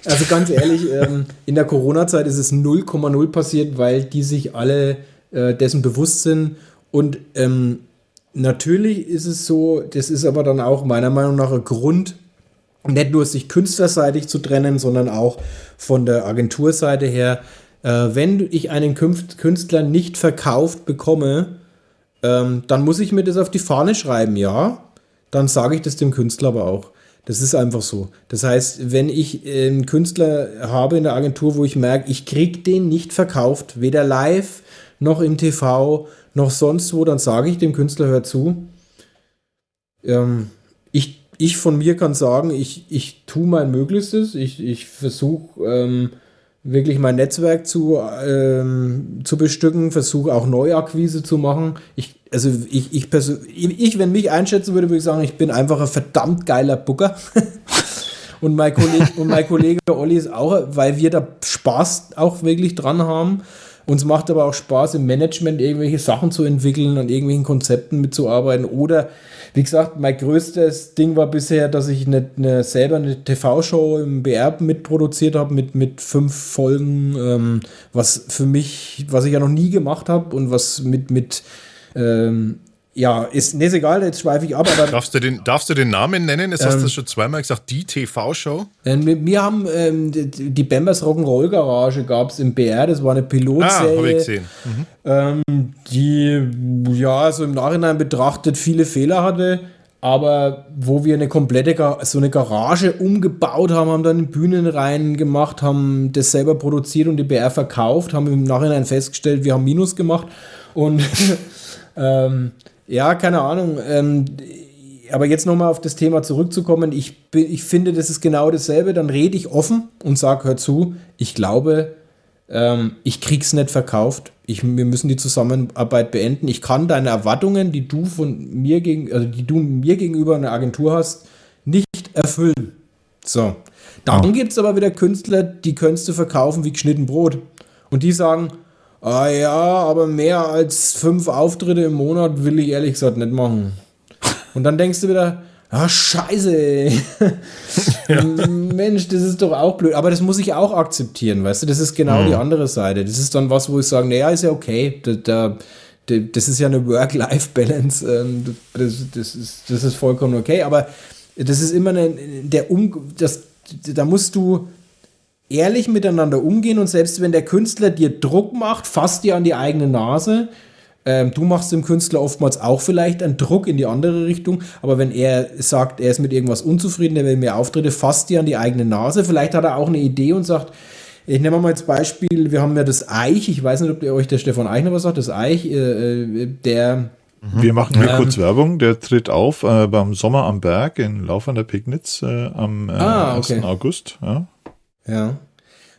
also ganz ehrlich, ähm, in der Corona-Zeit ist es 0,0 passiert, weil die sich alle äh, dessen bewusst sind. Und ähm, natürlich ist es so, das ist aber dann auch meiner Meinung nach ein Grund, nicht nur sich künstlerseitig zu trennen, sondern auch von der Agenturseite her. Äh, wenn ich einen Künstler nicht verkauft bekomme, ähm, dann muss ich mir das auf die Fahne schreiben, ja. Dann sage ich das dem Künstler aber auch. Das ist einfach so. Das heißt, wenn ich einen Künstler habe in der Agentur, wo ich merke, ich kriege den nicht verkauft, weder live noch im TV noch sonst wo, dann sage ich dem Künstler, hör zu. Ähm, ich, ich von mir kann sagen, ich, ich tue mein Möglichstes. Ich, ich versuche ähm, wirklich mein Netzwerk zu, ähm, zu bestücken, versuche auch Neuakquise zu machen. Ich also ich, ich, ich, wenn mich einschätzen würde, würde ich sagen, ich bin einfach ein verdammt geiler Booker. und, mein Kollege, und mein Kollege Olli ist auch, weil wir da Spaß auch wirklich dran haben. Uns macht aber auch Spaß, im Management irgendwelche Sachen zu entwickeln, an irgendwelchen Konzepten mitzuarbeiten. Oder, wie gesagt, mein größtes Ding war bisher, dass ich eine, eine selber eine TV-Show im BR mitproduziert habe mit, mit fünf Folgen, ähm, was für mich, was ich ja noch nie gemacht habe und was mit, mit ähm, ja, ist, nee, ist egal, jetzt schweife ich ab. Aber, darfst, du den, darfst du den Namen nennen? Jetzt ähm, hast du schon zweimal gesagt, die TV-Show. Äh, wir haben ähm, die, die Bambers Rock'n'Roll Garage gab es im BR, das war eine Pilotserie. Ah, habe ich gesehen. Mhm. Ähm, die, ja, so im Nachhinein betrachtet viele Fehler hatte, aber wo wir eine komplette, so eine Garage umgebaut haben, haben dann Bühnen rein gemacht, haben das selber produziert und die BR verkauft, haben im Nachhinein festgestellt, wir haben Minus gemacht und Ähm, ja, keine Ahnung. Ähm, aber jetzt nochmal auf das Thema zurückzukommen, ich, ich finde, das ist genau dasselbe. Dann rede ich offen und sage, hör zu, ich glaube, ähm, ich krieg's nicht verkauft. Ich, wir müssen die Zusammenarbeit beenden. Ich kann deine Erwartungen, die du von mir gegen, also die du mir gegenüber einer Agentur hast, nicht erfüllen. So. Dann oh. gibt es aber wieder Künstler, die könntest du verkaufen wie geschnitten Brot. Und die sagen, Ah ja, aber mehr als fünf Auftritte im Monat will ich ehrlich gesagt nicht machen. Und dann denkst du wieder, ah, scheiße. ja. Mensch, das ist doch auch blöd. Aber das muss ich auch akzeptieren, weißt du? Das ist genau mhm. die andere Seite. Das ist dann was, wo ich sage, naja, ist ja okay. Da, da, das ist ja eine Work-Life-Balance. Ähm, das, das, ist, das ist vollkommen okay. Aber das ist immer eine, der um, das, da musst du ehrlich miteinander umgehen und selbst wenn der Künstler dir Druck macht, fasst dir an die eigene Nase. Ähm, du machst dem Künstler oftmals auch vielleicht einen Druck in die andere Richtung, aber wenn er sagt, er ist mit irgendwas unzufrieden, er will mehr Auftritte, fasst dir an die eigene Nase. Vielleicht hat er auch eine Idee und sagt, ich nehme mal als Beispiel, wir haben ja das Eich, ich weiß nicht, ob ihr euch der Stefan Eichner was sagt, das Eich, äh, äh der wir machen hier ähm, kurz Werbung. Der tritt auf äh, beim Sommer am Berg in Lauf an der Pignitz äh, am äh, ah, okay. 1. August. Ja. Ja.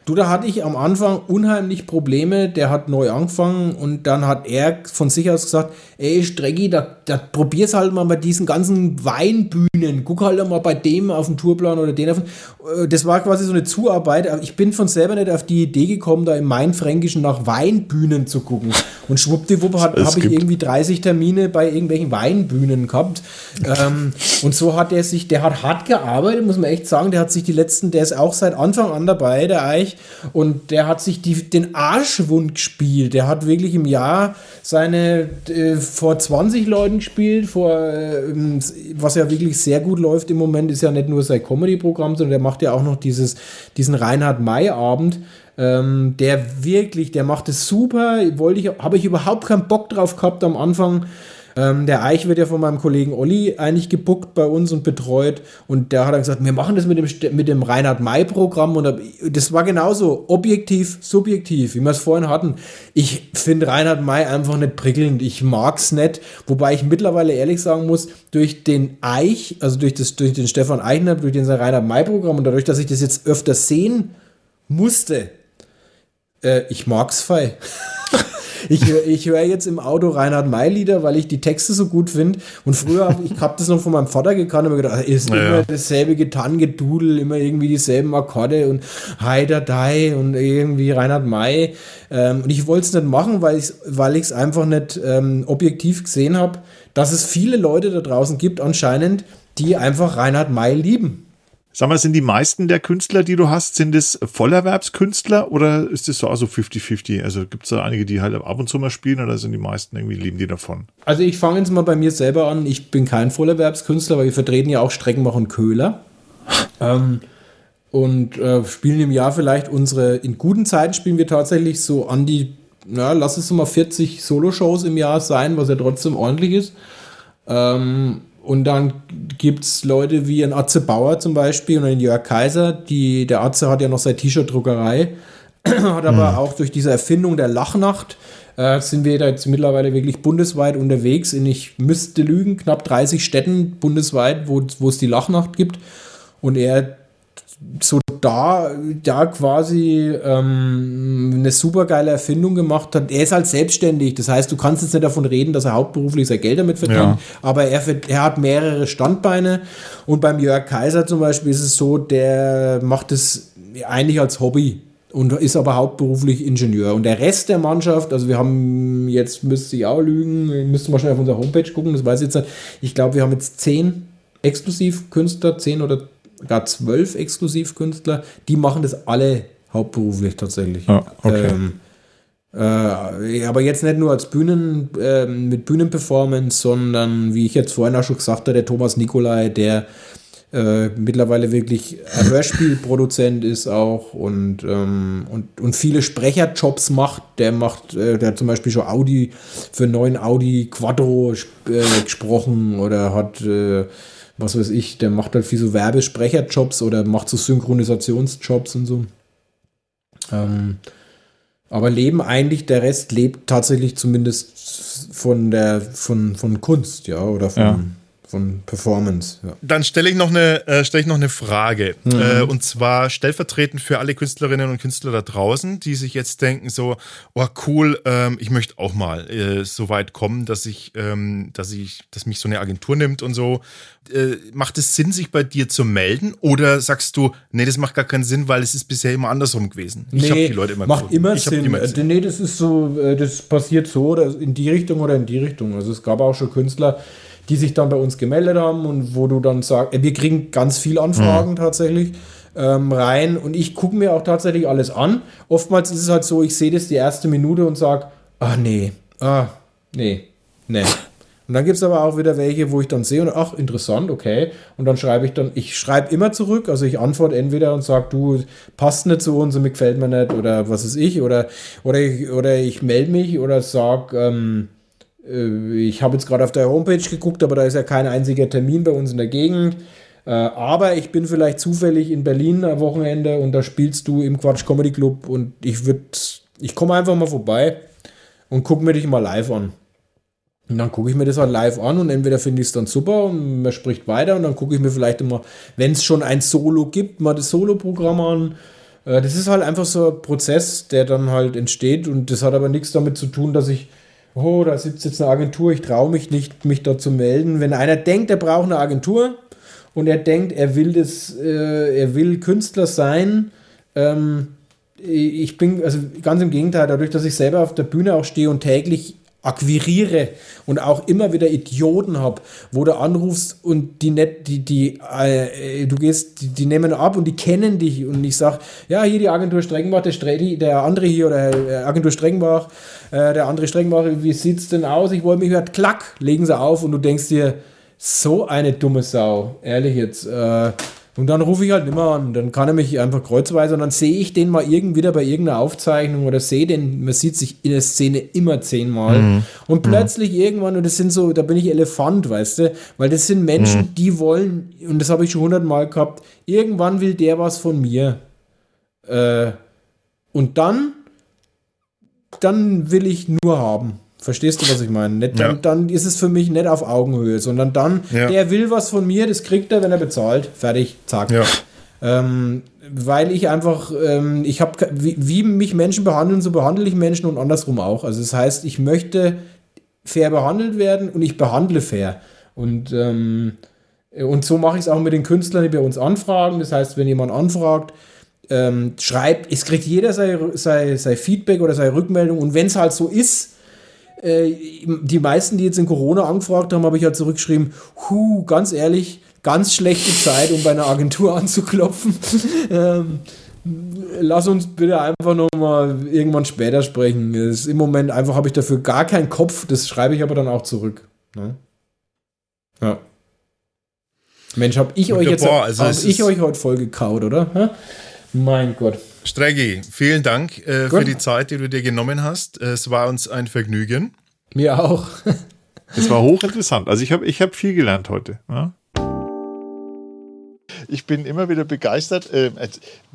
Du, da hatte ich am Anfang unheimlich Probleme. Der hat neu angefangen und dann hat er von sich aus gesagt: Ey, Strecki, da, da probier's halt mal bei diesen ganzen Weinbühnen. Guck halt mal bei dem auf dem Tourplan oder den auf dem. Äh, das war quasi so eine Zuarbeit. Ich bin von selber nicht auf die Idee gekommen, da im Mainfränkischen nach Weinbühnen zu gucken. Und schwuppdiwupp habe ich irgendwie 30 Termine bei irgendwelchen Weinbühnen gehabt. ähm, und so hat er sich, der hat hart gearbeitet, muss man echt sagen. Der hat sich die letzten, der ist auch seit Anfang an dabei, der Eich und der hat sich die, den Arschwund gespielt. Der hat wirklich im Jahr seine äh, vor 20 Leuten gespielt, vor äh, was ja wirklich sehr gut läuft im Moment, ist ja nicht nur sein Comedy-Programm, sondern der macht ja auch noch dieses, diesen Reinhard-May-Abend. Ähm, der wirklich, der macht es super. Wollte ich, habe ich überhaupt keinen Bock drauf gehabt am Anfang. Ähm, der Eich wird ja von meinem Kollegen Olli eigentlich gebuckt bei uns und betreut. Und der hat dann gesagt, wir machen das mit dem, mit dem Reinhard-May-Programm. Und das war genauso objektiv, subjektiv, wie wir es vorhin hatten. Ich finde Reinhard May einfach nicht prickelnd. Ich mag es nicht. Wobei ich mittlerweile ehrlich sagen muss, durch den Eich, also durch, das, durch den Stefan Eichner, durch den Reinhard-May-Programm und dadurch, dass ich das jetzt öfter sehen musste, äh, ich mag's fei. ich höre ich hör jetzt im Auto Reinhard May Lieder, weil ich die Texte so gut finde. Und früher habe ich hab das noch von meinem Vater gekannt und mir gedacht, ist ja, immer dasselbe Gitarrengedudel, immer irgendwie dieselben Akkorde und Heider Dai und irgendwie Reinhard May. Ähm, und ich wollte es nicht machen, weil ich es weil ich's einfach nicht ähm, objektiv gesehen habe, dass es viele Leute da draußen gibt, anscheinend, die einfach Reinhard May lieben. Sag mal, sind die meisten der Künstler, die du hast, sind es Vollerwerbskünstler oder ist es so also 50-50? Also gibt es da einige, die halt ab und zu mal spielen oder sind die meisten irgendwie, leben die davon? Also ich fange jetzt mal bei mir selber an. Ich bin kein Vollerwerbskünstler, weil wir vertreten ja auch Streckenbach und Köhler. ähm, und äh, spielen im Jahr vielleicht unsere, in guten Zeiten spielen wir tatsächlich so an die, na, lass es mal 40 Solo-Shows im Jahr sein, was ja trotzdem ordentlich ist. Ähm, und dann gibt es Leute wie ein Atze Bauer zum Beispiel und ein Jörg Kaiser. Die, der Atze hat ja noch seine T-Shirt-Druckerei, hat aber mhm. auch durch diese Erfindung der Lachnacht äh, sind wir jetzt mittlerweile wirklich bundesweit unterwegs in, ich müsste lügen, knapp 30 Städten bundesweit, wo, wo es die Lachnacht gibt. Und er so da, da quasi ähm, eine super geile Erfindung gemacht hat. Er ist halt selbstständig, das heißt, du kannst jetzt nicht davon reden, dass er hauptberuflich sein Geld damit verdient, ja. aber er, er hat mehrere Standbeine und beim Jörg Kaiser zum Beispiel ist es so, der macht es eigentlich als Hobby und ist aber hauptberuflich Ingenieur. Und der Rest der Mannschaft, also wir haben jetzt, müsste ich auch lügen, müsste mal schnell auf unserer Homepage gucken, das weiß ich jetzt nicht. Ich glaube, wir haben jetzt zehn Exklusivkünstler, zehn oder gar zwölf Exklusivkünstler, die machen das alle hauptberuflich tatsächlich. Ah, okay. Ähm, äh, aber jetzt nicht nur als Bühnen, äh, mit Bühnenperformance, sondern wie ich jetzt vorhin auch schon gesagt habe, der Thomas Nikolai, der äh, mittlerweile wirklich Hörspielproduzent ist auch und, ähm, und, und viele Sprecherjobs macht. Der macht, äh, der hat zum Beispiel schon Audi für neuen Audi Quattro äh, gesprochen oder hat äh, was weiß ich, der macht halt viel so Werbesprecherjobs oder macht so Synchronisationsjobs und so. Ähm, aber leben eigentlich, der Rest lebt tatsächlich zumindest von der, von, von Kunst, ja, oder von, von Performance. Ja. Dann stelle ich noch eine, äh, stelle ich noch eine Frage. Mhm. Äh, und zwar stellvertretend für alle Künstlerinnen und Künstler da draußen, die sich jetzt denken so, oh cool, ähm, ich möchte auch mal äh, so weit kommen, dass ich, ähm, dass ich, dass mich so eine Agentur nimmt und so. Äh, macht es Sinn, sich bei dir zu melden? Oder sagst du, nee, das macht gar keinen Sinn, weil es ist bisher immer andersrum gewesen? Nee, ich habe die Leute immer macht immer Sinn. Immer Sinn. Nee, das ist so, äh, das passiert so oder in die Richtung oder in die Richtung. Also es gab auch schon Künstler, die sich dann bei uns gemeldet haben und wo du dann sagst, äh, wir kriegen ganz viele Anfragen mhm. tatsächlich ähm, rein und ich gucke mir auch tatsächlich alles an. Oftmals ist es halt so, ich sehe das die erste Minute und sage, ah nee, ah nee, nee. Und dann gibt es aber auch wieder welche, wo ich dann sehe und ach, interessant, okay. Und dann schreibe ich dann, ich schreibe immer zurück, also ich antworte entweder und sage, du passt nicht zu uns und mir gefällt mir nicht oder was ist ich, oder, oder ich, oder ich melde mich oder sage, ähm, äh, ich habe jetzt gerade auf der Homepage geguckt, aber da ist ja kein einziger Termin bei uns in der Gegend. Äh, aber ich bin vielleicht zufällig in Berlin am Wochenende und da spielst du im Quatsch Comedy Club und ich würde, ich komme einfach mal vorbei und gucke mir dich mal live an. Und dann gucke ich mir das halt live an und entweder finde ich es dann super und man spricht weiter und dann gucke ich mir vielleicht immer, wenn es schon ein Solo gibt, mal das Solo-Programm an. Äh, das ist halt einfach so ein Prozess, der dann halt entsteht und das hat aber nichts damit zu tun, dass ich oh, da sitzt jetzt eine Agentur, ich traue mich nicht, mich da zu melden. Wenn einer denkt, er braucht eine Agentur und er denkt, er will das, äh, er will Künstler sein, ähm, ich bin, also ganz im Gegenteil, dadurch, dass ich selber auf der Bühne auch stehe und täglich akquiriere und auch immer wieder Idioten habe, wo du anrufst und die nicht, die, die, äh, du gehst, die, die, nehmen ab und die kennen dich und ich sag, ja, hier die Agentur Strengbach, der, Stre der andere hier oder äh, Agentur Strengbach, äh, der andere Strengbach, wie sieht's denn aus? Ich wollte mich hört, klack, legen sie auf und du denkst dir, so eine dumme Sau, ehrlich jetzt, äh, und dann rufe ich halt mehr an. Dann kann er mich einfach kreuzweise und dann sehe ich den mal irgendwie wieder bei irgendeiner Aufzeichnung oder sehe den, man sieht sich in der Szene immer zehnmal. Mhm. Und plötzlich mhm. irgendwann, und das sind so, da bin ich Elefant, weißt du, weil das sind Menschen, mhm. die wollen, und das habe ich schon hundertmal gehabt, irgendwann will der was von mir. Äh, und dann, dann will ich nur haben. Verstehst du, was ich meine? Nicht, ja. dann, dann, ist es für mich nicht auf Augenhöhe, sondern dann, ja. der will was von mir, das kriegt er, wenn er bezahlt. Fertig, zack. Ja. Ähm, weil ich einfach, ähm, ich habe, wie, wie, mich Menschen behandeln, so behandle ich Menschen und andersrum auch. Also das heißt, ich möchte fair behandelt werden und ich behandle fair. Und, ähm, und so mache ich es auch mit den Künstlern, die bei uns anfragen. Das heißt, wenn jemand anfragt, ähm, schreibt, es kriegt jeder sein, sein, sein Feedback oder seine Rückmeldung. Und wenn es halt so ist, äh, die meisten, die jetzt in Corona angefragt haben, habe ich ja zurückgeschrieben, hu, ganz ehrlich, ganz schlechte Zeit, um bei einer Agentur anzuklopfen. ähm, lass uns bitte einfach nochmal irgendwann später sprechen. Das Im Moment einfach habe ich dafür gar keinen Kopf, das schreibe ich aber dann auch zurück. Ne? Ja. Mensch, habe ich euch jetzt also hab ich euch heute voll gekaut, oder? Ha? Mein Gott. Streggi, vielen Dank äh, für die Zeit, die du dir genommen hast. Es war uns ein Vergnügen. Mir auch. Es war hochinteressant. Also ich habe ich hab viel gelernt heute. Ja? Ich bin immer wieder begeistert, äh,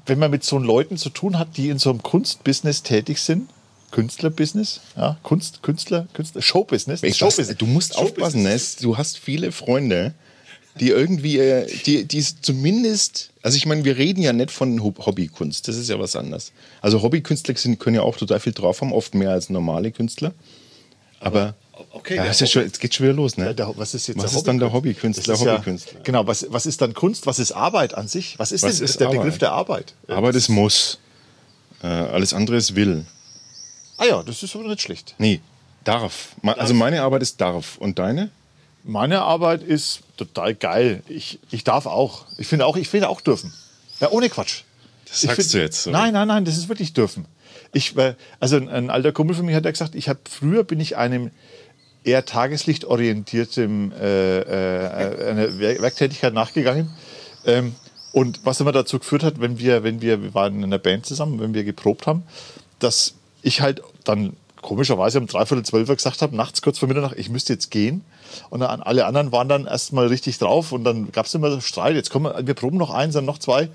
wenn man mit so Leuten zu tun hat, die in so einem Kunstbusiness tätig sind. Künstlerbusiness, ja, Kunst, Künstler, Künstler, Showbusiness. Showbusiness. Du musst Showbusiness. aufpassen. Du hast viele Freunde, die irgendwie, äh, die, die zumindest, also ich meine, wir reden ja nicht von Hobbykunst, das ist ja was anderes. Also Hobbykünstler sind, können ja auch total viel drauf haben, oft mehr als normale Künstler. Aber, okay, ja, ist ja schon, jetzt geht schon wieder los, ne? Der, was ist jetzt was ist dann der Hobbykünstler? Hobbykünstler. Ja, genau, was, was ist dann Kunst? Was ist Arbeit an sich? Was ist was denn ist der Arbeit? Begriff der Arbeit? Arbeit ist Muss. Äh, alles andere ist Will. Ah ja, das ist aber nicht schlecht. Nee, darf. Also meine Arbeit ist darf. Und deine? Meine Arbeit ist total geil. Ich, ich darf auch. Ich finde auch, ich finde auch dürfen. Ja, ohne Quatsch. Das sagst find, du jetzt. So. Nein, nein, nein, das ist wirklich dürfen. Ich, also ein, ein alter Kumpel von mir hat ja gesagt, ich habe früher bin ich einem eher tageslichtorientiertem äh, äh, einer Werktätigkeit nachgegangen. Ähm, und was immer dazu geführt hat, wenn wir, wenn wir, wir waren in einer Band zusammen, wenn wir geprobt haben, dass ich halt dann komischerweise um dreiviertel zwölf gesagt habe, nachts kurz vor Mitternacht, ich müsste jetzt gehen. Und dann alle anderen waren dann erstmal richtig drauf und dann gab es immer Streit. Jetzt kommen wir, wir proben noch eins, dann noch zwei.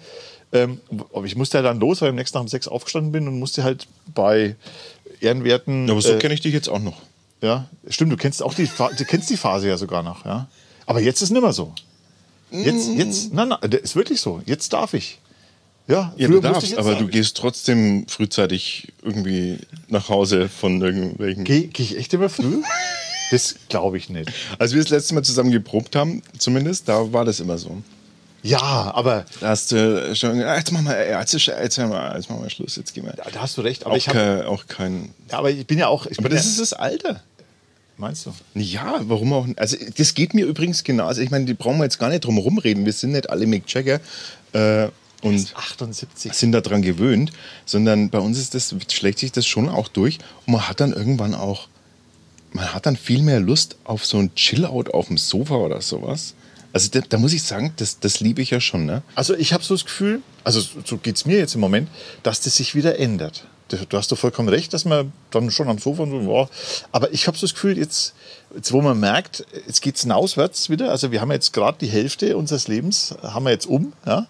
Ähm, aber ich musste ja dann los, weil ich am nächsten Tag um sechs aufgestanden bin und musste halt bei Ehrenwerten. Ja, aber so äh, kenne ich dich jetzt auch noch. Ja, stimmt, du kennst auch die, du kennst die Phase ja sogar noch, ja. Aber jetzt ist nicht mehr so. Jetzt, jetzt, nein, nein, das ist wirklich so. Jetzt darf ich. Ja, ja du darfst, aber du gehst trotzdem frühzeitig irgendwie nach Hause von irgendwelchen. Gehe geh ich echt immer früh? das glaube ich nicht. Als wir das letzte Mal zusammen geprobt haben, zumindest, da war das immer so. Ja, aber. Da hast du schon, jetzt machen wir, jetzt, jetzt, jetzt, machen wir Schluss, jetzt gehen wir. Da, hast du recht, aber auch ich habe. Auch kein. Ja, aber ich bin ja auch. aber das ja, ist das Alter. Meinst du? Ja, warum auch? Also, das geht mir übrigens genau. Also, ich meine, die brauchen wir jetzt gar nicht drum herum reden. Wir sind nicht alle Mick Jagger. Äh, und 78. sind daran gewöhnt, sondern bei uns ist das, schlägt sich das schon auch durch und man hat dann irgendwann auch, man hat dann viel mehr Lust auf so ein Chill-Out auf dem Sofa oder sowas. Also da, da muss ich sagen, das, das liebe ich ja schon. Ne? Also ich habe so das Gefühl, also so geht es mir jetzt im Moment, dass das sich wieder ändert. Du hast doch vollkommen recht, dass man dann schon am Sofa so, wow. aber ich habe so das Gefühl, jetzt, jetzt wo man merkt, jetzt geht es auswärts wieder, also wir haben jetzt gerade die Hälfte unseres Lebens, haben wir jetzt um, ja,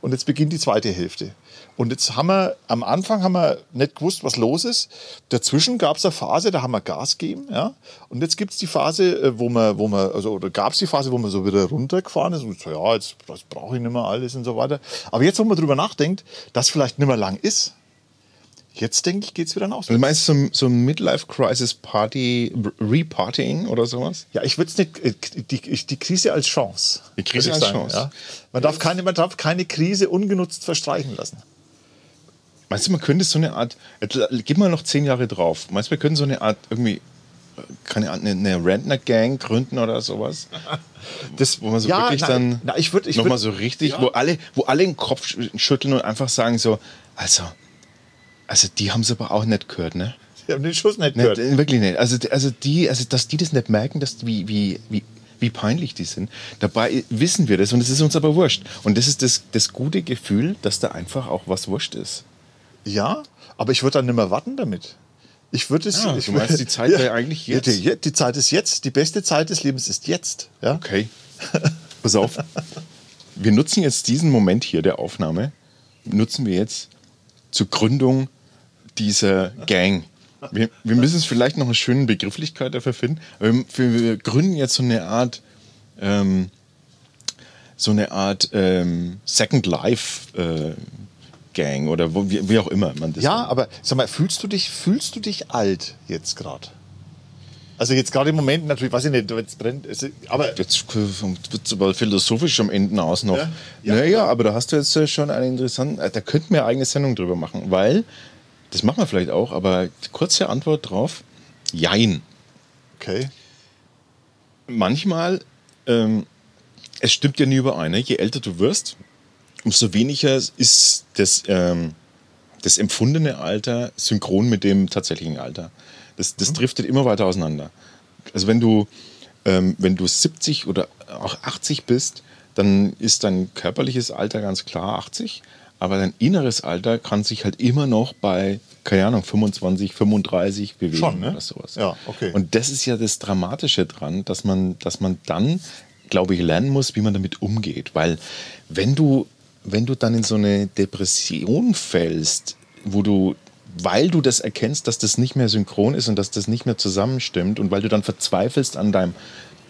und jetzt beginnt die zweite Hälfte. Und jetzt haben wir, am Anfang haben wir nicht gewusst, was los ist. Dazwischen gab es eine Phase, da haben wir Gas gegeben, ja. Und jetzt gibt es die Phase, äh, wo man, wo man, also, oder gab es die Phase, wo man so wieder runtergefahren ist und so, ja, jetzt brauche ich nicht mehr alles und so weiter. Aber jetzt, wo man drüber nachdenkt, dass vielleicht nicht mehr lang ist, Jetzt denke ich, geht es wieder nach. Du meinst so, so ein Midlife-Crisis-Party, Repartying oder sowas? Ja, ich würde es nicht, äh, die, die Krise als Chance. Die Krise als sagen, Chance. Ja. Man, darf keine, man darf keine Krise ungenutzt verstreichen lassen. Meinst du, man könnte so eine Art, gib mal noch zehn Jahre drauf, meinst du, wir können so eine Art irgendwie keine Ahnung, eine, eine Rentner-Gang gründen oder sowas. Das, Wo man so ja, wirklich na, dann na, ich würd, ich nochmal so richtig, wo alle, wo alle den Kopf sch- schütteln und einfach sagen so, also, also die haben es aber auch nicht gehört, ne? Ich habe den Schuss nicht Nicht, gehört. äh, wirklich nicht. Also, also die, also dass die das nicht merken, dass wie, wie, wie, wie peinlich die sind. Dabei wissen wir das und es ist uns aber wurscht. Und das ist das, das gute Gefühl, dass da einfach auch was wurscht ist. Ja, aber ich würde dann nicht mehr warten damit. Ich würde es. Ja, ich du meinst, die Zeit wäre eigentlich jetzt? Ja, die, die Zeit ist jetzt. Die beste Zeit des Lebens ist jetzt. Ja? Okay. Pass auf. Wir nutzen jetzt diesen Moment hier der Aufnahme, nutzen wir jetzt zur Gründung dieser Gang. Wir, wir müssen es vielleicht noch eine schöne Begrifflichkeit dafür finden. Wir, wir gründen jetzt so eine Art, ähm, so eine Art ähm, Second Life äh, Gang oder wo, wie, wie auch immer man das Ja, nennt. aber sag mal, fühlst du dich, fühlst du dich alt jetzt gerade? Also jetzt gerade im Moment natürlich, weiß ich nicht, es brennt. Es, aber Jetzt wird es aber philosophisch am Ende aus noch. Ja? Ja, Ja. naja, aber da hast du jetzt äh, schon einen interessanten, äh, da könnten wir eine eigene Sendung drüber machen, weil, das machen wir vielleicht auch, aber kurze Antwort drauf, jein. okay. Manchmal, ähm, es stimmt ja nie überein, ne? je älter du wirst, umso weniger ist das, ähm, das empfundene Alter synchron mit dem tatsächlichen Alter. Das, das driftet immer weiter auseinander. Also wenn du, ähm, wenn du 70 oder auch 80 bist, dann ist dein körperliches Alter ganz klar 80, aber dein inneres Alter kann sich halt immer noch bei, keine Ahnung, 25, 35 bewegen Schon, ne? oder sowas. Ja, okay. Und das ist ja das Dramatische dran, dass man, dass man dann, glaube ich, lernen muss, wie man damit umgeht. Weil wenn du, wenn du dann in so eine Depression fällst, wo du, weil du das erkennst, dass das nicht mehr synchron ist und dass das nicht mehr zusammenstimmt und weil du dann verzweifelst an deinem,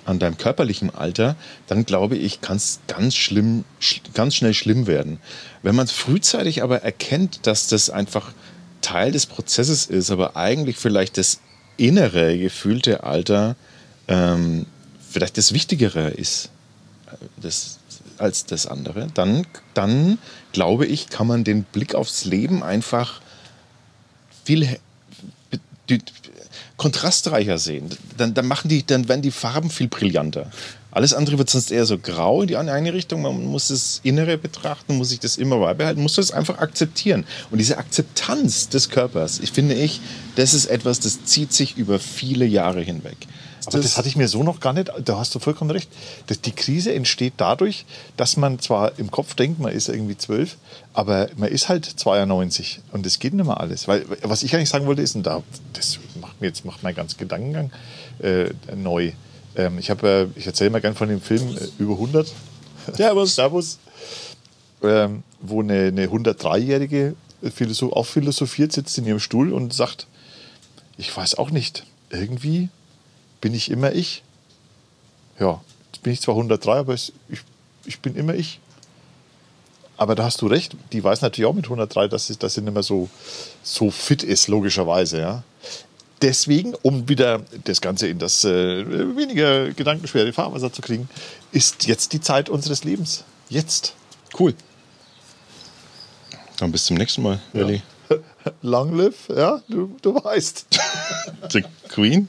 an deinem körperlichen Alter, dann glaube ich, kann es ganz schlimm, sch ganz schnell schlimm werden. Wenn man frühzeitig aber erkennt, dass das einfach Teil des Prozesses ist, aber eigentlich vielleicht das innere, gefühlte Alter ähm, vielleicht das Wichtigere ist äh, das, als das andere, dann, dann glaube ich, kann man den Blick aufs Leben einfach viel kontrastreicher sehen. Dann, dann, machen die, dann werden die Farben viel brillanter. Alles andere wird sonst eher so grau in die eine Richtung. Man muss das Innere betrachten, muss sich das immer beibehalten, muss das einfach akzeptieren. Und diese Akzeptanz des Körpers, ich finde ich, das ist etwas, das zieht sich über viele Jahre hinweg. Aber das, hatte ich mir so noch gar nicht, da hast du vollkommen recht. Das, die Krise entsteht dadurch, dass man zwar im Kopf denkt, man ist irgendwie zwölf, aber man ist halt 92 und es geht nicht mehr alles. Weil, was ich eigentlich sagen wollte, ist, und da, das macht mir jetzt macht meinen ganzen Gedankengang äh, neu. Ähm, ich äh, ich erzähle mal gern von dem Film äh, über 100. Servus. Servus. Ähm, wo eine, eine 103-Jährige Philosoph auch philosophiert, sitzt in ihrem Stuhl und sagt, ich weiß auch nicht, irgendwie bin ich immer ich. Ja, jetzt bin ich zwar 103, aber ich, ich bin immer ich. Aber da hast du recht, die weiß natürlich auch mit 103, dass sie, dass sie nicht mehr so, so fit ist, logischerweise. Ja. Deswegen, um wieder das Ganze in das äh, weniger gedankenschwere Fahrwasser zu kriegen, ist jetzt die Zeit unseres Lebens. Jetzt. Cool. Dann bis zum nächsten Mal, Willi. Long live, ja, du, du weißt. The Queen.